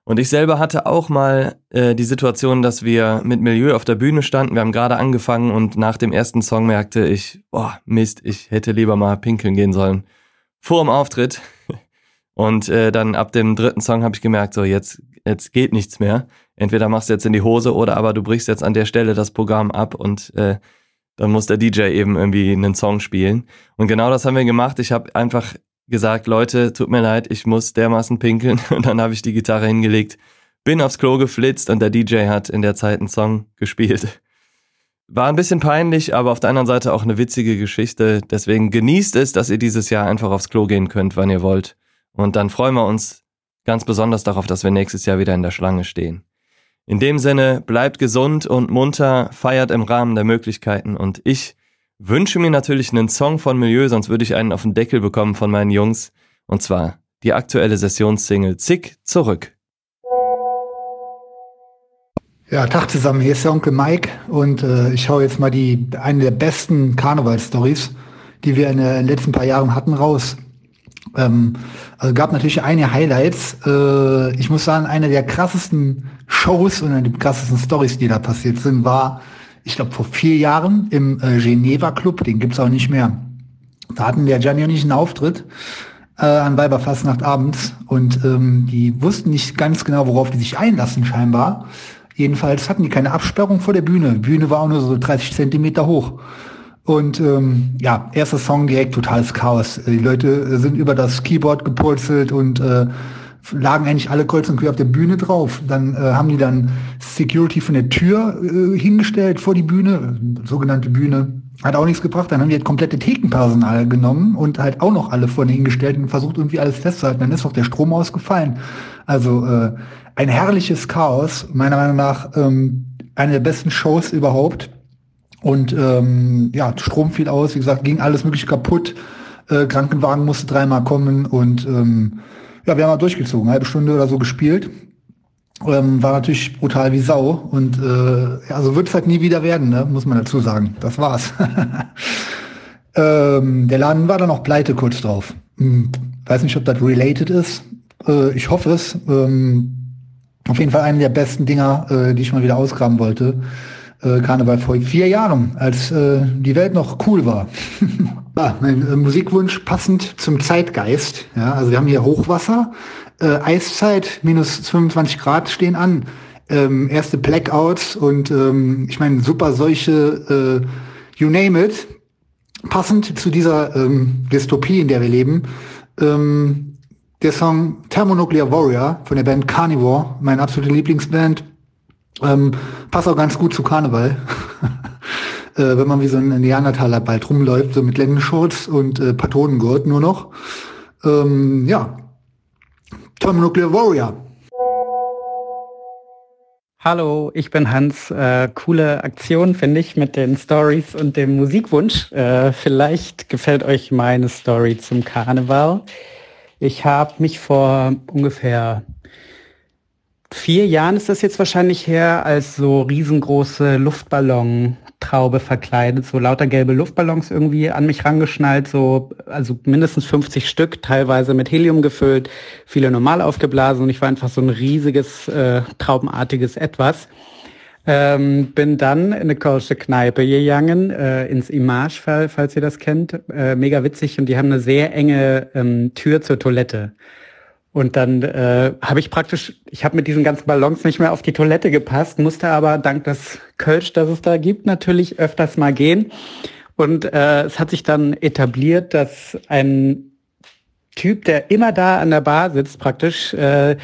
Und ich selber hatte auch mal äh, die Situation, dass wir mit Milieu auf der Bühne standen. Wir haben gerade angefangen und nach dem ersten Song merkte ich, boah, Mist, ich hätte lieber mal pinkeln gehen sollen. Vor dem Auftritt. Und äh, dann ab dem dritten Song habe ich gemerkt, so jetzt, jetzt geht nichts mehr. Entweder machst du jetzt in die Hose oder aber du brichst jetzt an der Stelle das Programm ab und äh, dann muss der DJ eben irgendwie einen Song spielen. Und genau das haben wir gemacht. Ich habe einfach gesagt, Leute, tut mir leid, ich muss dermaßen pinkeln. Und dann habe ich die Gitarre hingelegt, bin aufs Klo geflitzt und der DJ hat in der Zeit einen Song gespielt. War ein bisschen peinlich, aber auf der anderen Seite auch eine witzige Geschichte. Deswegen genießt es, dass ihr dieses Jahr einfach aufs Klo gehen könnt, wann ihr wollt. Und dann freuen wir uns ganz besonders darauf, dass wir nächstes Jahr wieder in der Schlange stehen. In dem Sinne, bleibt gesund und munter, feiert im Rahmen der Möglichkeiten und ich wünsche mir natürlich einen Song von Milieu, sonst würde ich einen auf den Deckel bekommen von meinen Jungs. Und zwar die aktuelle Sessionssingle Zick zurück. Ja, Tag zusammen, hier ist der Onkel Mike und äh, ich schaue jetzt mal die eine der besten Karnevalstories, die wir in den letzten paar Jahren hatten, raus. Ähm, also gab natürlich einige Highlights. Äh, ich muss sagen, eine der krassesten Shows und eine der krassesten Stories, die da passiert sind, war ich glaube, vor vier Jahren im äh, Geneva Club, den gibt's auch nicht mehr. Da hatten der Gianni und ich einen Auftritt äh, an Weiberfastnacht abends und ähm, die wussten nicht ganz genau, worauf die sich einlassen scheinbar. Jedenfalls hatten die keine Absperrung vor der Bühne. Die Bühne war auch nur so 30 Zentimeter hoch. Und ähm, ja, erster Song direkt totales Chaos. Die Leute sind über das Keyboard gepurzelt und äh, lagen eigentlich alle kreuz und quer auf der Bühne drauf. Dann äh, haben die dann Security von der Tür äh, hingestellt vor die Bühne, sogenannte Bühne. Hat auch nichts gebracht. Dann haben die halt komplette Thekenpersonal genommen und halt auch noch alle vorne hingestellt und versucht irgendwie alles festzuhalten. Dann ist auch der Strom ausgefallen. Also äh, ein herrliches Chaos. Meiner Meinung nach ähm, eine der besten Shows überhaupt. Und ähm, ja, Strom fiel aus, wie gesagt, ging alles mögliche kaputt. Äh, Krankenwagen musste dreimal kommen und ähm, ja, wir haben mal durchgezogen, eine halbe Stunde oder so gespielt. Ähm, war natürlich brutal wie Sau und äh, ja, so wird es halt nie wieder werden, ne? muss man dazu sagen. Das war's. ähm, der Laden war dann auch pleite kurz drauf. Hm, weiß nicht, ob das related ist. Äh, ich hoffe es. Ähm, auf jeden Fall eine der besten Dinger, äh, die ich mal wieder ausgraben wollte. Äh, Karneval vor vier Jahren, als äh, die Welt noch cool war. ah, mein äh, Musikwunsch passend zum Zeitgeist. Ja, also wir haben hier Hochwasser, äh, Eiszeit, minus 25 Grad stehen an, ähm, erste Blackouts und ähm, ich meine super solche, äh, you name it. Passend zu dieser ähm, Dystopie, in der wir leben, ähm, der Song Thermonuclear Warrior von der Band Carnivore, meine absolute Lieblingsband, ähm, passt auch ganz gut zu Karneval. äh, wenn man wie so ein Neandertaler bald rumläuft, so mit Lendenschurz und äh, Patronengurt nur noch. Ähm, ja. Thermonuclear Warrior. Hallo, ich bin Hans. Äh, coole Aktion finde ich mit den Stories und dem Musikwunsch. Äh, vielleicht gefällt euch meine Story zum Karneval. Ich habe mich vor ungefähr vier Jahren ist das jetzt wahrscheinlich her, als so riesengroße Luftballon-Traube verkleidet, so lauter gelbe Luftballons irgendwie an mich rangeschnallt, so, also mindestens 50 Stück, teilweise mit Helium gefüllt, viele normal aufgeblasen und ich war einfach so ein riesiges, äh, traubenartiges Etwas. Ähm, bin dann in eine kölsche Kneipe gegangen, äh, ins Image, falls ihr das kennt. Äh, mega witzig und die haben eine sehr enge ähm, Tür zur Toilette. Und dann äh, habe ich praktisch, ich habe mit diesen ganzen Ballons nicht mehr auf die Toilette gepasst, musste aber dank des Kölsch, das es da gibt, natürlich öfters mal gehen. Und äh, es hat sich dann etabliert, dass ein Typ, der immer da an der Bar sitzt, praktisch, äh,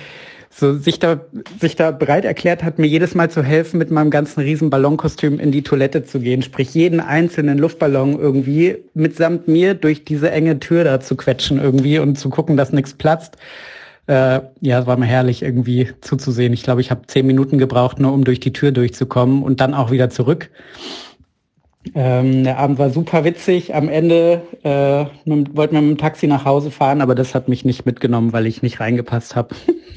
so sich da, sich da bereit erklärt hat, mir jedes Mal zu helfen, mit meinem ganzen riesen Ballonkostüm in die Toilette zu gehen. Sprich, jeden einzelnen Luftballon irgendwie mitsamt mir durch diese enge Tür da zu quetschen irgendwie und zu gucken, dass nichts platzt. Äh, ja, es war mir herrlich irgendwie zuzusehen. Ich glaube, ich habe zehn Minuten gebraucht, nur um durch die Tür durchzukommen und dann auch wieder zurück. Ähm, der Abend war super witzig. Am Ende äh, wollten wir mit dem Taxi nach Hause fahren, aber das hat mich nicht mitgenommen, weil ich nicht reingepasst habe.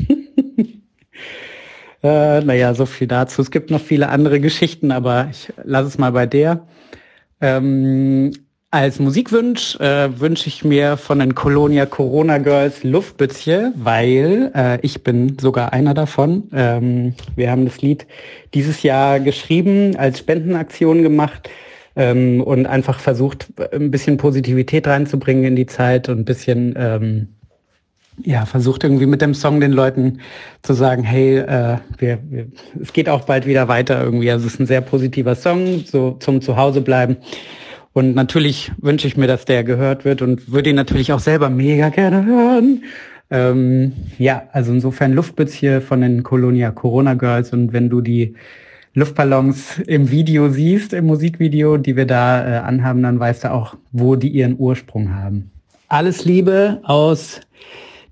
äh, naja, so viel dazu. Es gibt noch viele andere Geschichten, aber ich lasse es mal bei der. Ähm, Als Musikwunsch äh, wünsche ich mir von den Colonia Corona Girls Luftbützchen, weil äh, ich bin sogar einer davon. Ähm, wir haben das Lied dieses Jahr geschrieben, als Spendenaktion gemacht ähm, und einfach versucht, ein bisschen Positivität reinzubringen in die Zeit und ein bisschen ähm, ja, versucht irgendwie mit dem Song den Leuten zu sagen, hey, äh, wir, wir, es geht auch bald wieder weiter irgendwie. Also es ist ein sehr positiver Song, so zum Zuhause bleiben. Und natürlich wünsche ich mir, dass der gehört wird und würde ihn natürlich auch selber mega gerne hören. Ähm, ja, also insofern Luftbitz hier von den Colonia Corona Girls und wenn du die Luftballons im Video siehst, im Musikvideo, die wir da äh, anhaben, dann weißt du auch, wo die ihren Ursprung haben. Alles Liebe aus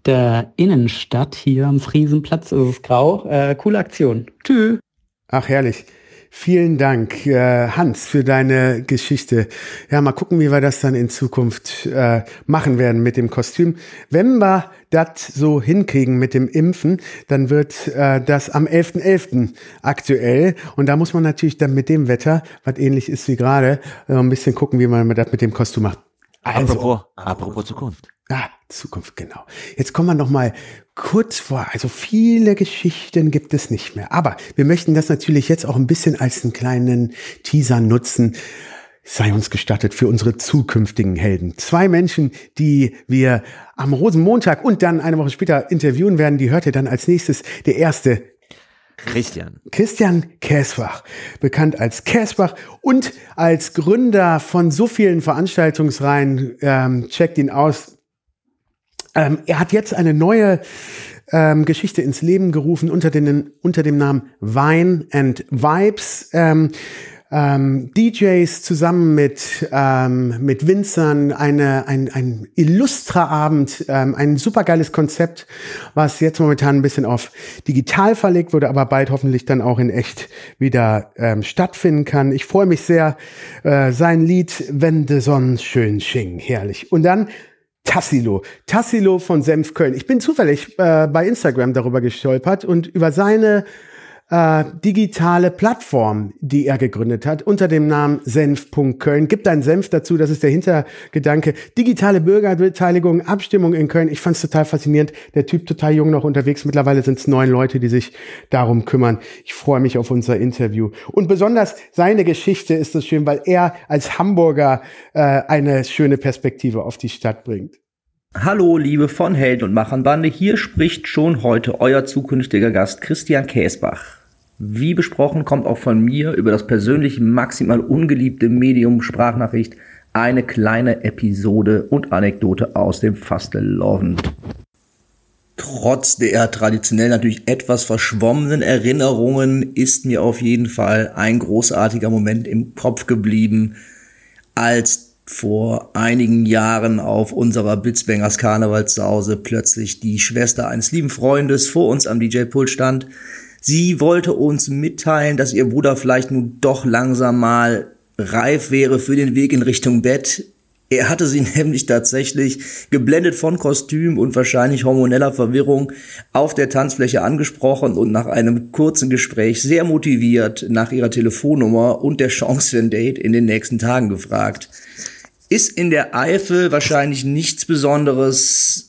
der Innenstadt hier am Friesenplatz, ist grau. Äh, coole Aktion. Tschüss. Ach, herrlich. Vielen Dank, äh, Hans, für deine Geschichte. Ja, mal gucken, wie wir das dann in Zukunft äh, machen werden mit dem Kostüm. Wenn wir das so hinkriegen mit dem Impfen, dann wird äh, das am 11.11. .11. aktuell. Und da muss man natürlich dann mit dem Wetter, was ähnlich ist wie gerade, äh, ein bisschen gucken, wie man das mit dem Kostüm macht. Also, apropos, apropos Zukunft. Ah, Zukunft, genau. Jetzt kommen wir noch mal kurz vor. Also viele Geschichten gibt es nicht mehr. Aber wir möchten das natürlich jetzt auch ein bisschen als einen kleinen Teaser nutzen. Sei uns gestattet für unsere zukünftigen Helden. Zwei Menschen, die wir am Rosenmontag und dann eine Woche später interviewen werden, die hört ihr dann als nächstes. Der erste Christian. Christian Käsbach, bekannt als Käsbach und als Gründer von so vielen Veranstaltungsreihen. Ähm, checkt ihn aus, ähm, er hat jetzt eine neue ähm, Geschichte ins Leben gerufen unter, den, unter dem Namen Wine and Vibes. Ähm, ähm, DJs zusammen mit, ähm, mit Winzern, eine, ein, ein illustrer Abend, ähm, ein supergeiles Konzept, was jetzt momentan ein bisschen auf digital verlegt wurde, aber bald hoffentlich dann auch in echt wieder ähm, stattfinden kann. Ich freue mich sehr. Äh, sein Lied Wenn de Sonne schön sching, herrlich. Und dann Tassilo. Tassilo von Senf Köln. Ich bin zufällig äh, bei Instagram darüber gestolpert und über seine äh, digitale Plattform, die er gegründet hat, unter dem Namen Senf.Köln. Gibt einen Senf dazu, das ist der Hintergedanke. Digitale Bürgerbeteiligung, Abstimmung in Köln. Ich fand es total faszinierend. Der Typ total jung noch unterwegs. Mittlerweile sind es neun Leute, die sich darum kümmern. Ich freue mich auf unser Interview. Und besonders seine Geschichte ist so schön, weil er als Hamburger äh, eine schöne Perspektive auf die Stadt bringt. Hallo, liebe von Helden und Machernbande. Hier spricht schon heute euer zukünftiger Gast Christian Käsbach. Wie besprochen kommt auch von mir über das persönlich maximal ungeliebte Medium Sprachnachricht eine kleine Episode und Anekdote aus dem Fastelovend. Trotz der traditionell natürlich etwas verschwommenen Erinnerungen ist mir auf jeden Fall ein großartiger Moment im Kopf geblieben, als vor einigen Jahren auf unserer Blitzbangers Karnevalssause plötzlich die Schwester eines lieben Freundes vor uns am DJ-Pult stand, Sie wollte uns mitteilen, dass ihr Bruder vielleicht nun doch langsam mal reif wäre für den Weg in Richtung Bett. Er hatte sie nämlich tatsächlich geblendet von Kostüm und wahrscheinlich hormoneller Verwirrung auf der Tanzfläche angesprochen und nach einem kurzen Gespräch sehr motiviert nach ihrer Telefonnummer und der Chance für ein Date in den nächsten Tagen gefragt. Ist in der Eifel wahrscheinlich nichts Besonderes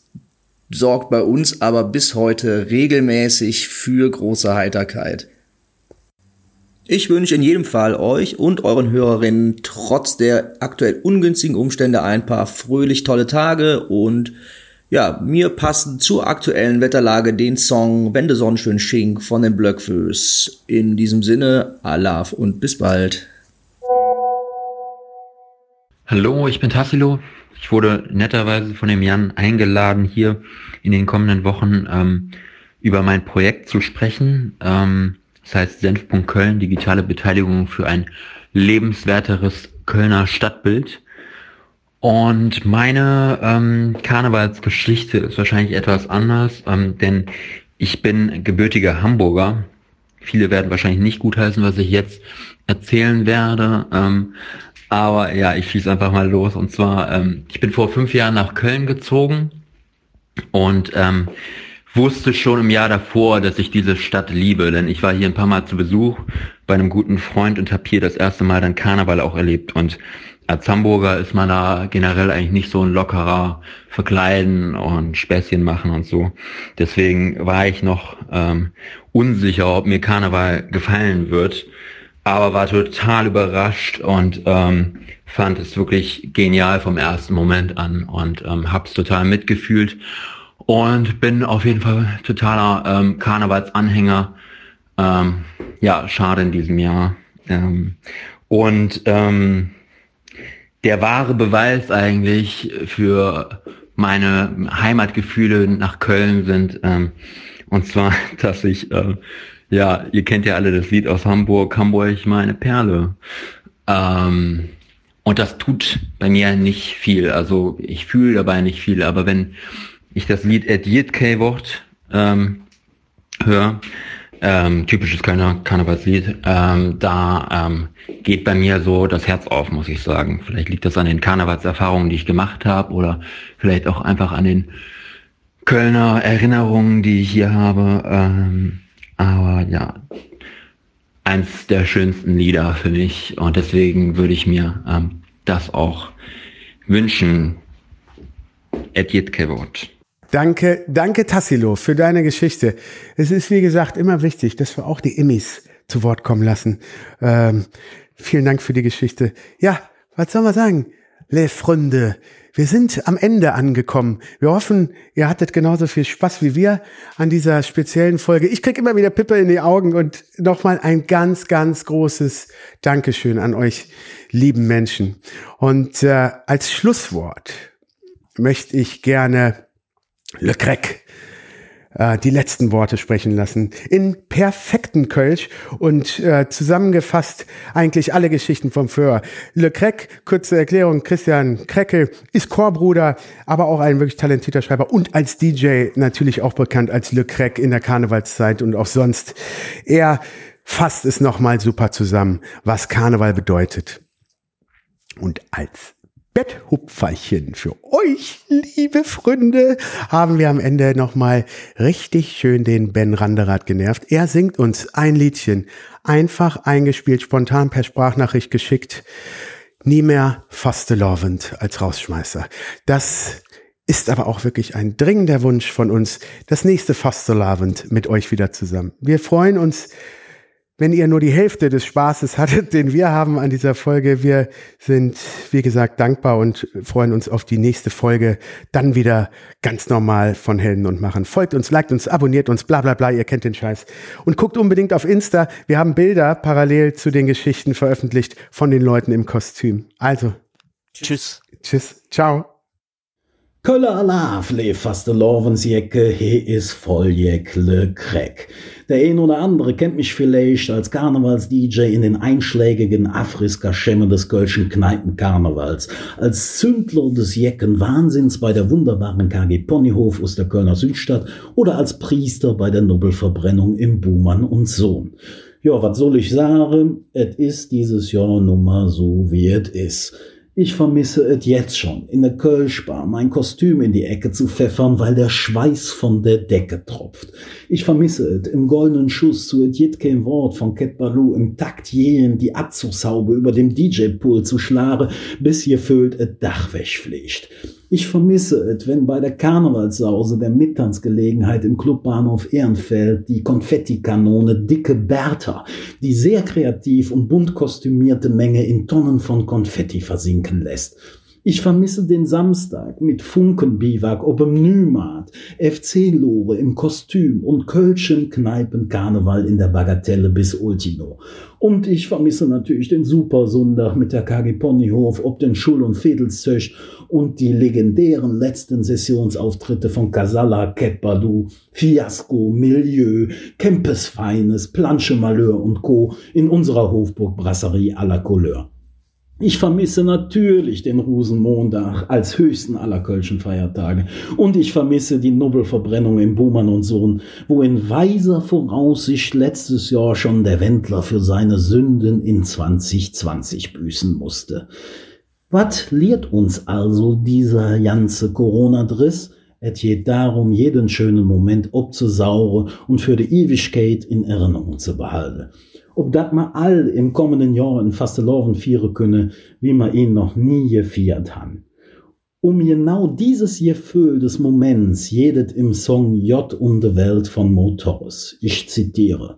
sorgt bei uns aber bis heute regelmäßig für große Heiterkeit. Ich wünsche in jedem Fall euch und euren Hörerinnen trotz der aktuell ungünstigen Umstände ein paar fröhlich tolle Tage und ja, mir passen zur aktuellen Wetterlage den Song Wenn de Sonne schön schink von den Blöckfüß. In diesem Sinne, Alaf und bis bald. Hallo, ich bin Tassilo. Ich wurde netterweise von dem Jan eingeladen, hier in den kommenden Wochen ähm, über mein Projekt zu sprechen. Ähm, das heißt Senf.Köln, digitale Beteiligung für ein lebenswerteres Kölner Stadtbild. Und meine ähm, Karnevalsgeschichte ist wahrscheinlich etwas anders, ähm, denn ich bin gebürtiger Hamburger. Viele werden wahrscheinlich nicht gutheißen, was ich jetzt erzählen werde. Ähm, aber ja, ich schieße einfach mal los. Und zwar, ähm, ich bin vor fünf Jahren nach Köln gezogen und ähm, wusste schon im Jahr davor, dass ich diese Stadt liebe, denn ich war hier ein paar Mal zu Besuch bei einem guten Freund und habe hier das erste Mal dann Karneval auch erlebt. Und als Hamburger ist man da generell eigentlich nicht so ein lockerer Verkleiden und Späßchen machen und so. Deswegen war ich noch ähm, unsicher, ob mir Karneval gefallen wird, aber war total überrascht und ähm, fand es wirklich genial vom ersten Moment an und ähm, hab's total mitgefühlt und bin auf jeden Fall totaler ähm, Karnevalsanhänger. Ähm, ja, schade in diesem Jahr. Ähm, und ähm, der wahre Beweis eigentlich für meine Heimatgefühle nach Köln sind, ähm, und zwar, dass ich, äh, ja, ihr kennt ja alle das Lied aus Hamburg, Hamburg meine Perle. Ähm, und das tut bei mir nicht viel. Also ich fühle dabei nicht viel, aber wenn ich das Lied Ed K Wort ähm, höre, ähm, typisches Kölner Karnevalslied, ähm, da ähm, geht bei mir so das Herz auf, muss ich sagen. Vielleicht liegt das an den Karnevalserfahrungen, die ich gemacht habe, oder vielleicht auch einfach an den Kölner Erinnerungen, die ich hier habe. Ähm, aber ja, eins der schönsten Lieder für mich und deswegen würde ich mir ähm, das auch wünschen. Edjet Kevot. Danke, danke Tassilo für deine Geschichte. Es ist wie gesagt immer wichtig, dass wir auch die Immis zu Wort kommen lassen. Ähm, vielen Dank für die Geschichte. Ja, was soll man sagen? Les Freunde, wir sind am Ende angekommen. Wir hoffen, ihr hattet genauso viel Spaß wie wir an dieser speziellen Folge. Ich krieg immer wieder Pippe in die Augen und nochmal ein ganz, ganz großes Dankeschön an euch, lieben Menschen. Und äh, als Schlusswort möchte ich gerne Le Crec äh, die letzten Worte sprechen lassen. In perfekten Kölsch und äh, zusammengefasst eigentlich alle Geschichten vom Föhr. Le Crec, kurze Erklärung, Christian Kreckel ist Chorbruder, aber auch ein wirklich talentierter Schreiber und als DJ natürlich auch bekannt als Le Crec in der Karnevalszeit und auch sonst. Er fasst es nochmal super zusammen, was Karneval bedeutet. Und als Betthupferchen für euch, liebe Freunde, haben wir am Ende nochmal richtig schön den Ben Randerath genervt. Er singt uns ein Liedchen, einfach eingespielt, spontan per Sprachnachricht geschickt. Nie mehr fastelovend als Rausschmeißer. Das ist aber auch wirklich ein dringender Wunsch von uns, das nächste Fastelovend mit euch wieder zusammen. Wir freuen uns wenn ihr nur die Hälfte des Spaßes hattet, den wir haben an dieser Folge. Wir sind, wie gesagt, dankbar und freuen uns auf die nächste Folge. Dann wieder ganz normal von Helden und Machen. Folgt uns, liked uns, abonniert uns, bla bla bla, ihr kennt den Scheiß. Und guckt unbedingt auf Insta. Wir haben Bilder parallel zu den Geschichten veröffentlicht von den Leuten im Kostüm. Also. Tschüss. Tschüss. Ciao. Kölle Alaf, le faste Lovensjecke, he is volljeckle Crack. Der ein oder andere kennt mich vielleicht als Karnevals-DJ in den einschlägigen Afriska-Schämmen des Kölschen Kneipen-Karnevals, als Zündler des Jecken-Wahnsinns bei der wunderbaren KG Ponyhof aus der Kölner Südstadt oder als Priester bei der Nobelverbrennung im Buhmann und Sohn. Ja, was soll ich sagen? Es ist dieses Jahr nun mal so, wie es ist. Ich vermisse es jetzt schon, in der Kölschbar mein Kostüm in die Ecke zu pfeffern, weil der Schweiß von der Decke tropft. Ich vermisse es, im goldenen Schuss zu et kein Wort von Cat Baloo im Takt jähen die Abzugshaube über dem DJ-Pool zu schlare, bis ihr füllt et Dach wegfliegt. Ich vermisse es, wenn bei der Karnevalssause der Mittagsgelegenheit im Clubbahnhof Ehrenfeld die Konfettikanone Dicke Bertha, die sehr kreativ und bunt kostümierte Menge in Tonnen von Konfetti versinken lässt. Ich vermisse den Samstag mit Funkenbiwak obem Nümat, FC-Lore im Kostüm und Kölschen Kneipen-Karneval in der Bagatelle bis Ultimo. Und ich vermisse natürlich den Supersonntag mit der KG Ponyhof ob den Schul- und Fädelszöch und die legendären letzten Sessionsauftritte von Casala, Badu, Fiasco, Milieu, Kempes Feines, Planche Malheur und Co. in unserer Hofburg Brasserie à la Couleur. Ich vermisse natürlich den Rosenmontag als höchsten aller kölschen Feiertage. Und ich vermisse die Nobelverbrennung im Buhmann und Sohn, wo in weiser Voraussicht letztes Jahr schon der Wendler für seine Sünden in 2020 büßen musste. Was lehrt uns also dieser ganze Corona-Driss? Es geht darum, jeden schönen Moment abzusauren und für die Ewigkeit in Erinnerung zu behalten. Ob dat ma all im kommenden Jahr in Fasteloven vieren könne, wie ma ihn noch nie gefeiert han. Um genau dieses Gefühl des Moments jedet im Song J um de Welt von Motors. Ich zitiere.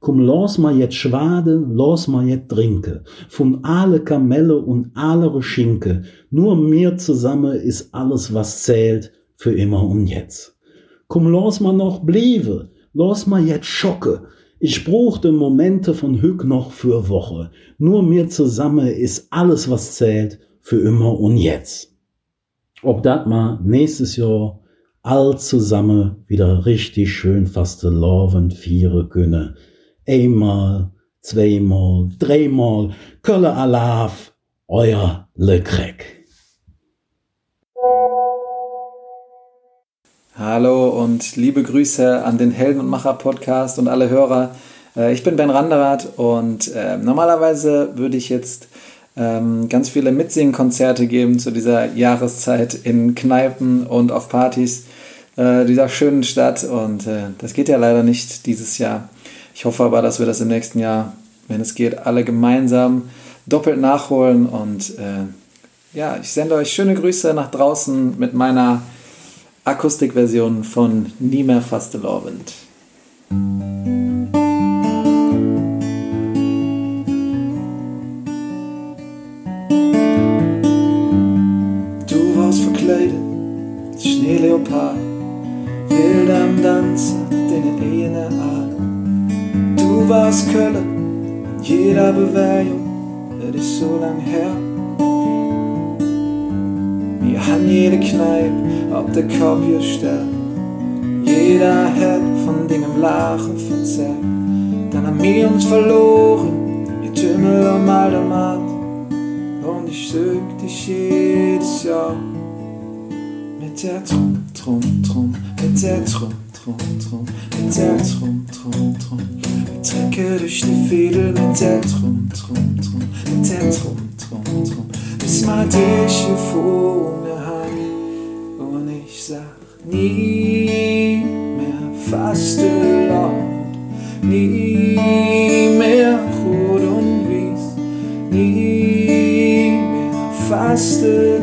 Komm, los ma jetzt schwade, los ma jetzt trinke, von alle Kamelle und alle Schinke, nur mir zusammen ist alles, was zählt, für immer und jetzt. Komm, los ma noch bliebe, los ma jetzt schocke, ich brauchte Momente von Hück noch für Woche, nur mir zusammen ist alles, was zählt, für immer und jetzt ob dat mal nächstes Jahr all zusammen wieder richtig schön faste Loven viere könne. Einmal, zweimal, dreimal, Kölle Alaf, euer Le Crack. Hallo und liebe Grüße an den Helden und Macher Podcast und alle Hörer. Äh, ich bin Ben Randerath und äh, normalerweise würde ich jetzt ähm, ganz viele Mitsingkonzerte geben zu dieser Jahreszeit in Kneipen und auf Partys äh, dieser schönen Stadt. Und äh, das geht ja leider nicht dieses Jahr. Ich hoffe aber, dass wir das im nächsten Jahr, wenn es geht, alle gemeinsam doppelt nachholen. Und ja, ich sende euch schöne Grüße nach draußen mit meiner Akustikversion von Nie mehr Fastelovend. Schneeleopard, wild am Tanzen, den ene Atem. Du warst Kölle in jeder Bewegung, das ist so lang her. Haben jede Kneipe auf der Kopf gestellt. Jeder hat von Dingen Lachen verzerrt. Dann haben wir uns verloren, ihr Tümmel am Aldermat. Und ich sög dich jedes Jahr mit der Trum, Trum, Trum, mit der Trum, Trum, Trum, mit der Trum, Trum, Trum. Wir trinken durch die Fädel mit der Trum, Trum, Trum, mit der Trum, Trum, Trum. Bis mal dich hier vor sag nie mehr faste laut, nie mehr rot und wies, nie mehr faste